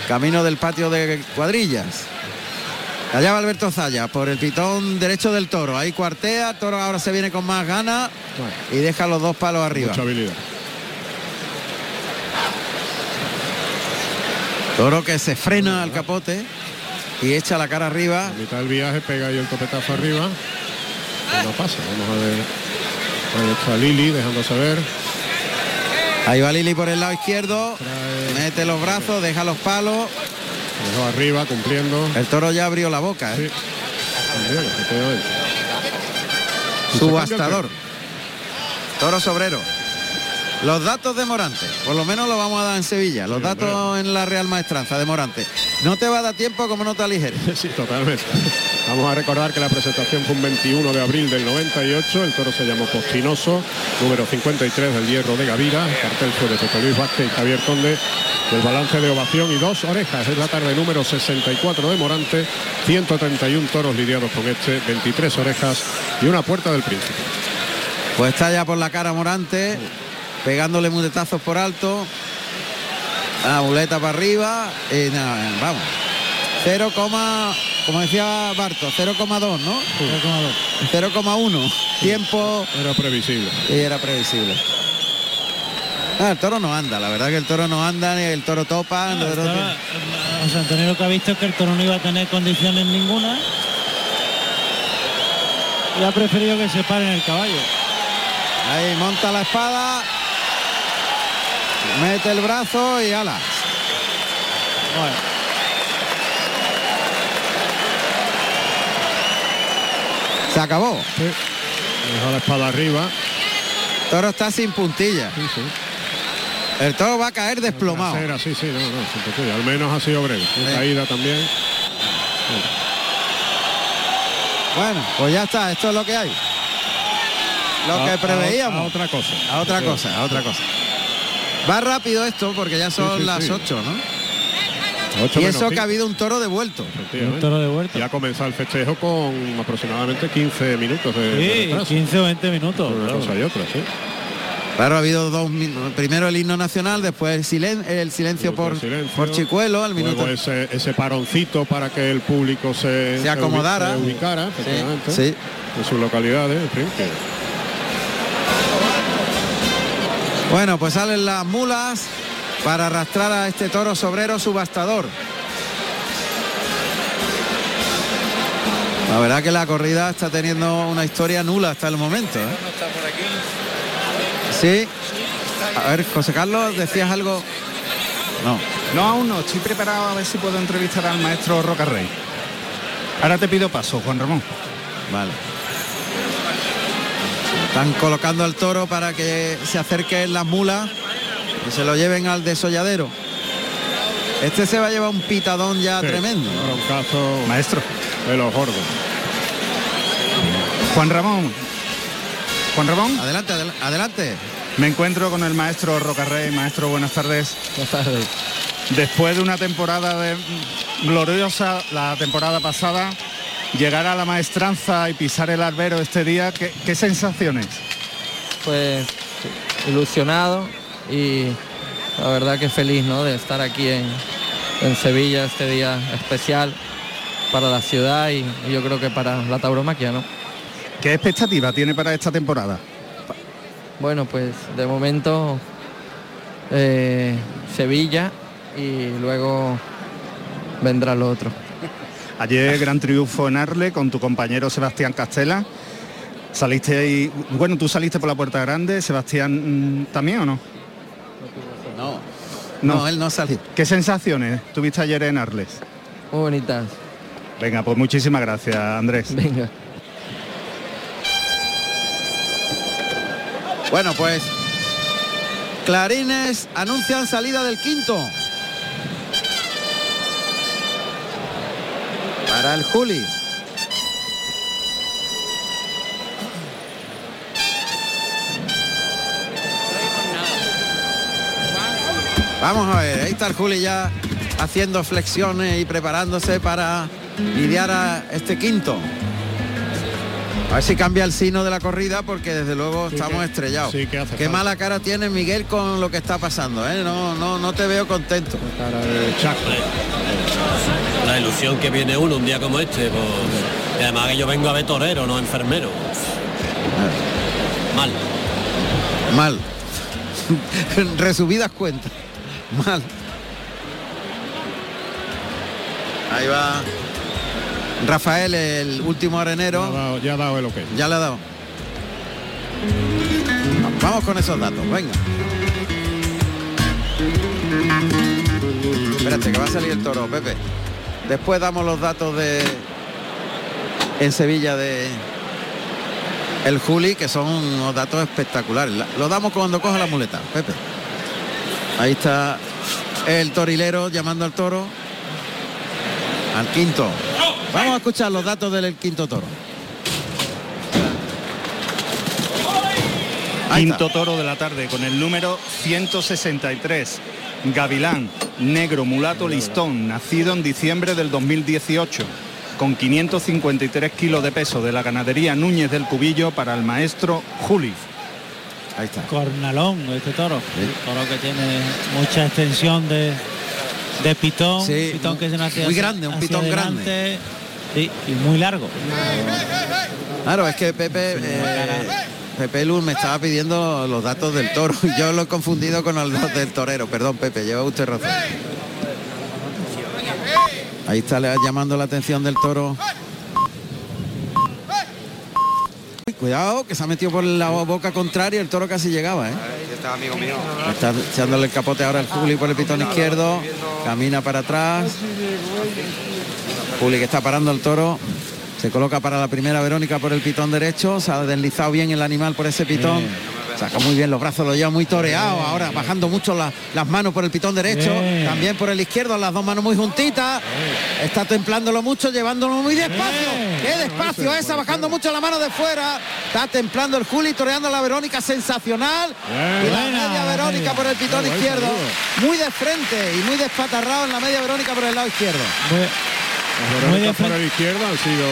camino del patio de cuadrillas. Allá va Alberto Zaya por el pitón derecho del toro. Ahí cuartea, toro ahora se viene con más ganas y deja los dos palos arriba. Mucha habilidad. Toro que se frena al capote y echa la cara arriba. A mitad del viaje pega ahí el topetazo arriba. No pasa. Vamos a ver. Ahí está Lili dejándose ver. Ahí va Lili por el lado izquierdo. Mete los brazos, deja los palos. Dejó arriba cumpliendo. El toro ya abrió la boca. ¿eh? Se Subastador. Toro sobrero. Los datos de Morante, por lo menos lo vamos a dar en Sevilla, los datos en la Real Maestranza de Morante. No te va a dar tiempo como no te aligeres. Sí, totalmente. Vamos a recordar que la presentación fue un 21 de abril del 98, el toro se llamó Postinoso, número 53 del Hierro de Gavira, el cartel fue de José Luis Vázquez y Javier Conde, el balance de ovación y dos orejas, es la tarde número 64 de Morante, 131 toros lidiados con este, 23 orejas y una puerta del príncipe. Pues está ya por la cara Morante, pegándole muletazos por alto. La muleta para arriba. Y nada, vamos. 0, como decía Barto, 0,2, ¿no? 0,1. Tiempo. Era previsible. Y era previsible. Ah, el toro no anda, la verdad que el toro no anda, ni el toro topa. el toro- José Antonio lo que ha visto es que el toro no iba a tener condiciones ninguna. Y ha preferido que se pare en el caballo. Ahí monta la espada. Mete el brazo y ala. Se acabó. Dejó la espada arriba. Toro está sin puntilla. El toro va a caer desplomado. Trasera, sí, sí, no, no, sin puntilla. Al menos ha sido breve. Una caída también. Bueno, pues ya está, esto es lo que hay. Lo A- que preveíamos. a otra cosa. A otra Sí. cosa, a otra cosa. Va rápido esto porque ya son Sí, sí, las sí. 8, ¿no? Ocho y menos eso que ha habido un toro devuelto. Efectivamente. Ya ha comenzado el festejo con aproximadamente 15 minutos de, de Sí, retraso. 15 o 20 minutos. Una claro. cosa y otra, sí. Claro, ha habido dos primero el himno nacional, después el, silen- el silencio por, Silencio. por Chicuelo al minuto. Luego ese, ese paroncito para que el público se, Se acomodara. se ubicara, Sí, sí. en sus localidades, en fin, que Bueno, pues salen las mulas para arrastrar a este toro sobrero subastador. La verdad que la corrida está teniendo una historia nula hasta el momento. ¿eh? Sí. A ver, José Carlos, decías algo. No. No, aún no. Estoy preparado a ver si puedo entrevistar al maestro Rocarrey. Ahora te pido paso, Juan Ramón. Vale. Están colocando al toro para que se acerquen las mulas y se lo lleven al desolladero. Este se va a llevar un pitadón ya Sí, tremendo. un Maestro. de los gordos. Juan Ramón. Juan Ramón. Adelante, adel- adelante. Me encuentro con el maestro Rocarrey. Maestro, buenas tardes. Buenas tardes. Después de una temporada de- gloriosa, la temporada pasada, llegar a la maestranza y pisar el albero este día, ¿qué, qué sensaciones? pues ilusionado y la verdad que feliz ¿no? de estar aquí en, en Sevilla este día especial para la ciudad y, y yo creo que para la tauromaquia, ¿no? ¿Qué expectativa tiene para esta temporada? Bueno, pues de momento eh, Sevilla y luego vendrá lo otro. Ayer gran triunfo en Arle con tu compañero Sebastián Castela. Saliste ahí, bueno, tú saliste por la puerta grande, Sebastián mm, también o? No. No, No, él no salió. ¿Qué sensaciones tuviste ayer en Arles? Muy bonitas. Venga, pues muchísimas gracias, Andrés. Venga. Bueno, pues Clarines anuncian salida del quinto. Para el Juli. Vamos a ver, ahí está el Juli ya haciendo flexiones y preparándose para lidiar a este quinto. A ver si cambia el sino de la corrida porque desde luego Sí, estamos que- estrellados. sí, que hace Qué falta. mala cara tiene Miguel con lo que está pasando, ¿eh? No, no, no te veo contento. Cara de Chaco. La ilusión que viene uno un día como este, pues, y además que yo vengo a ver torero, no enfermero. Mal. Mal. Resumidas cuentas. Mal. Ahí va Rafael, el último Ya ha arenero. dado, ya ha dado el ok. Ya le ha dado. Vamos con esos datos, venga. Espérate, que va a salir el toro, Pepe. Después damos los datos de en Sevilla de el Juli, que son unos datos espectaculares. La- Lo damos cuando coja la muleta, Pepe. Ahí está el torilero llamando al toro. Al quinto. Vamos a escuchar los datos del quinto toro. Quinto toro de la tarde con el número 163. Gavilán, negro mulato listón, nacido en diciembre del 2018, con 553 kilos de peso de la ganadería Núñez del Cubillo para el maestro Juli. Ahí está. Cornalón, este toro. Toro que tiene mucha extensión de, de pitón. Sí, pitón que se nace muy hacia- grande, un pitón adelante, Sí, y muy largo. Claro, es que Pepe, eh, Pepe Luz me estaba pidiendo los datos del toro y yo lo he confundido con los del torero. Perdón, Pepe, lleva usted razón. Ahí está llamando la atención del toro. Uy, Cuidado, que se ha metido por la boca contraria, el toro casi llegaba, ¿eh? Está amigo mío. Está echándole el capote ahora el Juli por el pitón izquierdo. Camina para atrás. Juli que está parando el toro. Se coloca para la primera Verónica por el pitón derecho. Se ha deslizado bien el animal por ese pitón. Saca muy bien los brazos, lo lleva muy toreado. Ahora bajando mucho la- las manos por el pitón derecho. También por el izquierdo, las dos manos muy juntitas. Está templándolo mucho, llevándolo muy despacio. ¡Qué despacio esa! Bajando mucho la mano de fuera. Está templando el Juli, toreando a la Verónica. Sensacional. Y la media Verónica por el pitón izquierdo. Muy de frente y muy despatarrado en la media Verónica por el lado izquierdo. Muy por frente. el izquierdo han sido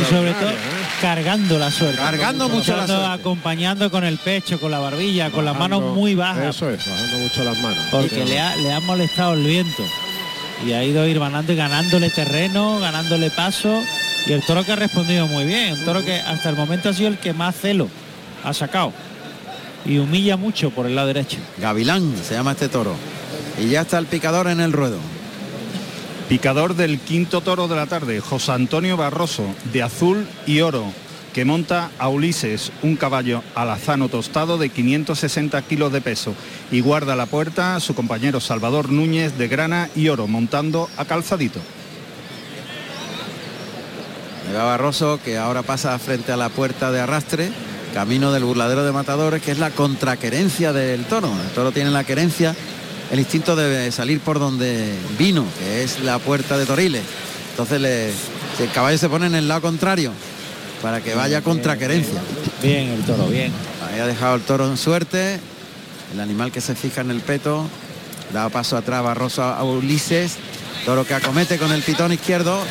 Y sobre todo ¿eh? cargando la suerte. Cargando mucho la suerte. Acompañando con el pecho, con la barbilla, con las manos muy bajas. Eso es, bajando mucho las manos. Porque le ha, le ha molestado el viento. Y ha ido ir ganando y ganándole terreno, ganándole paso. Y el toro que ha respondido muy bien. Un toro que hasta el momento ha sido el que más celo ha sacado. Y humilla mucho por el lado derecho. Gavilán se llama este toro. Y ya está el picador en el ruedo. Picador del quinto toro de la tarde, José Antonio Barroso, de azul y oro, que monta a Ulises, un caballo alazano tostado de 560 kilos de peso, y guarda la puerta su compañero Salvador Núñez de grana y oro, montando a calzadito. Eva Barroso que ahora pasa frente a la puerta de arrastre, camino del burladero de matadores, que es la contraquerencia del toro. El toro tiene la querencia, el instinto de salir por donde vino, que es la puerta de Toriles. Entonces le- el caballo se pone en el lado contrario para que vaya contraquerencia. Bien el toro, bien. Ahí ha dejado el toro en suerte, el animal que se fija en el peto, da paso atrás Barroso a Ulises, toro que acomete con el pitón izquierdo.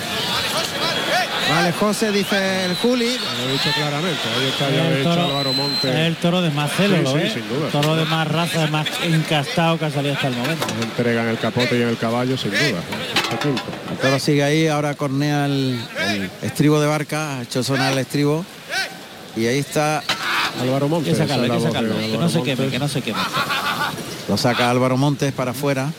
Vale, José, dice el Juli. Lo he dicho claramente, ahí está ya El toro- Álvaro. Es el toro de más celo, Sí, ¿lo sí, ves? sin duda. Toro de más raza, de más encastado que ha salido hasta el momento. Entregan el capote y en el caballo sin duda. ¿eh? Este. El toro sigue ahí, ahora cornea el, el estribo de barca, ha hecho sonar el estribo. Y ahí está Álvaro Montes. que sacarlo, hay esa que es la voz sacarlo. de Que Álvaro no se queme, Montes. que no se queme. Lo saca Álvaro Montes para afuera.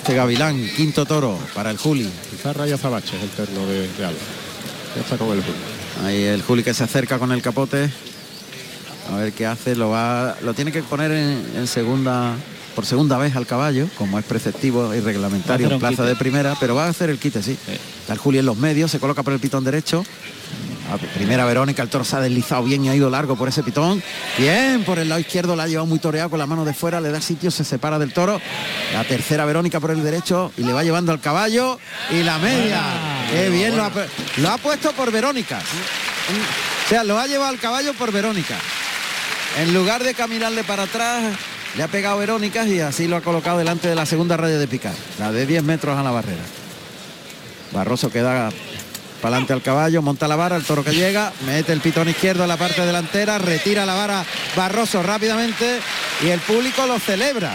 Este gavilán, quinto toro para el Juli. Pizarra y Azabache es el terno de, de. Ya está con el Juli. Ahí el Juli que se acerca con el capote. A ver qué hace. Lo va, lo tiene que poner en, en segunda, por segunda vez al caballo, como es preceptivo y reglamentario en plaza quite. de primera, pero va a hacer el quite, sí. Está el Juli en los medios, se coloca por el pitón derecho. A primera Verónica, el toro se ha deslizado bien y ha ido largo por ese pitón. Bien, por el lado izquierdo la ha llevado muy toreado con la mano de fuera, le da sitio, se separa del toro. La tercera Verónica por el derecho y le va llevando al caballo. Y la media. Qué bien lo ha, lo ha puesto por Verónica. O sea, lo ha llevado al caballo por Verónica. En lugar de caminarle para atrás, le ha pegado Verónica y así lo ha colocado delante de la segunda raya de picar, la de 10 metros a la barrera. Barroso queda para adelante al caballo, monta la vara, el toro que llega, mete el pitón izquierdo a la parte delantera, retira la vara Barroso rápidamente y el público lo celebra.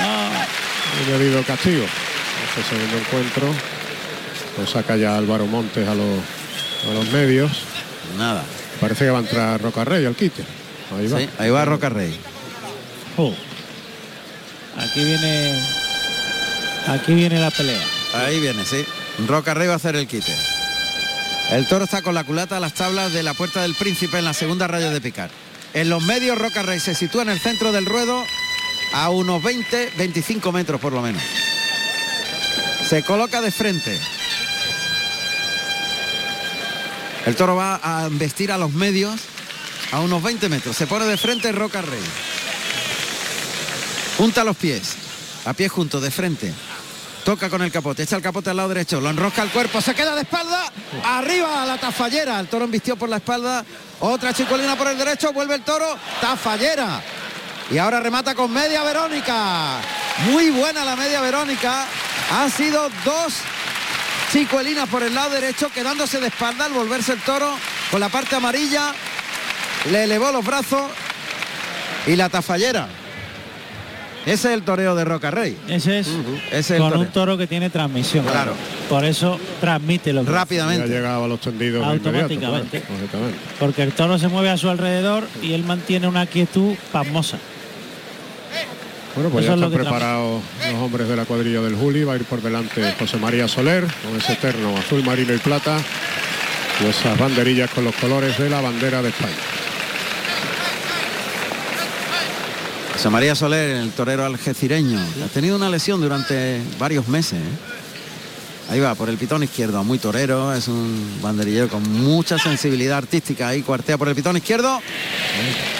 Ha habido castigo. Este segundo encuentro. Lo saca ya Álvaro Montes a los, a los medios. Nada. Parece que va a entrar Roca Rey al quite. Ahí va. Sí, ahí va Roca Aquí viene. Aquí viene la pelea. Ahí viene, sí. Roca Rey va a hacer el quite. El toro está con la culata a las tablas de la puerta del príncipe en la segunda raya de picar. En los medios Roca Rey se sitúa en el centro del ruedo a unos 20, 25 metros por lo menos. Se coloca de frente. El toro va a vestir a los medios a unos 20 metros. Se pone de frente Roca Rey. Junta los pies. A pie juntos, de frente. Toca con el capote, echa el capote al lado derecho, lo enrosca al cuerpo, se queda de espalda, arriba la tafallera, el toro embistió por la espalda, otra chicolina por el derecho, vuelve el toro, tafallera. Y ahora remata con media Verónica. Muy buena la media Verónica. Han sido dos chicuelinas por el lado derecho, quedándose de espalda al volverse el toro con la parte amarilla. Le elevó los brazos y la tafallera. Ese es el toreo de Roca Rey. Ese es Ese es el con toreo. un toro que tiene transmisión. Claro. Por eso transmite lo Rápidamente. Llegaba a los tendidos Automáticamente. claro. Porque el toro se mueve a su alrededor y él mantiene una quietud pasmosa. Bueno, pues Eso ya lo están preparados los hombres de la cuadrilla del Juli. Va a ir por delante José María Soler con ese terno azul marino y plata y esas banderillas con los colores de la bandera de España. María Soler, el torero algecireño, ha tenido una lesión durante varios meses. ¿eh? Ahí va, por el pitón izquierdo, muy torero, es un banderillero con mucha sensibilidad artística. Ahí cuartea por el pitón izquierdo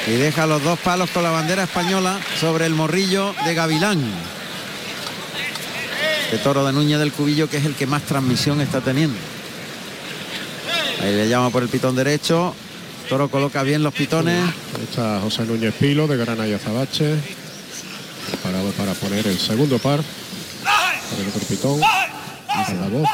y deja los dos palos con la bandera española sobre el morrillo de Gavilán. De toro de Núñez del Cubillo, que es el que más transmisión está teniendo. Ahí le llama por el pitón derecho. Toro coloca bien los pitones. Está José Núñez Pilo de Grana y Azabache. Parado para poner el segundo par. Por el otro pitón. La voz.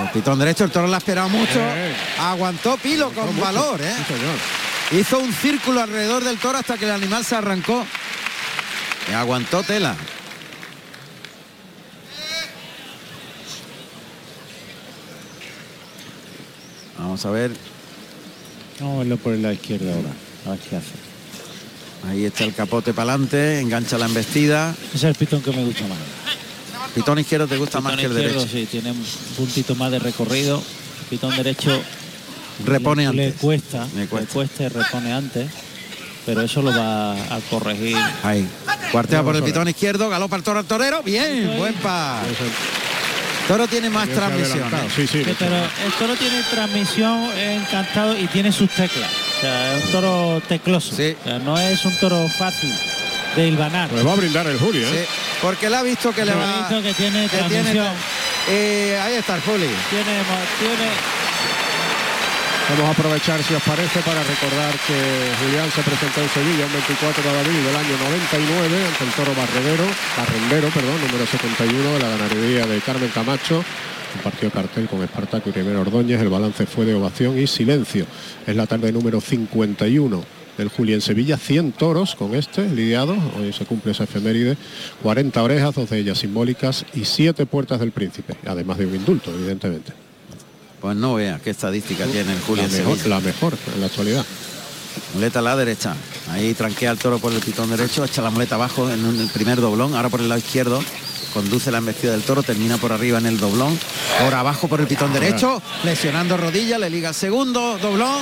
El pitón derecho, el toro la ha esperado mucho. Eh. Aguantó Pilo con mucho. valor, ¿eh? Sí, señor. Hizo un círculo alrededor del toro hasta que el animal se arrancó. Y aguantó tela. Vamos a ver. Vamos a verlo por el lado izquierdo ahora. A ver qué hace. Ahí está el capote para adelante, engancha la embestida. Ese es el pitón que me gusta más. Pitón izquierdo te gusta más que el derecho. sí, tiene un puntito más de recorrido. El pitón derecho Repone le, antes. le cuesta, Le le cuesta. y repone antes. Pero eso lo va a corregir. Ahí. Cuartea por el pitón izquierdo, galopa el toro al torero. Bien, buen par. Toro tiene más transmisión. ¿eh? Sí, sí. Sí, pero el toro tiene transmisión encantado y tiene sus teclas. O sea, es un toro tecloso. O sea, no es un toro fácil de hilvanar. Pues va a brindar el Juli, ¿eh? Sí, porque le ha visto que le Ha va. visto que tiene que transmisión. Eh, ahí está el Juli. Tiene, tiene Vamos a aprovechar, si os parece, para recordar que Julián se presentó en Sevilla el 24 de abril del año 99 ante el toro Barredero, Barrendero, perdón, número 71 de la ganadería de Carmen Camacho. Compartió cartel con Espartaco y Rivera Ordóñez. El balance fue de ovación y silencio. Es la tarde número 51 del Juli en Sevilla. 100 toros con este lidiado. Hoy se cumple esa efeméride. 40 orejas, dos de ellas simbólicas y 7 puertas del príncipe. Además de un indulto, evidentemente. Pues no vea qué estadística tiene el Juli La mejor, Sevilla. la mejor en la actualidad. Muleta a la derecha. Ahí tranquea el toro por el pitón derecho, echa la muleta abajo en el primer doblón, ahora por el lado izquierdo. Conduce la embestida del toro, termina por arriba en el doblón. Ahora abajo por el pitón derecho, lesionando rodilla, le liga el segundo doblón.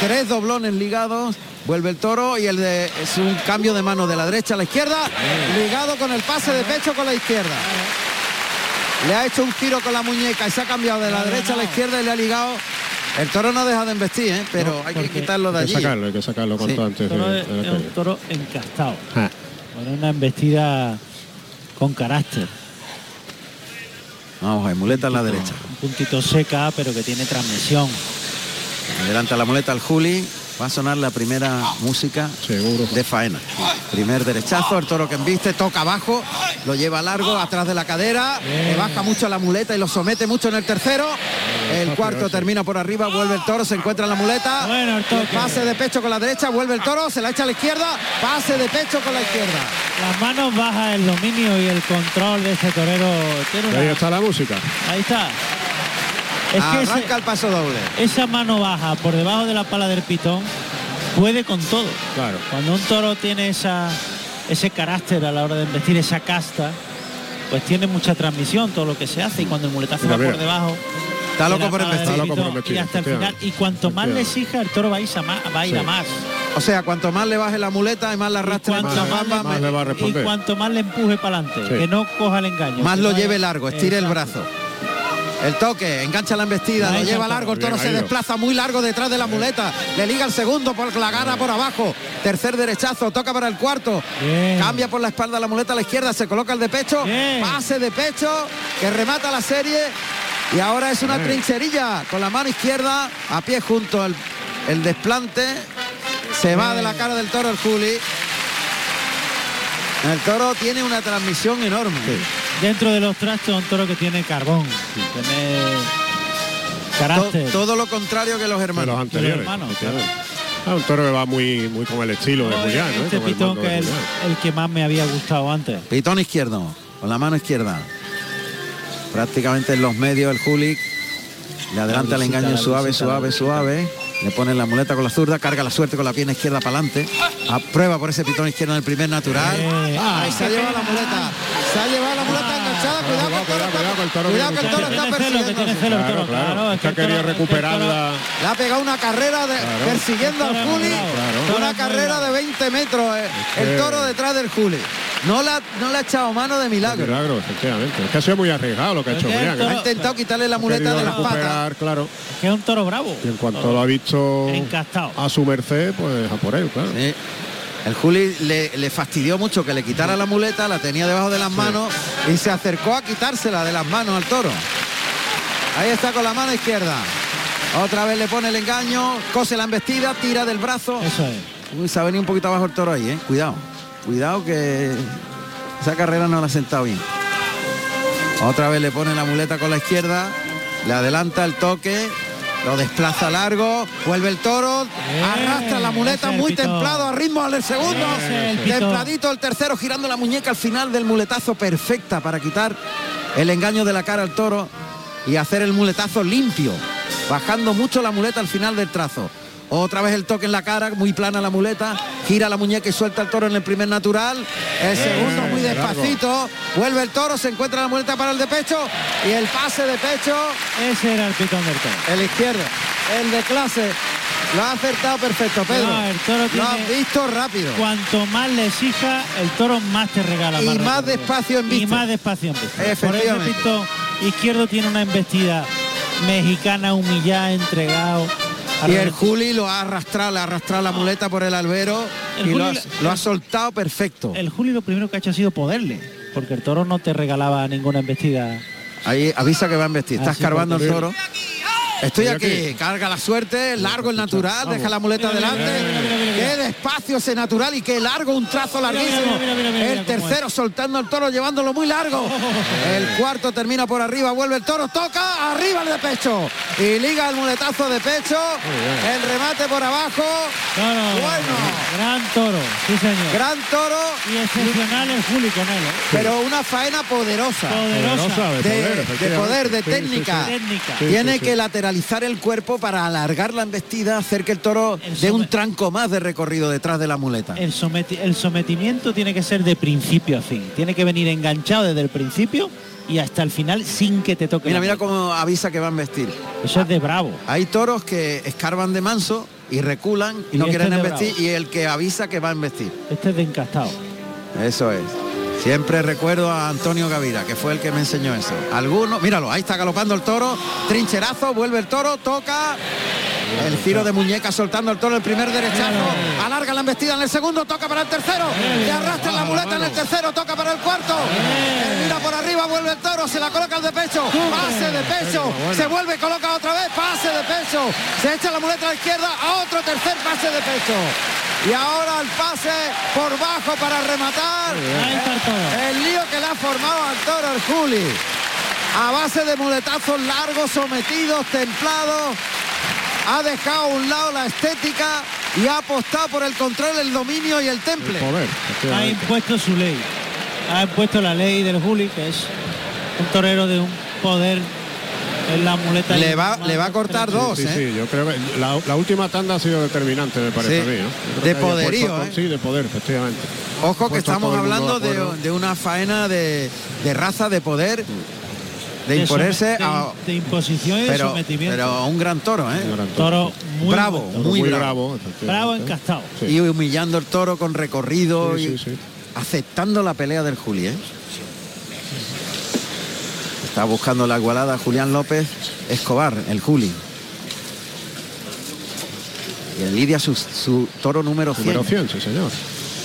Tres doblones ligados. Vuelve el toro y el de, es un cambio de mano de la derecha a la izquierda, ligado con el pase de pecho con la izquierda. Le ha hecho un giro con la muñeca y se ha cambiado de la derecha a la izquierda y le ha ligado. El toro no deja de embestir, ¿eh? pero hay que quitarlo de Hay allí. que sacarlo, hay que sacarlo cuanto Sí. antes. el toro de- de la es un toro encastado. Ah. Con una embestida con carácter. Vamos a ver, muleta a la derecha. Un puntito seca, pero que tiene transmisión. Adelanta la muleta al Juli. Va a sonar la primera música de faena. Primer derechazo, el toro que embiste, toca abajo, lo lleva largo, atrás de la cadera, le baja mucho la muleta y lo somete mucho en el tercero. El cuarto termina por arriba, vuelve el toro, se encuentra en la muleta. Bueno, el. Pase de pecho con la derecha, vuelve el toro, se la echa a la izquierda, pase de pecho con la izquierda. Las manos bajas, el dominio y el control de este torero. Una- Ahí está la música. Ahí está. Es que ese- Arranca el paso doble. esa mano baja por debajo de la pala del pitón puede con todo. Claro. Cuando un toro tiene esa, ese carácter a la hora de investir, esa casta, pues tiene mucha transmisión todo lo que se hace y cuando el muletazo Mira, va por debajo Está loco por investir. Está loco por investir, y hasta el final y cuanto más le exija el toro va a ir a más, va a, ir a más. O sea, cuanto más le baje la muleta y más la arrastre, más, más, más- Más le va a y cuanto más le empuje para adelante, Sí. que no coja el engaño. más lo lleve largo, estire el brazo. El toque, engancha la embestida, lo lleva largo, el Bien, toro se desplaza muy largo detrás de la muleta, le liga el segundo por la gana por abajo, tercer derechazo, toca para el cuarto, cambia por la espalda la muleta a la izquierda, se coloca el de pecho, pase de pecho, que remata la serie y ahora es una Bien. trincherilla con la mano izquierda a pie junto el, el desplante, se va de la cara del toro el Juli. El toro tiene una transmisión enorme. Dentro de los trastos un toro que tiene carbón, tiene carácter. To- todo lo contrario que los hermanos. los anteriores. hermanos, efectivamente. Ah, un toro que va muy, muy con el estilo de Julián, ¿no? Este pitón que es el, que más me había gustado antes. Pitón izquierdo, con la mano izquierda. Prácticamente en los medios el Juli. Le adelanta el engaño suave, suave, suave. Le pone la muleta con la zurda, carga la suerte con la pierna izquierda para adelante. Aprueba por ese pitón izquierdo en el primer natural. Eh, Ahí se ha llevado la muleta. Se ha llevado la muleta enganchada. Cuidado, que el toro está- cuidado que el toro está persiguiendo. Claro, claro, es que ha querido recuperarla. Le ha pegado una carrera de- Claro. persiguiendo al Juli. Claro. Una carrera de 20 metros. eh, El toro detrás del Juli. No la, no le ha echado mano de milagro. Milagro, efectivamente. Es que ha sido muy arriesgado lo que ha hecho Julián. Ha ¿eh? intentado quitarle la muleta de las patas. claro. Que es un toro bravo. Y en cuanto lo ha visto Encastado. a su merced, pues a por él, claro. Sí. El Juli le, le fastidió mucho que le quitara la muleta, la tenía debajo de las manos y se acercó a quitársela de las manos al toro. Ahí está con la mano izquierda. Otra vez le pone el engaño, cose la embestida, tira del brazo. Eso es. Uy, se ha venido un poquito abajo el toro ahí, eh. Cuidado. Cuidado que esa carrera no la ha sentado bien. Otra vez le pone la muleta con la izquierda, le adelanta el toque, lo desplaza largo, vuelve el toro, arrastra la muleta muy templado a ritmo al segundo, el templadito el tercero girando la muñeca al final del muletazo perfecta para quitar el engaño de la cara al toro y hacer el muletazo limpio, bajando mucho la muleta al final del trazo. Otra vez el toque en la cara, muy plana la muleta, gira la muñeca y suelta el toro en el primer natural. El segundo muy despacito, vuelve el toro, se encuentra la muleta para el de pecho y el pase de pecho. Ese era el pitón del toro. El izquierdo, el de clase. Lo ha acertado perfecto, Pedro. No, el toro Lo has tiene- visto rápido. Cuanto más le exija, el toro más te regala. Y más despacio en Y vista. más despacio en vista. Por eso pitón izquierdo tiene una embestida mexicana humillada, entregado. Y el Juli lo ha arrastrado, le ha arrastrado la muleta por el albero El y lo ha, lo ha soltado perfecto. El Juli lo primero que ha hecho ha sido poderle, porque el toro no te regalaba ninguna embestida. Ahí avisa que va a embestir. Está escarbando el toro. Estoy Mira aquí, aquí. carga la suerte, largo el natural, Vamos. deja la muleta Mira, mira, delante. mira, mira, mira, mira. Qué despacio ese natural y qué largo, un trazo larguísimo. mira, mira, mira, mira, el tercero soltando el toro, llevándolo muy largo. El cuarto termina por arriba, vuelve el toro, toca, arriba el de pecho. Y liga el muletazo de pecho. El remate por abajo. Bueno. Gran toro, sí señor. Gran toro. Y excepcional el Juli con él. ¿eh? Pero una faena poderosa. Poderosa. De, de poder, de poder, de efectivamente. Sí, sí, técnica. sí. Tiene Sí, sí, que sí. Lateralizar el cuerpo para alargar la embestida, hacer que el toro dé un tranco más de recorrido detrás de la muleta. El, someti- el sometimiento tiene que ser de principio a fin. Tiene que venir enganchado desde el principio y hasta el final sin que te toque. Mira, mira cómo avisa que va a embestir. Eso es de bravo. Hay toros que escarban de manso y reculan y, Y no este quieren embestir y el que avisa que va a embestir. Este es de encastado. Eso es. Siempre recuerdo a Antonio Gavira, que fue el que me enseñó eso. Algunos, míralo, ahí está galopando el toro, trincherazo, vuelve el toro, toca. El giro de muñeca soltando el toro el primer derechazo. Alarga la embestida en el segundo, toca para el tercero. Le arrastra la muleta en el tercero, toca para el cuarto. Mira por arriba, vuelve el toro, se la coloca el de pecho. Pase de pecho. Se vuelve, coloca otra vez, pase de pecho. Se echa la muleta a la izquierda, a otro tercer pase de pecho. Y ahora el pase por bajo para rematar. El lío que le ha formado al toro el Juli. A base de muletazos largos, sometidos, templados. Ha dejado a un lado la estética y ha apostado por el control, el dominio y el temple. Ha impuesto su ley. Ha impuesto la ley del Juli, que es un torero de un poder en la muleta. Le va, le va a cortar dos, Sí, ¿eh? sí, yo creo que la, la última tanda ha sido determinante, me parece Sí, a mí. ¿no? De poderío, puesto- ¿eh? Sí, de poder, efectivamente. Ojo que estamos hablando de una faena de, de raza, de poder, de De imponerse de- a... de imposición y de pero, sometimiento. pero un gran toro, ¿eh? Toro muy bravo, toro. muy, Muy bravo. bravo, encastado. Y humillando el toro con recorrido Sí, y sí, sí. aceptando la pelea del Juli, ¿eh? Está buscando la igualada Julián López Escobar, el Juli. Y el Lidia su, su toro número 100. Número 100, sí señor.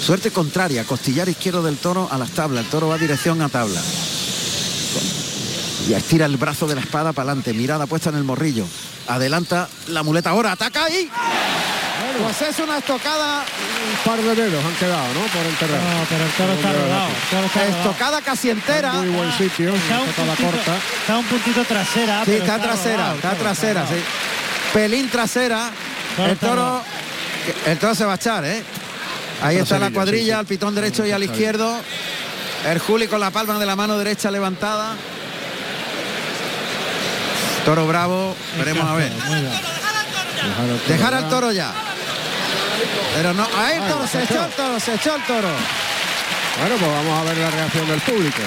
Suerte contraria, costillar izquierdo del toro a las tablas. El toro va dirección a tabla. Y estira el brazo de la espada para adelante. Mirada puesta en el morrillo. Adelanta la muleta ahora. Ataca ahí. Pues es una estocada. Un par de dedos han quedado, ¿no? Por el terreno. No, pero el toro está rodado. está. Estocada casi entera. Muy buen sitio, Está un, puntito, corta. está un puntito trasera. Sí, pero está trasera, rodado, está trasera, sí. Pelín trasera. El toro, el toro se va a echar, ¿eh? Ahí está la cuadrilla, al pitón derecho y al izquierdo. El Juli con la palma de la mano derecha levantada. Toro bravo, veremos a ver. Dejar al toro ya. Pero no, ahí el toro, se echó el toro, se echó el toro. Bueno, pues vamos a ver la reacción del público.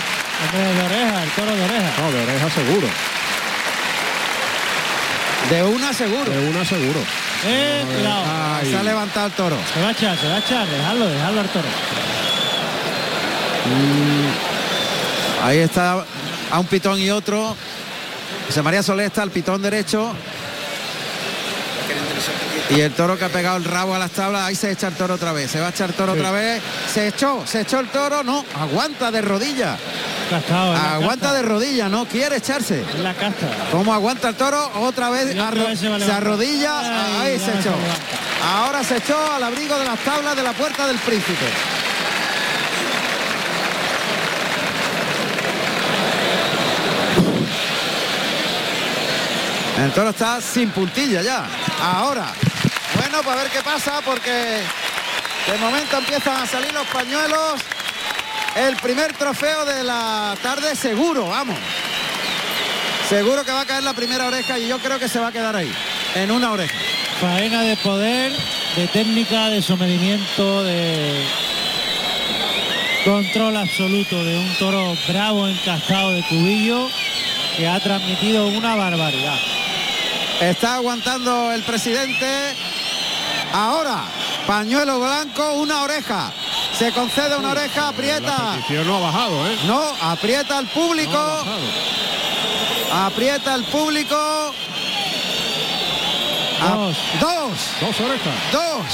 Hombre, de oreja, el toro de oreja. No, de oreja seguro. De una seguro. De una seguro. Eh, cuidado. Ay. Se ha levantado el toro. Se va a echar, se va a echar. Dejarlo, dejarlo al toro. Ahí está a un pitón y otro. José María Solé está al pitón derecho. Y el toro que ha pegado el rabo a las tablas, ahí se echa el toro otra vez. Se va a echar el toro Sí. otra vez. Se echó, se echó el toro, no, aguanta de rodilla. Aguanta de rodilla, no quiere echarse. La casta. ¿Cómo aguanta el toro? Otra vez, otra se arrodilla, Ay, ahí se echó. Ahora se echó al abrigo de las tablas de la puerta del príncipe. El toro está sin puntilla ya. Ahora. Bueno, pues a ver qué pasa porque de momento empiezan a salir los pañuelos. El primer trofeo de la tarde seguro, vamos. Seguro que va a caer la primera oreja y yo creo que se va a quedar ahí, en una oreja. Faena de poder, de técnica, de sometimiento, de control absoluto de un toro bravo encastado de cubillo que ha transmitido una barbaridad. Está aguantando el presidente. Ahora, pañuelo blanco, una oreja. Se concede una oreja, La aprieta. petición no ha bajado, ¿eh? No, aprieta al público. Aprieta al público. A- Dos. dos. Dos orejas. Dos.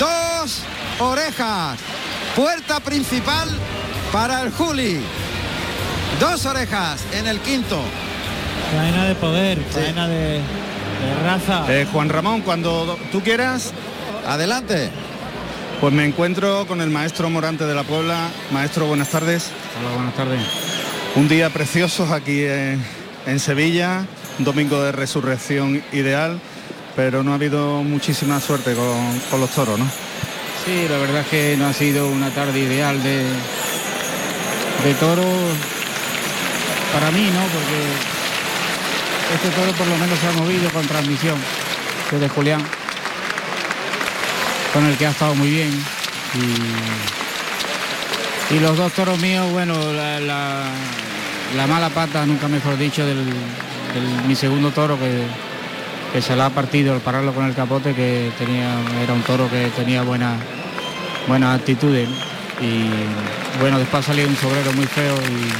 Dos orejas. Puerta principal para el Juli. Dos orejas en el quinto. Faena de poder, faena de, de raza. Eh, Juan Ramón, cuando tú quieras, Adelante. pues me encuentro con el maestro Morante de la Puebla. Maestro, buenas tardes. Hola, buenas tardes. Un día precioso aquí en, en Sevilla, un domingo de resurrección ideal, pero no ha habido muchísima suerte con, con los toros, ¿no? Sí, la verdad es que no ha sido una tarde ideal de, de toro para mí, ¿no? Porque este toro por lo menos se ha movido con transmisión, que es de Julián, con el que ha estado muy bien. Y, los dos toros míos, bueno, la, la- la mala pata, nunca mejor dicho, del, mi segundo toro que, se la ha partido al pararlo con el capote, que tenía, era un toro que tenía buena, buenas actitudes. Y bueno, después ha salido un sobrero muy feo y-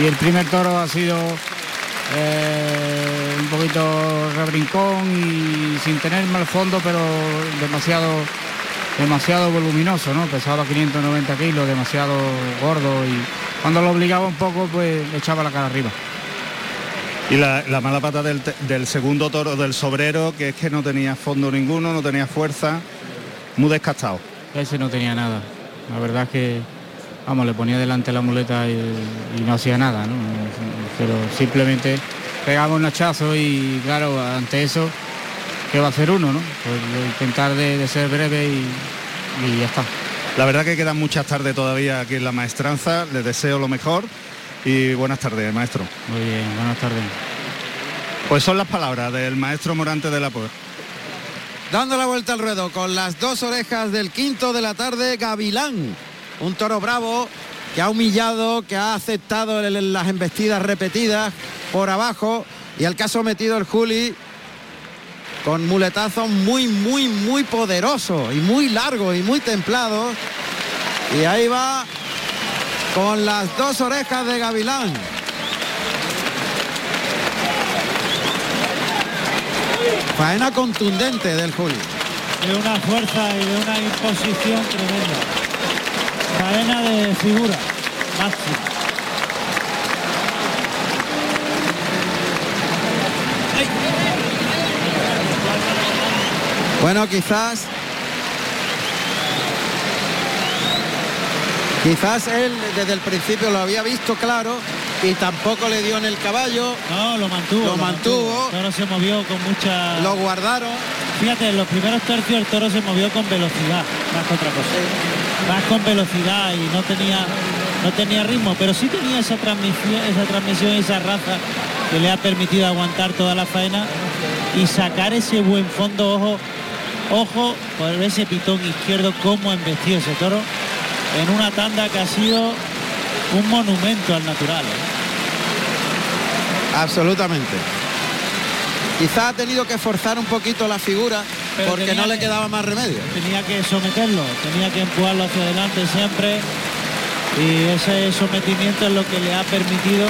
y el primer toro ha sido eh, un poquito rebrincón y sin tener mal fondo, pero demasiado demasiado voluminoso, ¿no? Pesaba 590 kilos, demasiado gordo y cuando lo obligaba un poco, pues le echaba la cara arriba. Y la, la mala pata del, del segundo toro del sobrero, que es que no tenía fondo ninguno, no tenía fuerza, muy descastado. Ese no tenía nada. La verdad es que, vamos, le ponía delante la muleta y, y no hacía nada, ¿no? Pero simplemente pegaba un hachazo y claro, ante eso, ¿qué va a hacer uno, no? Pues intentar de, de ser breve y, y ya está. La verdad que quedan muchas tardes todavía aquí en la maestranza, les deseo lo mejor y buenas tardes, maestro. Muy bien, buenas tardes. Pues son las palabras del maestro Morante de la Puebla. Dando la vuelta al ruedo con las dos orejas del quinto de la tarde, Gavilán. Un toro bravo que ha humillado, que ha aceptado las embestidas repetidas por abajo y al que ha sometido el Juli con muletazos muy, muy, muy poderosos y muy largos y muy templados. Y ahí va con las dos orejas de Gavilán. Faena contundente del Juli. De una fuerza y de una imposición tremenda. Faena de figura máxima. Bueno, quizás Quizás él desde el principio lo había visto claro y tampoco le dio en el caballo. No, lo mantuvo. Lo, mantuvo. El toro se movió con mucha. Lo guardaron. Fíjate, en los primeros tercios el toro se movió con velocidad, más que otra cosa. Más con velocidad y no tenía, no tenía ritmo, pero sí tenía esa transmisión, esa transmisión, esa raza que le ha permitido aguantar toda la faena y sacar ese buen fondo ojo, ojo por ese pitón izquierdo, cómo ha embestido ese toro en una tanda que ha sido un monumento al natural. ¿eh? Absolutamente. Quizá ha tenido que forzar un poquito la figura porque no le que- quedaba más remedio. Tenía que someterlo, tenía que empujarlo hacia adelante siempre y ese sometimiento es lo que le ha permitido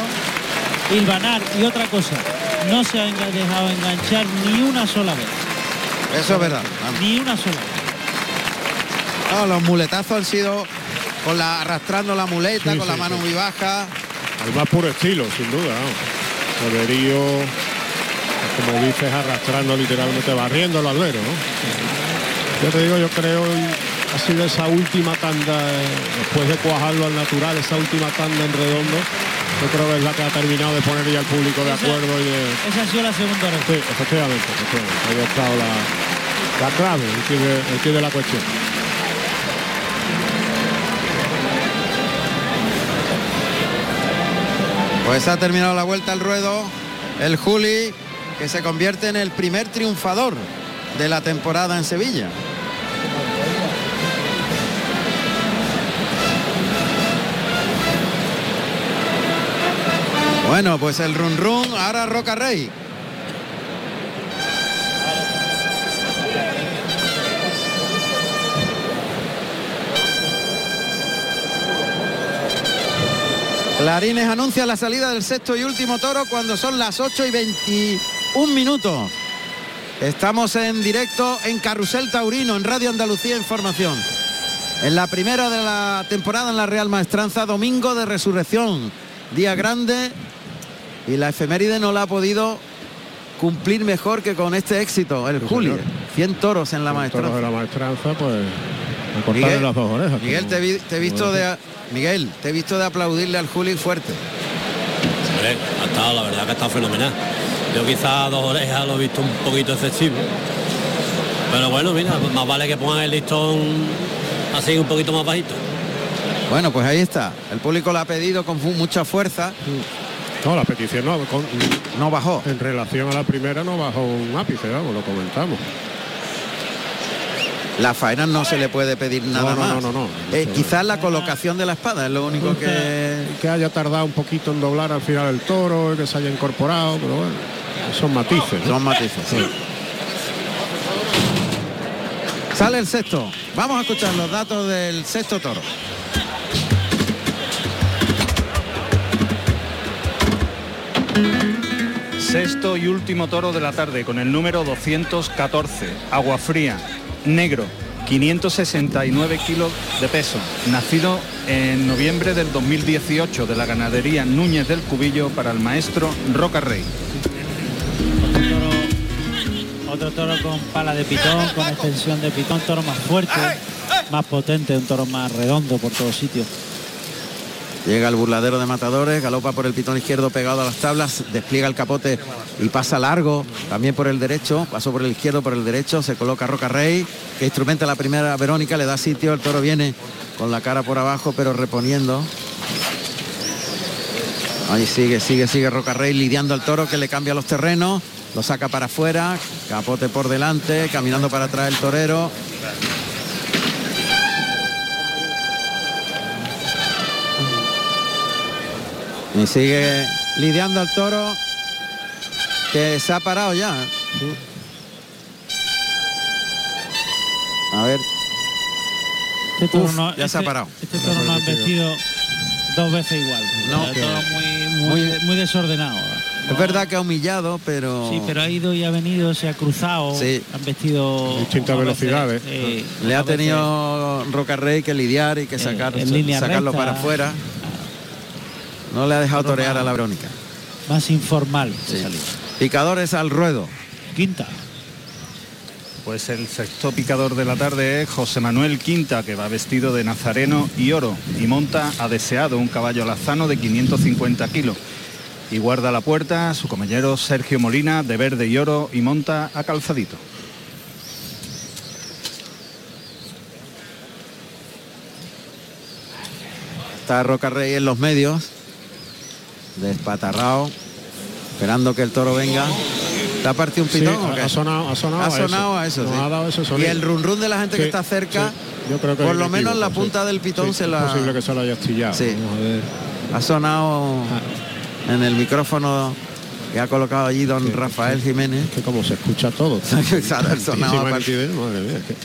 hilvanar. Y otra cosa, no se ha dejado enganchar ni una sola vez. Eso es verdad. Ni una sola vez. No, los muletazos han sido con la arrastrando la muleta, Sí, con sí, la mano sí. muy baja. Al más puro estilo, sin duda. Poderío, como dices, arrastrando literalmente, barriendo el albero, ¿no? Yo te digo, yo creo ha sido esa última tanda, eh, después de cuajarlo al natural, esa última tanda en redondo, yo creo que es la que ha terminado de poner ya al público de Esa- acuerdo y de. Esa ha sido la segunda hora. Sí, efectivamente, efectivamente. Ahí ha estado la, la clave, el quid de, el quid de la cuestión. Pues ha terminado la vuelta al ruedo el Juli, que se convierte en el primer triunfador de la temporada en Sevilla. Bueno, pues el run run, ahora Roca Rey. Clarines anuncia la salida del sexto y último toro cuando son las 8 y 21 minutos. Estamos en directo en Carrusel Taurino, en Radio Andalucía Información. En la primera de la temporada en la Real Maestranza, domingo de resurrección, día grande, y la efeméride no la ha podido cumplir mejor que con este éxito, el Sí, Julio. señor. 100 toros en la Toros maestranza. de la maestranza, pues Miguel, las dos orejas. Miguel, como- te, vi- te he visto de Miguel, te he visto de aplaudirle al Juli fuerte. Hombre, ha estado, la verdad que ha estado fenomenal. Yo quizás dos orejas lo he visto un poquito excesivo. Pero bueno, mira, más vale que pongan el listón así un poquito más bajito. Bueno, pues ahí está. El público lo ha pedido con mucha fuerza. No, la petición no, con- no bajó. En relación a la primera no bajó un ápice, vamos, lo comentamos. La faena no se le puede pedir nada no, más. no, no, no. Eh, quizás la colocación de la espada es lo único que... Que haya tardado un poquito en doblar al final el toro, que se haya incorporado, pero bueno, son matices. ¿no? Son matices, sí. Sale el sexto. Vamos a escuchar los datos del sexto toro. Sexto y último toro de la tarde con el número 214, agua fría, negro, 569 kilos de peso, nacido en noviembre del 2018 de la ganadería Núñez del Cubillo para el maestro Roca Rey. Otro toro con pala de pitón, con extensión de pitón, toro más fuerte, más potente, un toro más redondo por todos sitios. Llega el burladero de matadores, galopa por el pitón izquierdo pegado a las tablas, despliega el capote y pasa largo, también por el derecho, pasó por el izquierdo, por el derecho, se coloca Roca Rey, que instrumenta la primera Verónica, le da sitio, el toro viene con la cara por abajo, pero reponiendo. Ahí sigue, sigue, sigue Roca Rey lidiando al toro que le cambia los terrenos, lo saca para afuera, capote por delante, caminando para atrás el torero. Y sigue lidiando al toro que se ha parado ya. A ver. Este toro Uf, no- ya se ha este- parado. Este toro no ha embestido dos veces igual. No, Todo que- muy, muy, muy desordenado. Es verdad que ha humillado, pero... Sí, pero ha ido y ha venido, se ha cruzado, Sí. han vestido Distintas veces, velocidades. eh, Le ha veces tenido Rocarrey que lidiar y que sacar, sacarlo recta. para afuera. No le ha dejado torear a la Verónica. más informal de Sí. salir. Picadores al ruedo. Quinta. Pues el sexto picador de la tarde es José Manuel Quinta, que va vestido de nazareno y oro y monta a deseado un caballo alazano de 550 kilos. Y guarda la puerta su compañero Sergio Molina de verde y oro y monta a calzadito. Está Rocarrey en los medios. Despatarrado. Esperando que el toro venga. ¿Te ha partido un pitón ha sonado, ha sonado, Ha a sonado a eso, Nos sí. ha dado ese Y el run run de la gente que está cerca. Yo creo que por es lo menos la punta del pitón se es la... posible que se lo haya astillado. Sí. Vamos a ver. Ha sonado en el micrófono que ha colocado allí don Rafael Jiménez. Que como se escucha todo. Sonado madre mía, es que-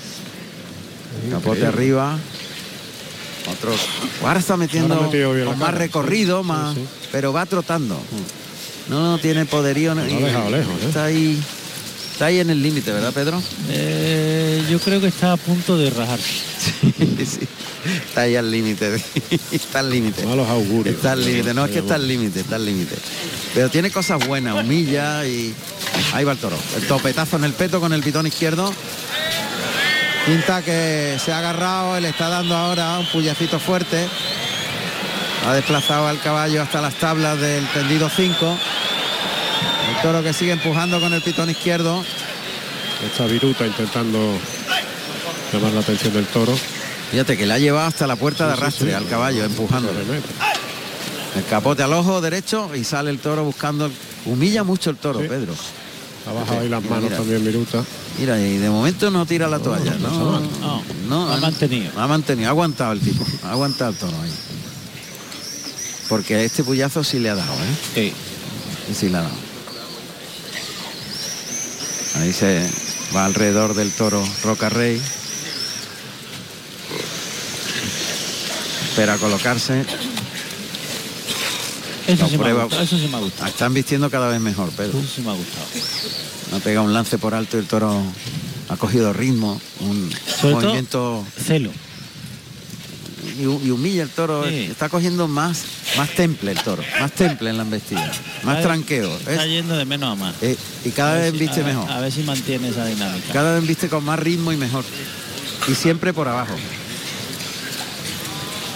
Capote arriba. Otro. Ahora está metiendo Ahora metido más cara, recorrido, sí, más, sí, sí. pero va trotando. No tiene poderío. Lo ha y- dejado lejos, ¿eh? Está ahí. Está ahí en el límite, ¿verdad, Pedro? Eh, yo creo que está a punto de rajarse. Sí, Está ahí al límite. está al límite. Malos augurios. Está al límite. No es que está al límite, está al límite. Pero tiene cosas buenas, humilla y. Ahí va el toro. El topetazo en el peto con el pitón izquierdo. Quinta que se ha agarrado, le está dando ahora un puyacito fuerte. Ha desplazado al caballo hasta las tablas del tendido 5. El toro que sigue empujando con el pitón izquierdo. Esta viruta intentando llamar la atención del toro. Fíjate que le ha llevado hasta la puerta de Sí, arrastre sí. al caballo, empujando. El capote al ojo derecho y sale el toro buscando. Humilla mucho el toro. Pedro. Ha bajado ahí las manos mira. también Viruta. Mira, y de momento no tira la toalla. no No, pasa no, No, ha mantenido. Ha mantenido, ha aguantado el tipo. Ha aguantado el toro ahí. Porque este puyazo sí le ha dado, ¿eh? Sí. Sí le ha dado. Ahí se va alrededor del toro Roca Rey. Espera colocarse. Eso sí, me ha gustado, eso sí me ha gustado. Están vistiendo cada vez mejor, Pedro. Eso sí me ha gustado. Ha pegado un lance por alto y el toro ha cogido ritmo, un Sobre todo- movimiento Celo. y, y humilla el toro. Sí. Está cogiendo más, más temple el toro, más temple en la embestida, más tranqueo. Está ¿ves? yendo de menos a más. Eh, y cada vez si- viste a ver- mejor. A ver si mantiene esa dinámica. Cada vez viste con más ritmo y mejor. Y siempre por abajo.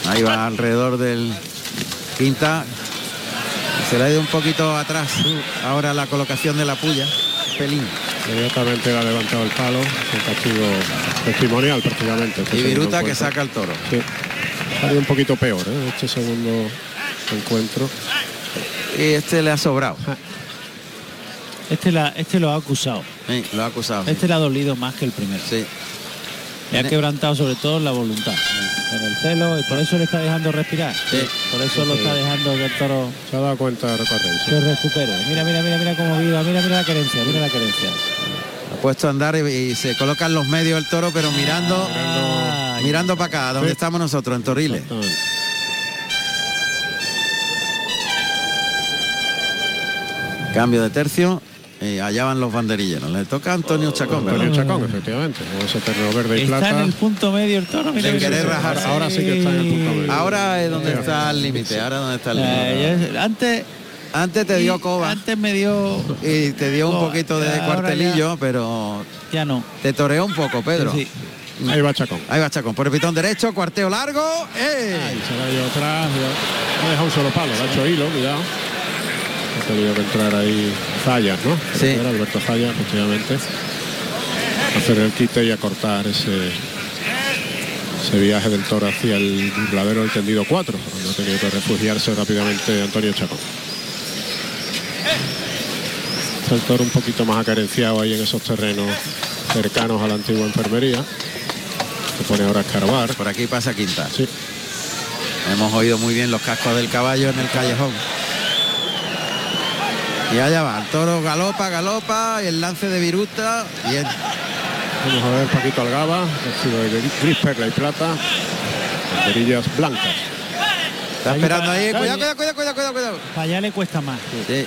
Ahí va alrededor del quinta. Se le ha ido un poquito atrás. Ahora la colocación de la puya. Pelín. Inmediatamente le ha levantado el palo. Es un castigo testimonial prácticamente. este Y Viruta que saca el toro. Sí. Ha salido un poquito peor ¿eh? este segundo encuentro. Y este le ha sobrado. Este, la, este lo ha acusado. Sí, lo ha acusado. Este le ha dolido más que el primero. Sí. Le ha quebrantado sobre todo la voluntad. En el celo y por eso le está dejando respirar. Sí. Por eso lo está dejando que el toro Se ha dado cuenta de recorrer. se recupere. Mira, mira, mira, mira cómo viva. Mira, mira la querencia, mira la querencia. Ha puesto a andar y, y se coloca en los medios el toro, pero mirando, Ay. mirando para acá, donde Sí. estamos nosotros, en Torriles. Cambio de tercio. Y allá van los banderilleros. Le toca a Antonio Chacón, ¿verdad? Antonio Chacón, efectivamente. Ese terreno verde y Está plata. en el punto medio el toro. Mira, rajarse. Ahora sí que está en el punto medio. Ahora es donde está el límite, ahora es donde está el límite. Eh, antes, Antes te dio coba antes me dio. y te dio un poquito de Ahora cuartelillo, pero Ya no. te toreó un poco, Pedro. Sí. Ahí va Chacón. Ahí va Chacón, por el pitón derecho, cuarteo largo. ¡eh! Se le ha ido atrás. ya. No ha dejado un solo palo. Le ha hecho hilo, cuidado. Ha tenido que entrar ahí Zayas, ¿no? Sí. Era Alberto Zayas, efectivamente. Hacer el quite y acortar ese ese viaje del toro hacia el burladero del tendido 4, donde ha tenido que refugiarse rápidamente Antonio Chacón. Está el toro un poquito más acarenciado ahí en esos terrenos cercanos a la antigua enfermería. Se pone ahora a escarbar. Por aquí pasa Quinta. Sí. Hemos oído muy bien los cascos del caballo en el callejón. Y allá va, el toro galopa, galopa, y el lance de viruta. Bien. Vamos a ver Paquito Algaba, vestido de gris, perla y plata, banderillas blancas. Está esperando ahí. Cuidado, cuidado, cuidado, cuidado, cuidado, cuidado. Para allá le cuesta más. Sí.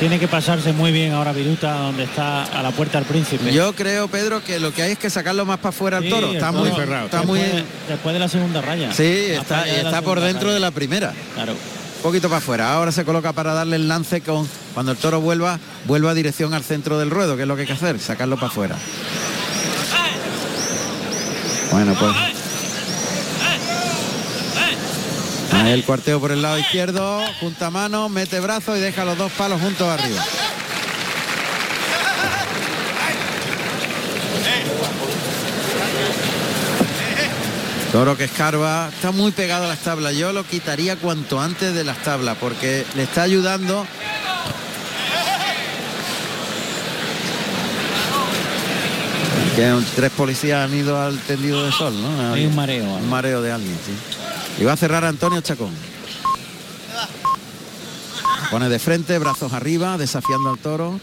Tiene que pasarse muy bien ahora Viruta, donde está a la puerta del príncipe. Yo creo, Pedro, que lo que hay es que sacarlo más para afuera al Sí, toro. el Está toro muy cerrado. Está muy Después- Después de la segunda raya. Sí, está, y está por dentro raya. de la primera. Claro. Poquito para afuera. Ahora se coloca para darle el lance con cuando el toro vuelva, vuelva dirección al centro del ruedo, que es lo que hay que hacer, sacarlo para afuera. Bueno, pues. Ahí el cuarteo por el lado izquierdo, junta mano, mete brazo y deja los dos palos juntos arriba. Toro que escarba, está muy pegado a las tablas. Yo lo quitaría cuanto antes de las tablas porque le está ayudando. Que tres policías han ido al tendido de sol, ¿no? Hay un mareo. Un mareo de alguien, sí. Y va a cerrar Antonio Chacón. Pone de frente, brazos arriba, desafiando al toro.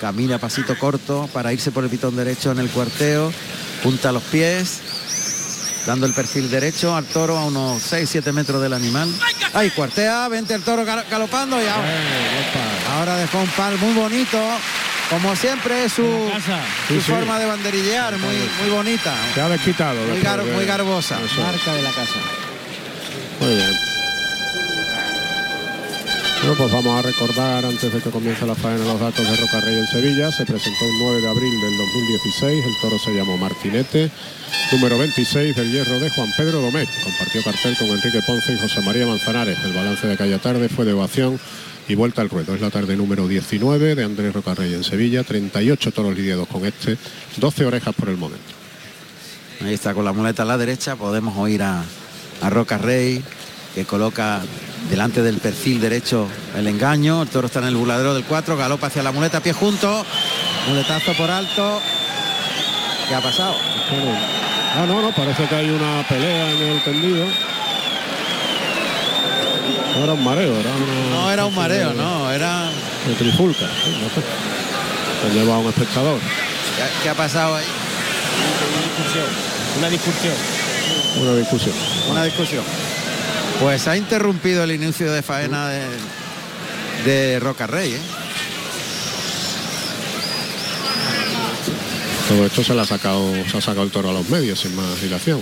Camina pasito corto para irse por el pitón derecho en el cuarteo. Punta los pies. Dando el perfil derecho al toro a unos 6-7 metros del animal. Ahí cuartea, vente el toro gal- galopando y ahora, ahora dejó un pal muy bonito. Como siempre es su, su Sí, sí. forma de banderillear, muy, muy bonita. Se ha desquitado. Muy, gar- de- muy garbosa. Eso. Marca de la casa. Muy bien. Bueno, pues vamos a recordar antes de que comience la faena los datos de Roca Rey en Sevilla. Se presentó un 9 de abril del 2016. El toro se llamó Martinete. Número 26 del hierro de Juan Pedro Domecq. Compartió cartel con Enrique Ponce y José María Manzanares. El balance de aquella tarde fue de ovación y vuelta al ruedo. Es la tarde número 19 de Andrés Rocarrey en Sevilla. 38 toros lidiados con este. 12 orejas por el momento. Ahí está con la muleta a la derecha, podemos oír a, a Roca Rey que coloca delante del perfil derecho el engaño, el toro está en el buladero del 4, galopa hacia la muleta, pie junto, muletazo por alto. ¿Qué ha pasado? Ah, no, no, parece que hay una pelea en el tendido. No era un mareo, era una... No era un mareo, no, era... De trifulca, sí, no sé. Se lleva a un espectador. ¿Qué, qué ha pasado ahí? Una discusión. Una discusión. Una discusión. Pues ha interrumpido el inicio de faena de, de Roca Rey, ¿eh? Todo esto se, le ha sacado, se ha sacado el toro a los medios sin más dilación.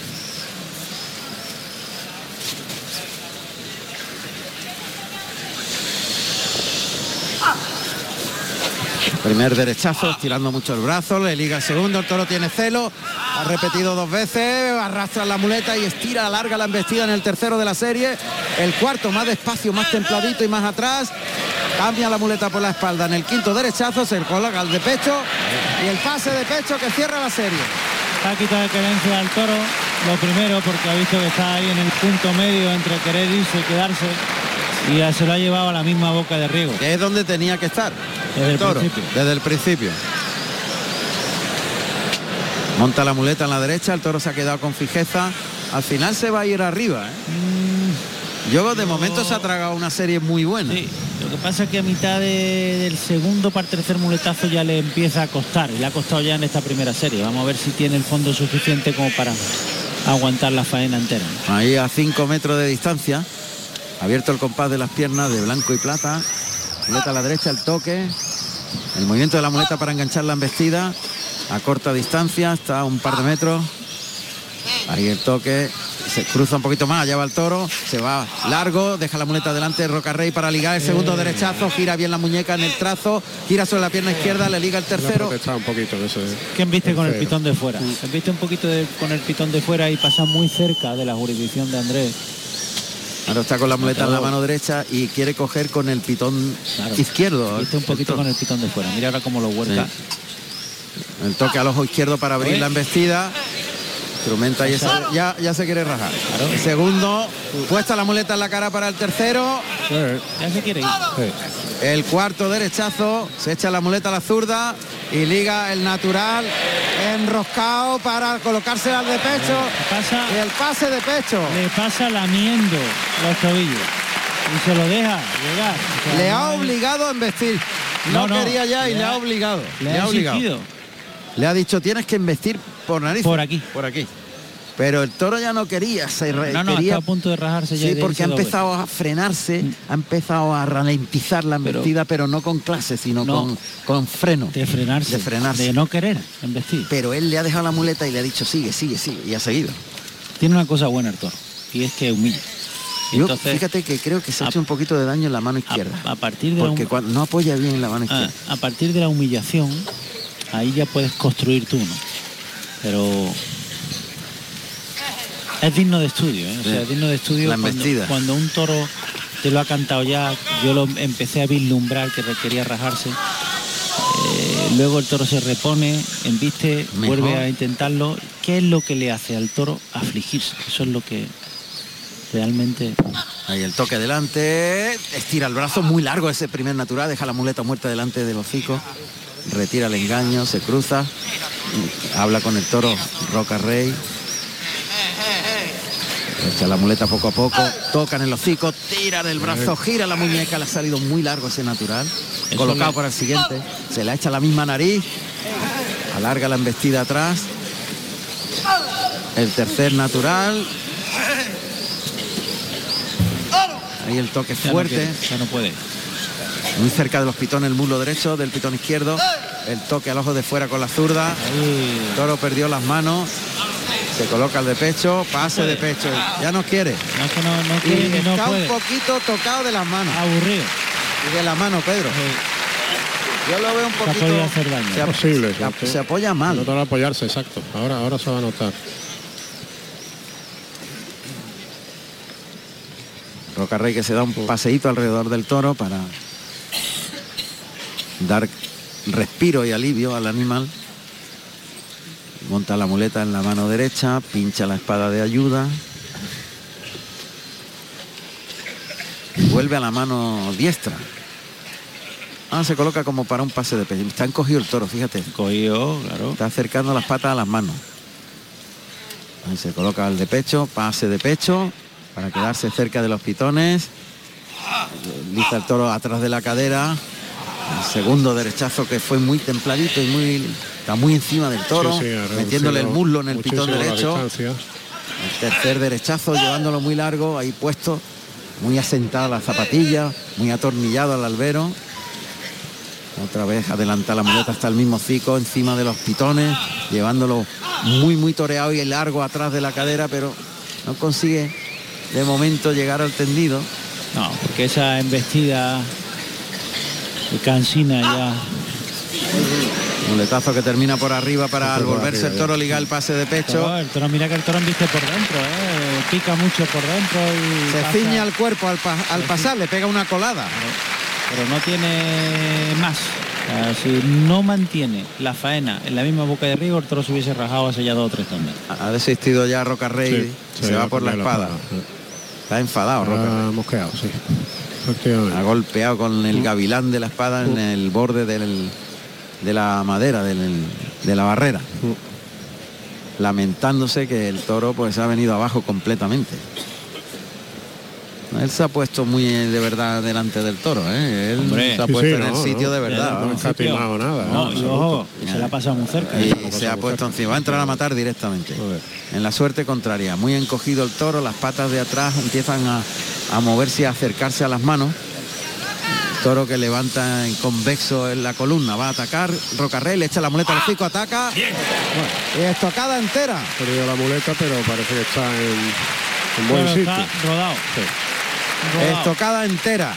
Primer derechazo, estirando mucho el brazo, le liga el segundo, el toro tiene celo, ha repetido dos veces, arrastra la muleta y estira, larga la embestida en el tercero de la serie, el cuarto más despacio, más templadito y más atrás, cambia la muleta por la espalda, en el quinto derechazo se coloca el de pecho y el pase de pecho que cierra la serie. Ha quitado querencia al toro, lo primero porque ha visto que está ahí en el punto medio entre querer irse y quedarse y ya se lo ha llevado a la misma boca de riego. Que es donde tenía que estar. Desde el toro, principio. Desde el principio. Monta la muleta en la derecha, el toro se ha quedado con fijeza. Al final se va a ir arriba. ¿eh? Yo de momento se ha tragado una serie muy buena. Sí, lo que pasa es que a mitad de- del segundo para tercer muletazo ya le empieza a costar y le ha costado ya en esta primera serie. Vamos a ver si tiene el fondo suficiente como para aguantar la faena entera. Ahí a 5 metros de distancia. Abierto el compás de las piernas de blanco y plata. Muleta a la derecha, el toque. El movimiento de la muleta para enganchar la embestida. A corta distancia, está a un par de metros. Ahí el toque. Se cruza un poquito más, allá va el toro. Se va largo, deja la muleta delante de Roca Rey para ligar el segundo derechazo. Gira bien la muñeca en el trazo. Gira sobre la pierna izquierda, le liga el tercero. protestado un poquito de ese. ¿Quién viste con el pitón de fuera? Se viste un poquito de- con el pitón de fuera y pasa muy cerca de la jurisdicción de Andrés. Ahora está con la muleta en la mano derecha y quiere coger con el pitón izquierdo. Viste un poquito con el pitón de fuera. Mira ahora cómo lo huerta. El toque al ojo izquierdo para abrir la embestida. Instrumenta y esa- ya, ya se quiere rajar. El segundo, puesta la muleta en la cara para el tercero. Ya se quiere ir. El cuarto derechazo, se echa la muleta a la zurda y liga el natural enroscado para colocársela al de pecho. Pasa, y el pase de pecho. Le pasa lamiendo los tobillos. Y se lo deja llegar. O sea, Le no ha hay- obligado a embestir. No, quería ya y le le, ha- ha obligado. le ha obligado. exigido. Le ha dicho tienes que embestir por nariz. Por aquí. Por aquí. Pero el toro ya no quería, se No, no, quería está a punto de rajarse ya Sí, porque ha doble. empezado a frenarse, Mm. ha empezado a ralentizar la embestida, pero, no con clase, sino No. con, con freno. De frenarse. De frenarse. De no querer embestir. Pero él le ha dejado la muleta y le ha dicho sigue, sigue, sigue, y ha seguido. Tiene una cosa buena el toro, y es que humilla. Yo, Entonces, fíjate que creo que se ha hecho un poquito de daño en la mano izquierda. a partir de la porque hum- cuando no apoya bien en la mano Ah, izquierda. a partir de la humillación, ahí ya puedes construir tú, ¿no? Pero es digno de estudio, ¿eh? O sea, es digno de estudio La cuando, cuando un toro te lo ha cantado ya, yo lo empecé a vislumbrar que requería rajarse. Eh, luego el toro se repone, embiste, Mejor. vuelve a intentarlo. ¿Qué es lo que le hace al toro afligirse? Eso es lo que realmente Ahí el toque delante, estira el brazo muy largo ese primer natural, deja la muleta muerta delante del hocico, retira el engaño, se cruza, habla con el toro Roca Rey. Echa la muleta poco a poco, toca en el hocico, tira del brazo, gira la muñeca, le ha salido muy largo ese natural, Eso colocado le- para el siguiente, se le echa la misma nariz, alarga la embestida atrás, el tercer natural, ahí el toque ya no fuerte. quiere, ya no puede. Muy cerca de los pitones, el mulo derecho, del pitón izquierdo. El toque al ojo de fuera con la zurda. El toro perdió las manos. Se coloca el de pecho, pase de pecho. Ya no quiere. No, es que no, no Y quiere ni no está puede. un poquito tocado de las manos. Aburrido. Y de la mano, Pedro. Yo lo veo un poquito. podido hacer daño. Se, Posible, se ap- sí. se apoya mal. No te va a apoyarse, exacto. Ahora, ahora se va a notar. Roca Rey que se da un paseíto alrededor del toro para dar respiro y alivio al animal. Monta la muleta en la mano derecha, pincha la espada de ayuda. Y vuelve a la mano diestra. Ah, se coloca como para un pase de pecho. Está encogido el toro, fíjate. Cogido, claro. Está acercando las patas a las manos. Ahí se coloca el de pecho, pase de pecho, para quedarse cerca de los pitones. Liza el toro atrás de la cadera. El segundo derechazo que fue muy templadito y muy está muy encima del toro, Sí, sí, metiéndole el muslo en el pitón derecho. El tercer derechazo llevándolo muy largo, ahí puesto, muy asentada la zapatilla, muy atornillado al albero. Otra vez adelanta la muleta hasta el mismo cico, encima de los pitones, llevándolo muy, muy toreado y largo atrás de la cadera, pero no consigue de momento llegar al tendido. No, porque esa embestida de cansina ya. Muletazo que termina por arriba para al volverse el toro ligar el pase de pecho. Toro, el toro, mira que el toro embiste por dentro, ¿eh? pica mucho por dentro y Se pasa- ciña al cuerpo al, pa- al pasar, le pega una colada. pero no tiene más. O sea, si no mantiene la faena en la misma boca de arriba, el toro se hubiese rajado hace ya dos o tres también. Ha desistido ya Roca Rey, Sí, se va por la la espada. espada, Está enfadado Roca Rey. mosqueado, sí. Efectivamente. Ha golpeado con el gavilán de la espada en el borde del, de la madera, del- de la barrera. Lamentándose que el toro pues ha venido abajo completamente. Él se ha puesto muy eh, de verdad delante del toro, ¿eh? Él Hombre. se ha puesto sí, en el no, sitio no. de verdad. No ha nada. No, ¿eh? ojo, que se la ha pasado muy cerca. Y se ha puesto encima, va a entrar a matar directamente. En la suerte contraria, muy encogido el toro, las patas de atrás empiezan a, a moverse y a acercarse a las manos. Toro que levanta en convexo en la columna, va a atacar. Rocarrey le echa la muleta al hocico, ataca. Y estocada entera. Ha perdido la muleta, pero parece que está en, en buen Bueno, sitio. está rodado. Rodado. Estocada entera.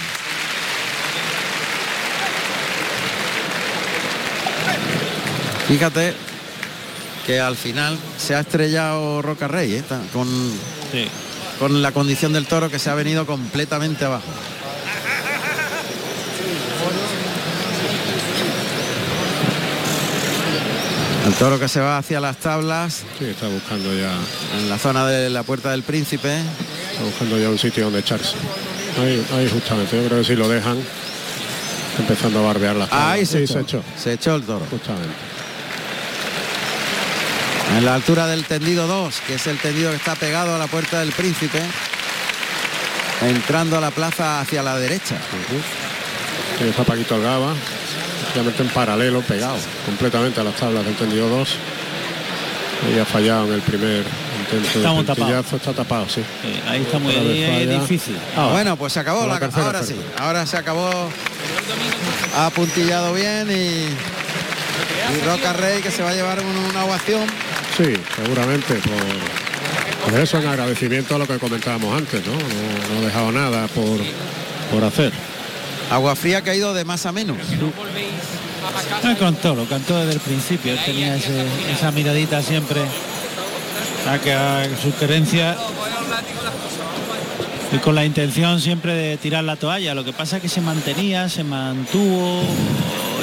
Fíjate que al final se ha estrellado Roca Rey ¿eh? Con la condición del toro que se ha venido completamente abajo. El toro que se va hacia las tablas. Sí, está buscando ya. En la zona de la puerta del príncipe. Está buscando ya un sitio donde echarse. Ahí, ahí justamente, yo creo que si lo dejan, empezando a barbear las tablas. Ahí se Sí, echó. se echó. Se echó el toro. Justamente. En la altura del tendido 2, que es el tendido que está pegado a la puerta del príncipe. Entrando a la plaza hacia la derecha. Ahí está Paquito Algaba, prácticamente en paralelo, pegado completamente a las tablas del tendido 2. Ella ha fallado en el primer intento Estamos de tapados. está tapado, sí. ahí está muy ahí difícil. Ah, bueno, pues se acabó la la, tercera ahora sí, ahora se acabó. Ha puntillado bien y, y Roca Rey que se va a llevar un- una ovación. Sí, seguramente por, por eso en agradecimiento a lo que comentábamos antes, ¿no? No, no ha dejado nada por, por hacer. Agua fría que ha ido de más a menos. Ah, Contó, lo cantó desde el principio, él tenía esa miradita siempre a que a su querencia y con la intención siempre de tirar la toalla. Lo que pasa es que se mantenía, se mantuvo,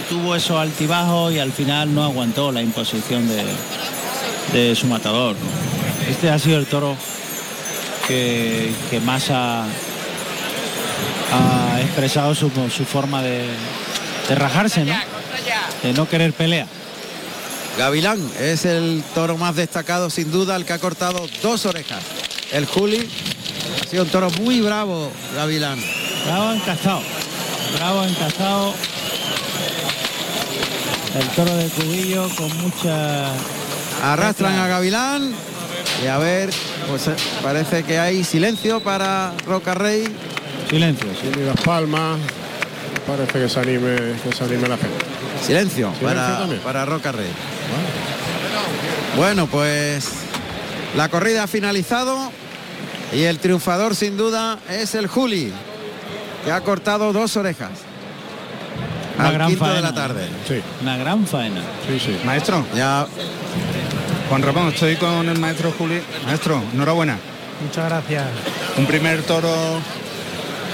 tuvo esos altibajos y al final no aguantó la imposición de, su matador. ¿no? Este ha sido el toro que, que más ha, ha expresado su, su forma de, de rajarse, ¿no? de no querer pelea. Gavilán es el toro más destacado sin duda, el que ha cortado dos orejas. El Juli ha sido un toro muy bravo, Gavilán. Bravo encastado. Bravo encastado. El toro de Cubillo con mucha... Arrastran a Gavilán y a ver, pues eh, parece que hay silencio para Roca Rey. Silencio. Y las palmas, parece que se anime, que se anime la gente. Silencio, Silencio para, también. para Roca Rey. Bueno, pues la corrida ha finalizado y el triunfador sin duda es el Juli, que ha cortado dos orejas. Una al gran quinto de faena. la tarde. Sí. Una gran faena. Sí, sí. Maestro, Ya Juan Ramón, estoy con el maestro Juli. Maestro, enhorabuena. Muchas gracias. Un primer toro,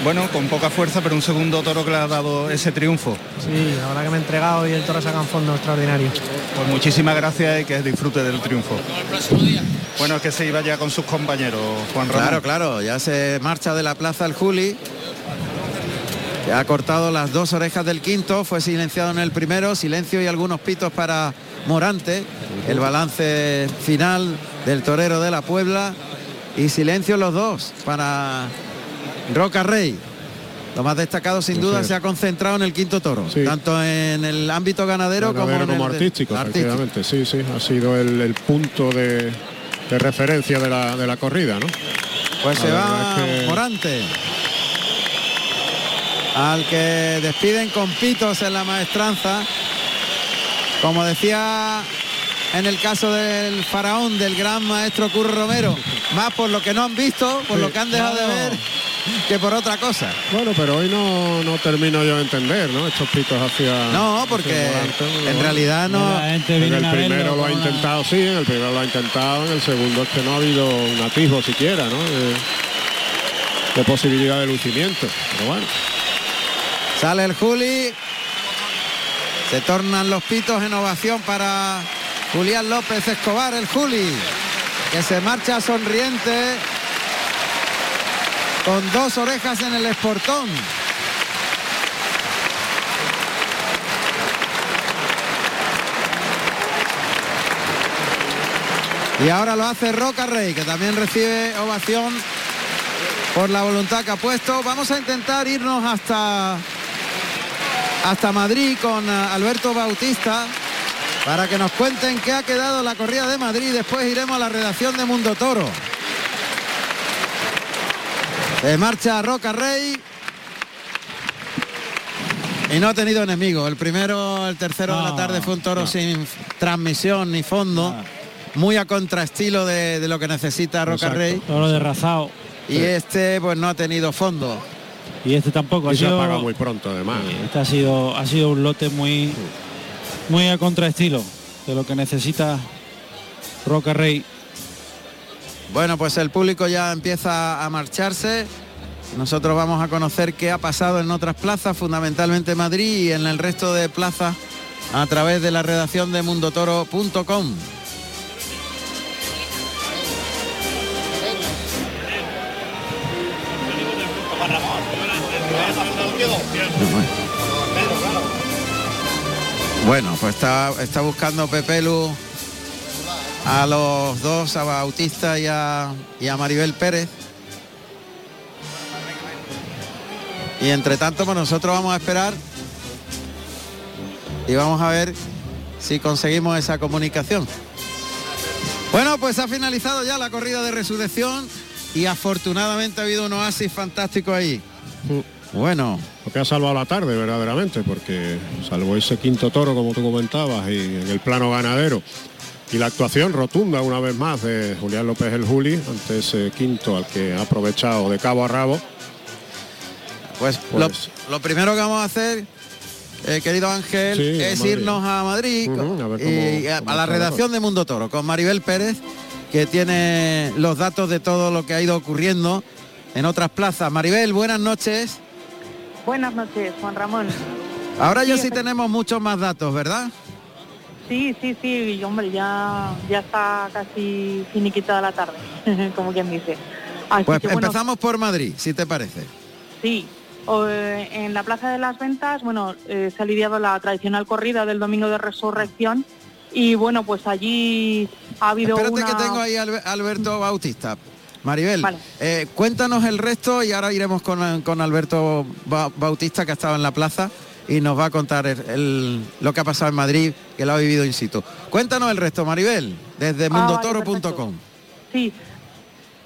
bueno, con poca fuerza, pero un segundo toro que le ha dado ese triunfo. Sí, la verdad que me he entregado y el toro saca un fondo extraordinario. Pues muchísimas gracias y que disfrute del triunfo. Bueno, es que se iba ya con sus compañeros, Juan Ramón. Claro, claro, ya se marcha de la plaza el Juli. Que ha cortado las dos orejas del quinto, fue silenciado en el primero, silencio y algunos pitos para Morante, el balance final del torero de la Puebla y silencio los dos para Roca Rey. Lo más destacado sin duda se ha concentrado en el quinto toro, Sí. tanto en el ámbito ganadero, como, en el de- artístico, efectivamente, sí, sí, ha sido el, el punto de, de referencia de la, de la corrida, ¿no? Pues La se va es que- Morante. Al que despiden con pitos en la maestranza. Como decía en el caso del faraón del gran maestro Curro Romero, más por lo que no han visto, por Sí. lo que han dejado de ver, que por otra cosa. Bueno, pero hoy no, no termino yo de entender, ¿no? Estos pitos hacia... No, porque hacia en realidad no. La gente En el a verlo primero lo ha con una- intentado, sí, en el primero lo ha intentado, en el segundo es que no ha habido un atisbo siquiera, ¿no? De, de posibilidad de lucimiento. Pero bueno, Sale el Juli. Se tornan los pitos en ovación para Julián López Escobar, el Juli, que se marcha sonriente con dos orejas en el esportón. Y ahora lo hace Roca Rey, que también recibe ovación por la voluntad que ha puesto. Vamos a intentar irnos hasta, hasta Madrid con eh, Alberto Bautista para que nos cuenten qué ha quedado la corrida de Madrid. Después iremos a la redacción de Mundo Toro. Se marcha Roca Rey. Y no ha tenido enemigo. El primero, el tercero de la tarde fue un toro sin transmisión ni fondo. Muy a contraestilo de, de lo que necesita Roca Exacto. Rey. Toro de Razao. Y este pues no ha tenido fondo. Y este tampoco. Ha y se sido, apaga muy pronto además. este ha sido, ha sido un lote muy, muy a contraestilo de lo que necesita Roca Rey. Bueno, pues el público ya empieza a marcharse. Nosotros vamos a conocer qué ha pasado en otras plazas, fundamentalmente Madrid y en el resto de plazas a través de la redacción de mundotoro.com. Bueno, pues está, está buscando Pepelu a los dos, a Bautista y a, y a Maribel Pérez. Y entre tanto, pues nosotros vamos a esperar y vamos a ver si conseguimos esa comunicación. Bueno, pues ha finalizado ya la corrida de resurrección y afortunadamente ha habido un oasis fantástico ahí. Bueno. Lo que ha salvado la tarde, verdaderamente, porque salvo ese quinto toro, como tú comentabas, y en el plano ganadero, y la actuación rotunda una vez más de Julián López el Juli ante ese quinto al que ha aprovechado de cabo a rabo. Pues, Pues- lo, lo primero que vamos a hacer, eh, querido Ángel, Sí, es irnos a Madrid a y a, cómo a la redacción de Mundo Toro con Maribel Pérez, que tiene los datos de todo lo que ha ido ocurriendo en otras plazas. Maribel, buenas noches. Buenas noches, Juan Ramón. Ahora ya Sí, sí efe- tenemos muchos más datos, ¿verdad? Sí, sí, sí, y, hombre, ya, ya está casi finiquitada la tarde, como quien dice. Así Pues que, bueno, empezamos por Madrid, si te parece. Sí, eh, en la Plaza de las Ventas, bueno, eh, se ha lidiado la tradicional corrida del Domingo de Resurrección y bueno, pues allí ha habido Espérate una... que tengo ahí a Alberto Bautista. Maribel, Vale. eh, cuéntanos el resto y ahora iremos con, con Alberto Ba- Bautista que ha estado en la plaza y nos va a contar el- el- lo que ha pasado en Madrid, que lo ha vivido in situ. Cuéntanos el resto, Maribel, desde Ah, mundotoro.com. Sí,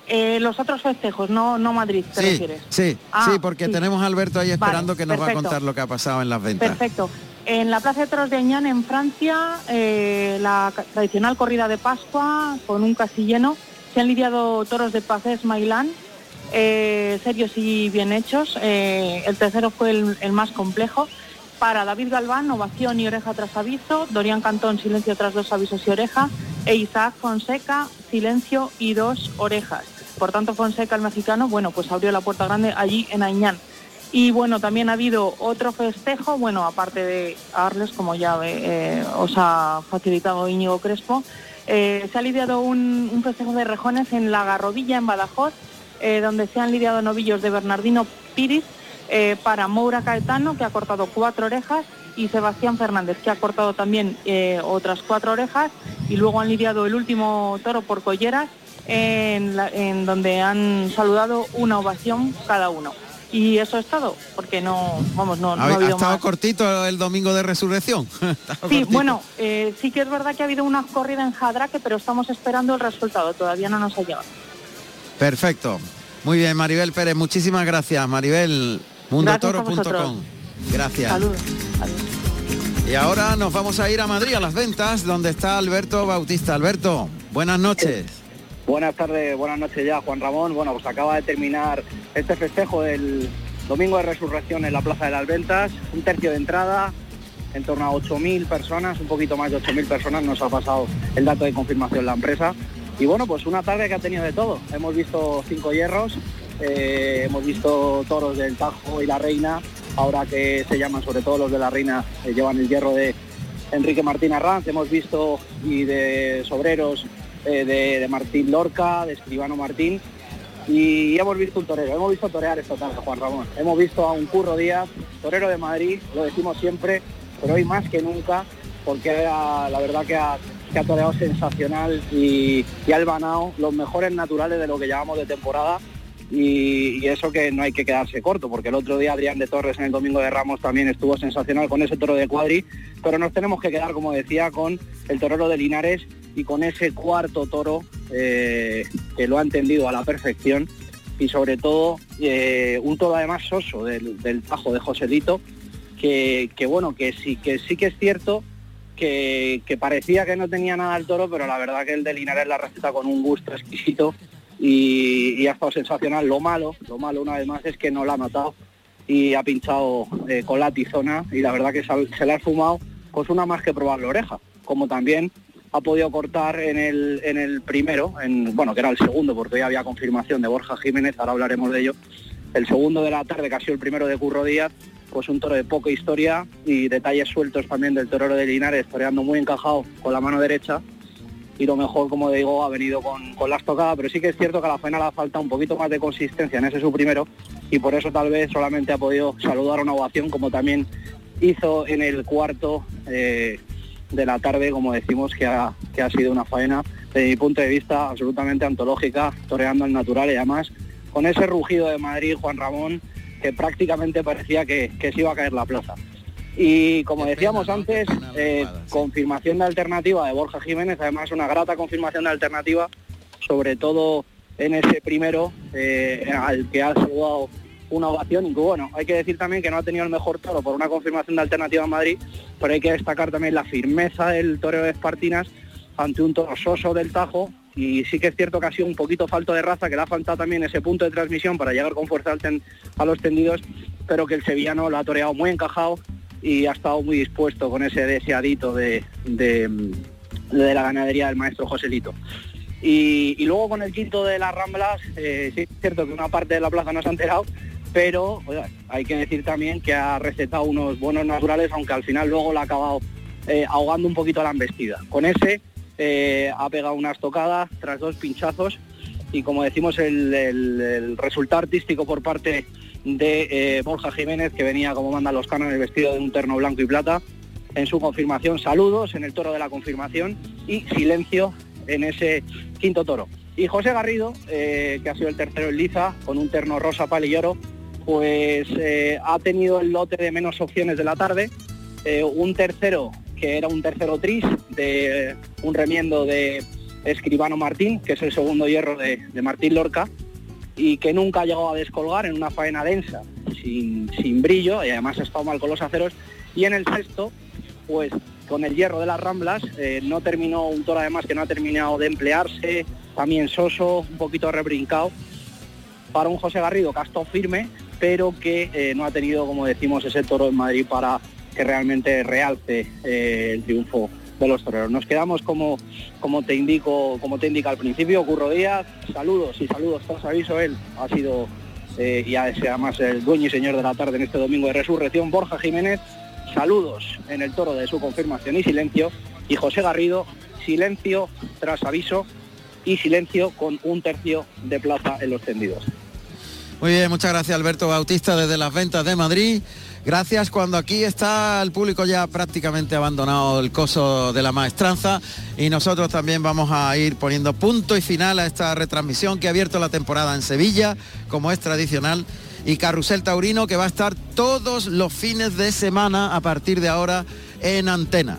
Eh, los otros festejos, no, no Madrid, ¿te Sí, refieres? sí, Ah, sí, porque sí. tenemos a Alberto ahí Vale, esperando que nos va a contar lo que ha pasado en las ventas. Perfecto. En la Plaza de Toros de Añán, en Francia, eh, la tradicional corrida de Pascua con un casi lleno. Se han lidiado toros de Pacés Mailán, eh, serios y bien hechos. Eh, el tercero fue el, el más complejo. Para David Galván, ovación y oreja tras aviso. Dorian Cantón, silencio tras dos avisos y oreja. E Isaac Fonseca, silencio y dos orejas. Por tanto, Fonseca, el mexicano, bueno, pues abrió la puerta grande allí en Añán. Y bueno, también ha habido otro festejo, bueno, aparte de Arles, como ya eh, os ha facilitado Íñigo Crespo, eh, se ha lidiado un, festejo de rejones en La Garrodilla, en Badajoz, eh, donde se han lidiado novillos de Bernardino Piris eh, para Moura Caetano, que ha cortado cuatro orejas, y Sebastián Fernández, que ha cortado también eh, otras cuatro orejas, y luego han lidiado el último toro por colleras, en, la- en donde han saludado una ovación cada uno. Y eso es todo, porque no, vamos, no, no Ha, ha estado más. cortito el domingo de resurrección. Sí, bueno, eh, sí que es verdad que ha habido una corrida en Jadraque, pero estamos esperando el resultado, todavía no nos ha llegado. Perfecto. Muy bien, Maribel Pérez, muchísimas gracias. Maribel, mundotoro.com. Gracias. Saludos. Y ahora nos vamos a ir a Madrid, a las ventas, donde está Alberto Bautista. Alberto, buenas noches. Buenas tardes, buenas noches ya, Juan Ramón. Bueno, pues acaba de terminar este festejo del Domingo de Resurrección en la Plaza de las Ventas. Un tercio de entrada, en torno a 8.000 personas, un poquito más de 8.000 personas nos ha pasado el dato de confirmación la empresa. Y bueno, pues una tarde que ha tenido de todo. Hemos visto cinco hierros, eh, hemos visto toros del Tajo y la Reina, ahora que se llaman sobre todo los de la Reina, eh, llevan el hierro de Enrique Martín Arranz, hemos visto y de Sobreros eh, de, Martín Lorca, de Escribano Martín, y hemos visto un torero, hemos visto torear esta tarde, Juan Ramón. Hemos visto a un Curro Díaz, torero de Madrid, lo decimos siempre, pero hoy más que nunca, porque la verdad que ha, que toreado sensacional y, ha albanado los mejores naturales de lo que llevamos de temporada. Y, eso que no hay que quedarse corto, porque el otro día Adrián de Torres en el Domingo de Ramos también estuvo sensacional con ese toro de cuadri, pero nos tenemos que quedar, como decía, con el torero de Linares y con ese cuarto toro eh, que lo ha entendido a la perfección y sobre todo eh, un toro además soso del, del Tajo de Joselito, que, que bueno, que sí, que sí que es cierto que, que parecía que no tenía nada el toro, pero la verdad que el de Linares la receta con un gusto exquisito y, ha estado sensacional. Lo malo, lo malo una vez más es que no la ha matado y ha pinchado eh, con la tizona y la verdad que se, le ha fumado pues una más que probable oreja, como también ha podido cortar en el, en el primero, en, bueno, que era el segundo, porque hoy había confirmación de Borja Jiménez, ahora hablaremos de ello, el segundo de la tarde, que ha sido el primero de Curro Díaz, pues un toro de poca historia y detalles sueltos también del torero de Linares, toreando muy encajado con la mano derecha, y lo mejor, como digo, ha venido con, con la estocada, pero sí que es cierto que a la faena le ha faltado un poquito más de consistencia en ese su primero y por eso tal vez solamente ha podido saludar una ovación como también hizo en el cuarto eh, de la tarde, como decimos, que ha, que ha sido una faena, desde mi punto de vista, absolutamente antológica, toreando al natural y además con ese rugido de Madrid, Juan Ramón, que prácticamente parecía que, que se iba a caer la plaza. Y como decíamos antes, eh, confirmación de alternativa de Borja Jiménez, además una grata confirmación de alternativa, sobre todo en ese primero eh, al que ha saludado una ovación y que bueno, hay que decir también que no ha tenido el mejor toro por una confirmación de alternativa en Madrid, pero hay que destacar también la firmeza del toreo de Espartinas ante un toro soso del Tajo y sí que es cierto que ha sido un poquito falto de raza, que le ha faltado también ese punto de transmisión para llegar con fuerza a los tendidos, pero que el sevillano lo ha toreado muy encajado y ha estado muy dispuesto con ese deseadito de, de, la ganadería del maestro Joselito. Y, y luego con el quinto de las Ramblas, eh, sí es cierto que una parte de la plaza no se ha enterado, pero hay que decir también que ha recetado unos buenos naturales, aunque al final luego la ha acabado eh, ahogando un poquito la embestida. Con ese eh, ha pegado una estocada tras dos pinchazos y como decimos el resultado artístico por parte de eh, Borja Jiménez, que venía como mandan los cánones vestido de un terno blanco y plata, en su confirmación, saludos en el toro de la confirmación y silencio en ese quinto toro. Y José Garrido, eh, que ha sido el tercero en liza, con un terno rosa pal y oro, pues eh, ha tenido el lote de menos opciones de la tarde, un tercero que era un tercero tris de un remiendo de Escribano Martín, que es el segundo hierro de Martín Lorca, y que nunca llegado a descolgar en una faena densa, sin, sin brillo, y además ha estado mal con los aceros. Y en el sexto, pues con el hierro de las Ramblas, eh, no terminó un toro además que no ha terminado de emplearse, también soso, un poquito rebrincado, para un José Garrido estado firme, pero que eh, no ha tenido, como decimos, ese toro en Madrid para que realmente realce eh, el triunfo de los toreros. Nos quedamos como, como te indico, como te indica al principio, Curro Díaz, saludos y saludos tras aviso, él ha sido eh, y además el dueño y señor de la tarde en este domingo de resurrección, Borja Jiménez, saludos en el toro de su confirmación y silencio, y José Garrido, silencio tras aviso y silencio con un tercio de plaza en los tendidos. Muy bien, muchas gracias Alberto Bautista desde las ventas de Madrid. Gracias cuando aquí está el público ya prácticamente abandonado el coso de la maestranza y nosotros también vamos a ir poniendo punto y final a esta retransmisión que ha abierto la temporada en Sevilla, como es tradicional, y Carrusel Taurino que va a estar todos los fines de semana a partir de ahora en antena.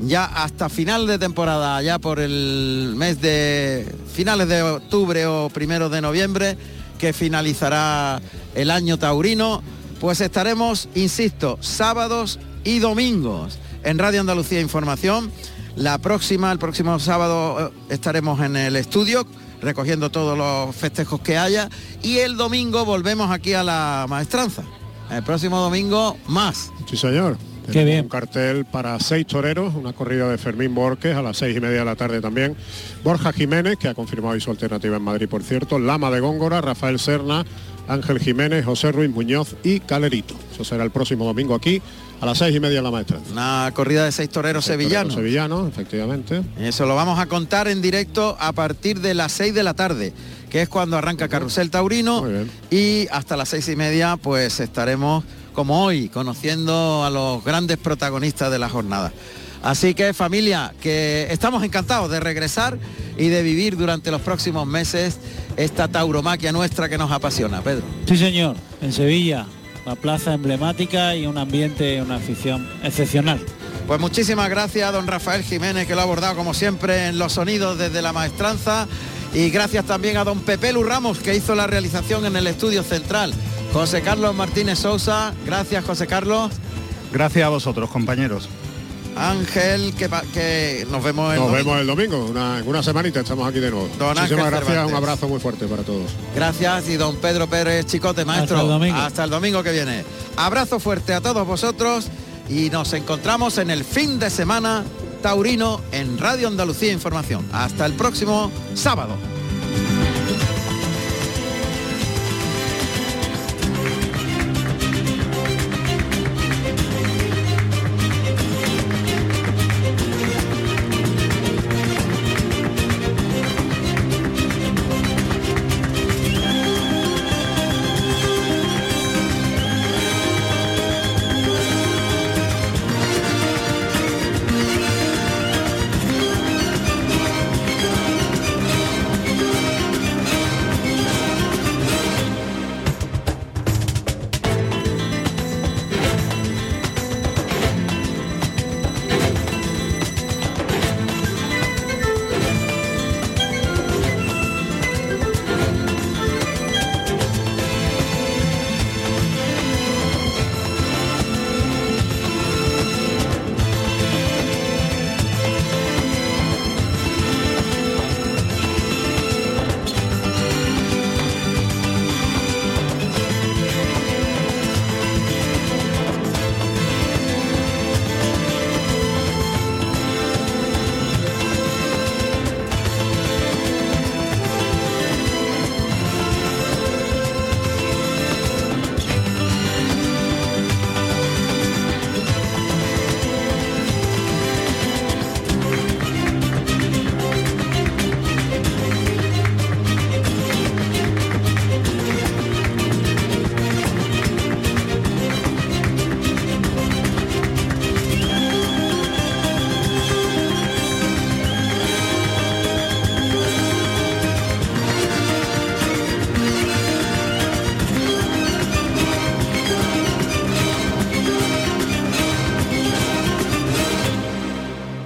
Ya hasta final de temporada, ya por el mes de finales de octubre o primero de noviembre, que finalizará el año taurino, pues estaremos, insisto, sábados y domingos en Radio Andalucía Información. La próxima, el próximo sábado eh, estaremos en el estudio recogiendo todos los festejos que haya y el domingo volvemos aquí a la maestranza. El próximo domingo más. Sí, señor. Qué Tenemos bien. Un cartel para seis toreros, una corrida de Fermín Borges a las seis y media de la tarde también. Borja Jiménez, que ha confirmado hoy su alternativa en Madrid, por cierto. Lama de Góngora, Rafael Serna, Ángel Jiménez, José Ruiz Muñoz y Calerito. Eso será el próximo domingo aquí a las seis y media de la maestra. Una corrida de seis toreros sevillanos. Sevillanos, efectivamente. Eso lo vamos a contar en directo a partir de las 6 de la tarde, que es cuando arranca Carrusel Taurino. Y hasta las seis y media, pues estaremos, como hoy, conociendo a los grandes protagonistas de la jornada. Así que familia, que estamos encantados de regresar y de vivir durante los próximos meses esta tauromaquia nuestra que nos apasiona, Pedro. Sí, señor, en Sevilla, la plaza emblemática y un ambiente, una afición excepcional. Pues muchísimas gracias a don Rafael Jiménez que lo ha abordado como siempre en los sonidos desde la maestranza y gracias también a don Pepe Lu Ramos que hizo la realización en el estudio central. José Carlos Martínez Sousa, gracias José Carlos. Gracias a vosotros, compañeros. Ángel, que, que nos vemos el Nos domingo. vemos el domingo, una- en una semanita estamos aquí de nuevo. Don Muchísimas Ángel gracias, Cervantes. un abrazo muy fuerte para todos. Gracias y don Pedro Pérez Chicote, maestro. Hasta el domingo. Hasta el domingo que viene. Abrazo fuerte a todos vosotros y nos encontramos en el fin de semana taurino en Radio Andalucía Información. Hasta el próximo sábado.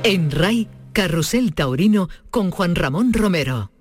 En RAI, Carrusel Taurino con Juan Ramón Romero.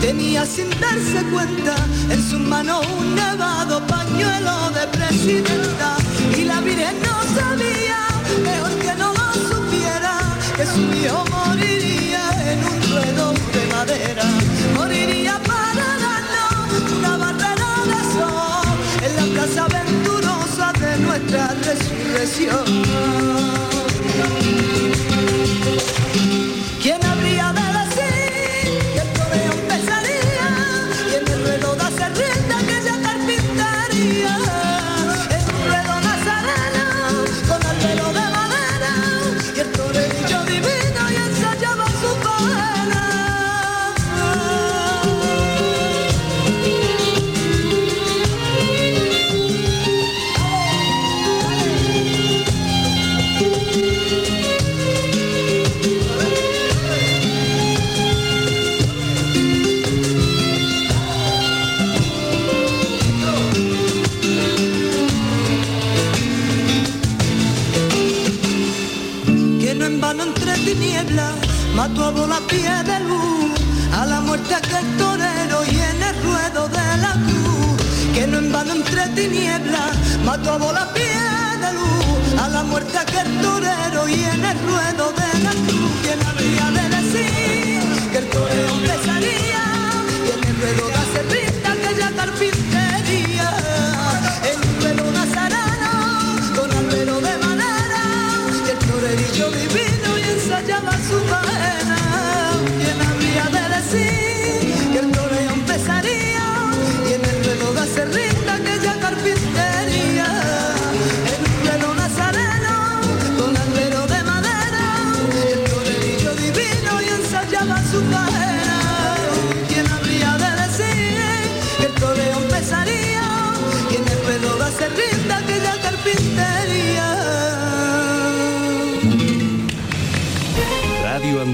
Tenía sin darse cuenta en su mano un nevado pañuelo de presidenta y la Virgen no sabía, peor que no lo supiera, que su hijo moriría en un ruedo de madera, moriría para darnos una barrera de sol en la plaza venturosa de nuestra resurrección. como la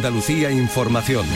Andalucía Información.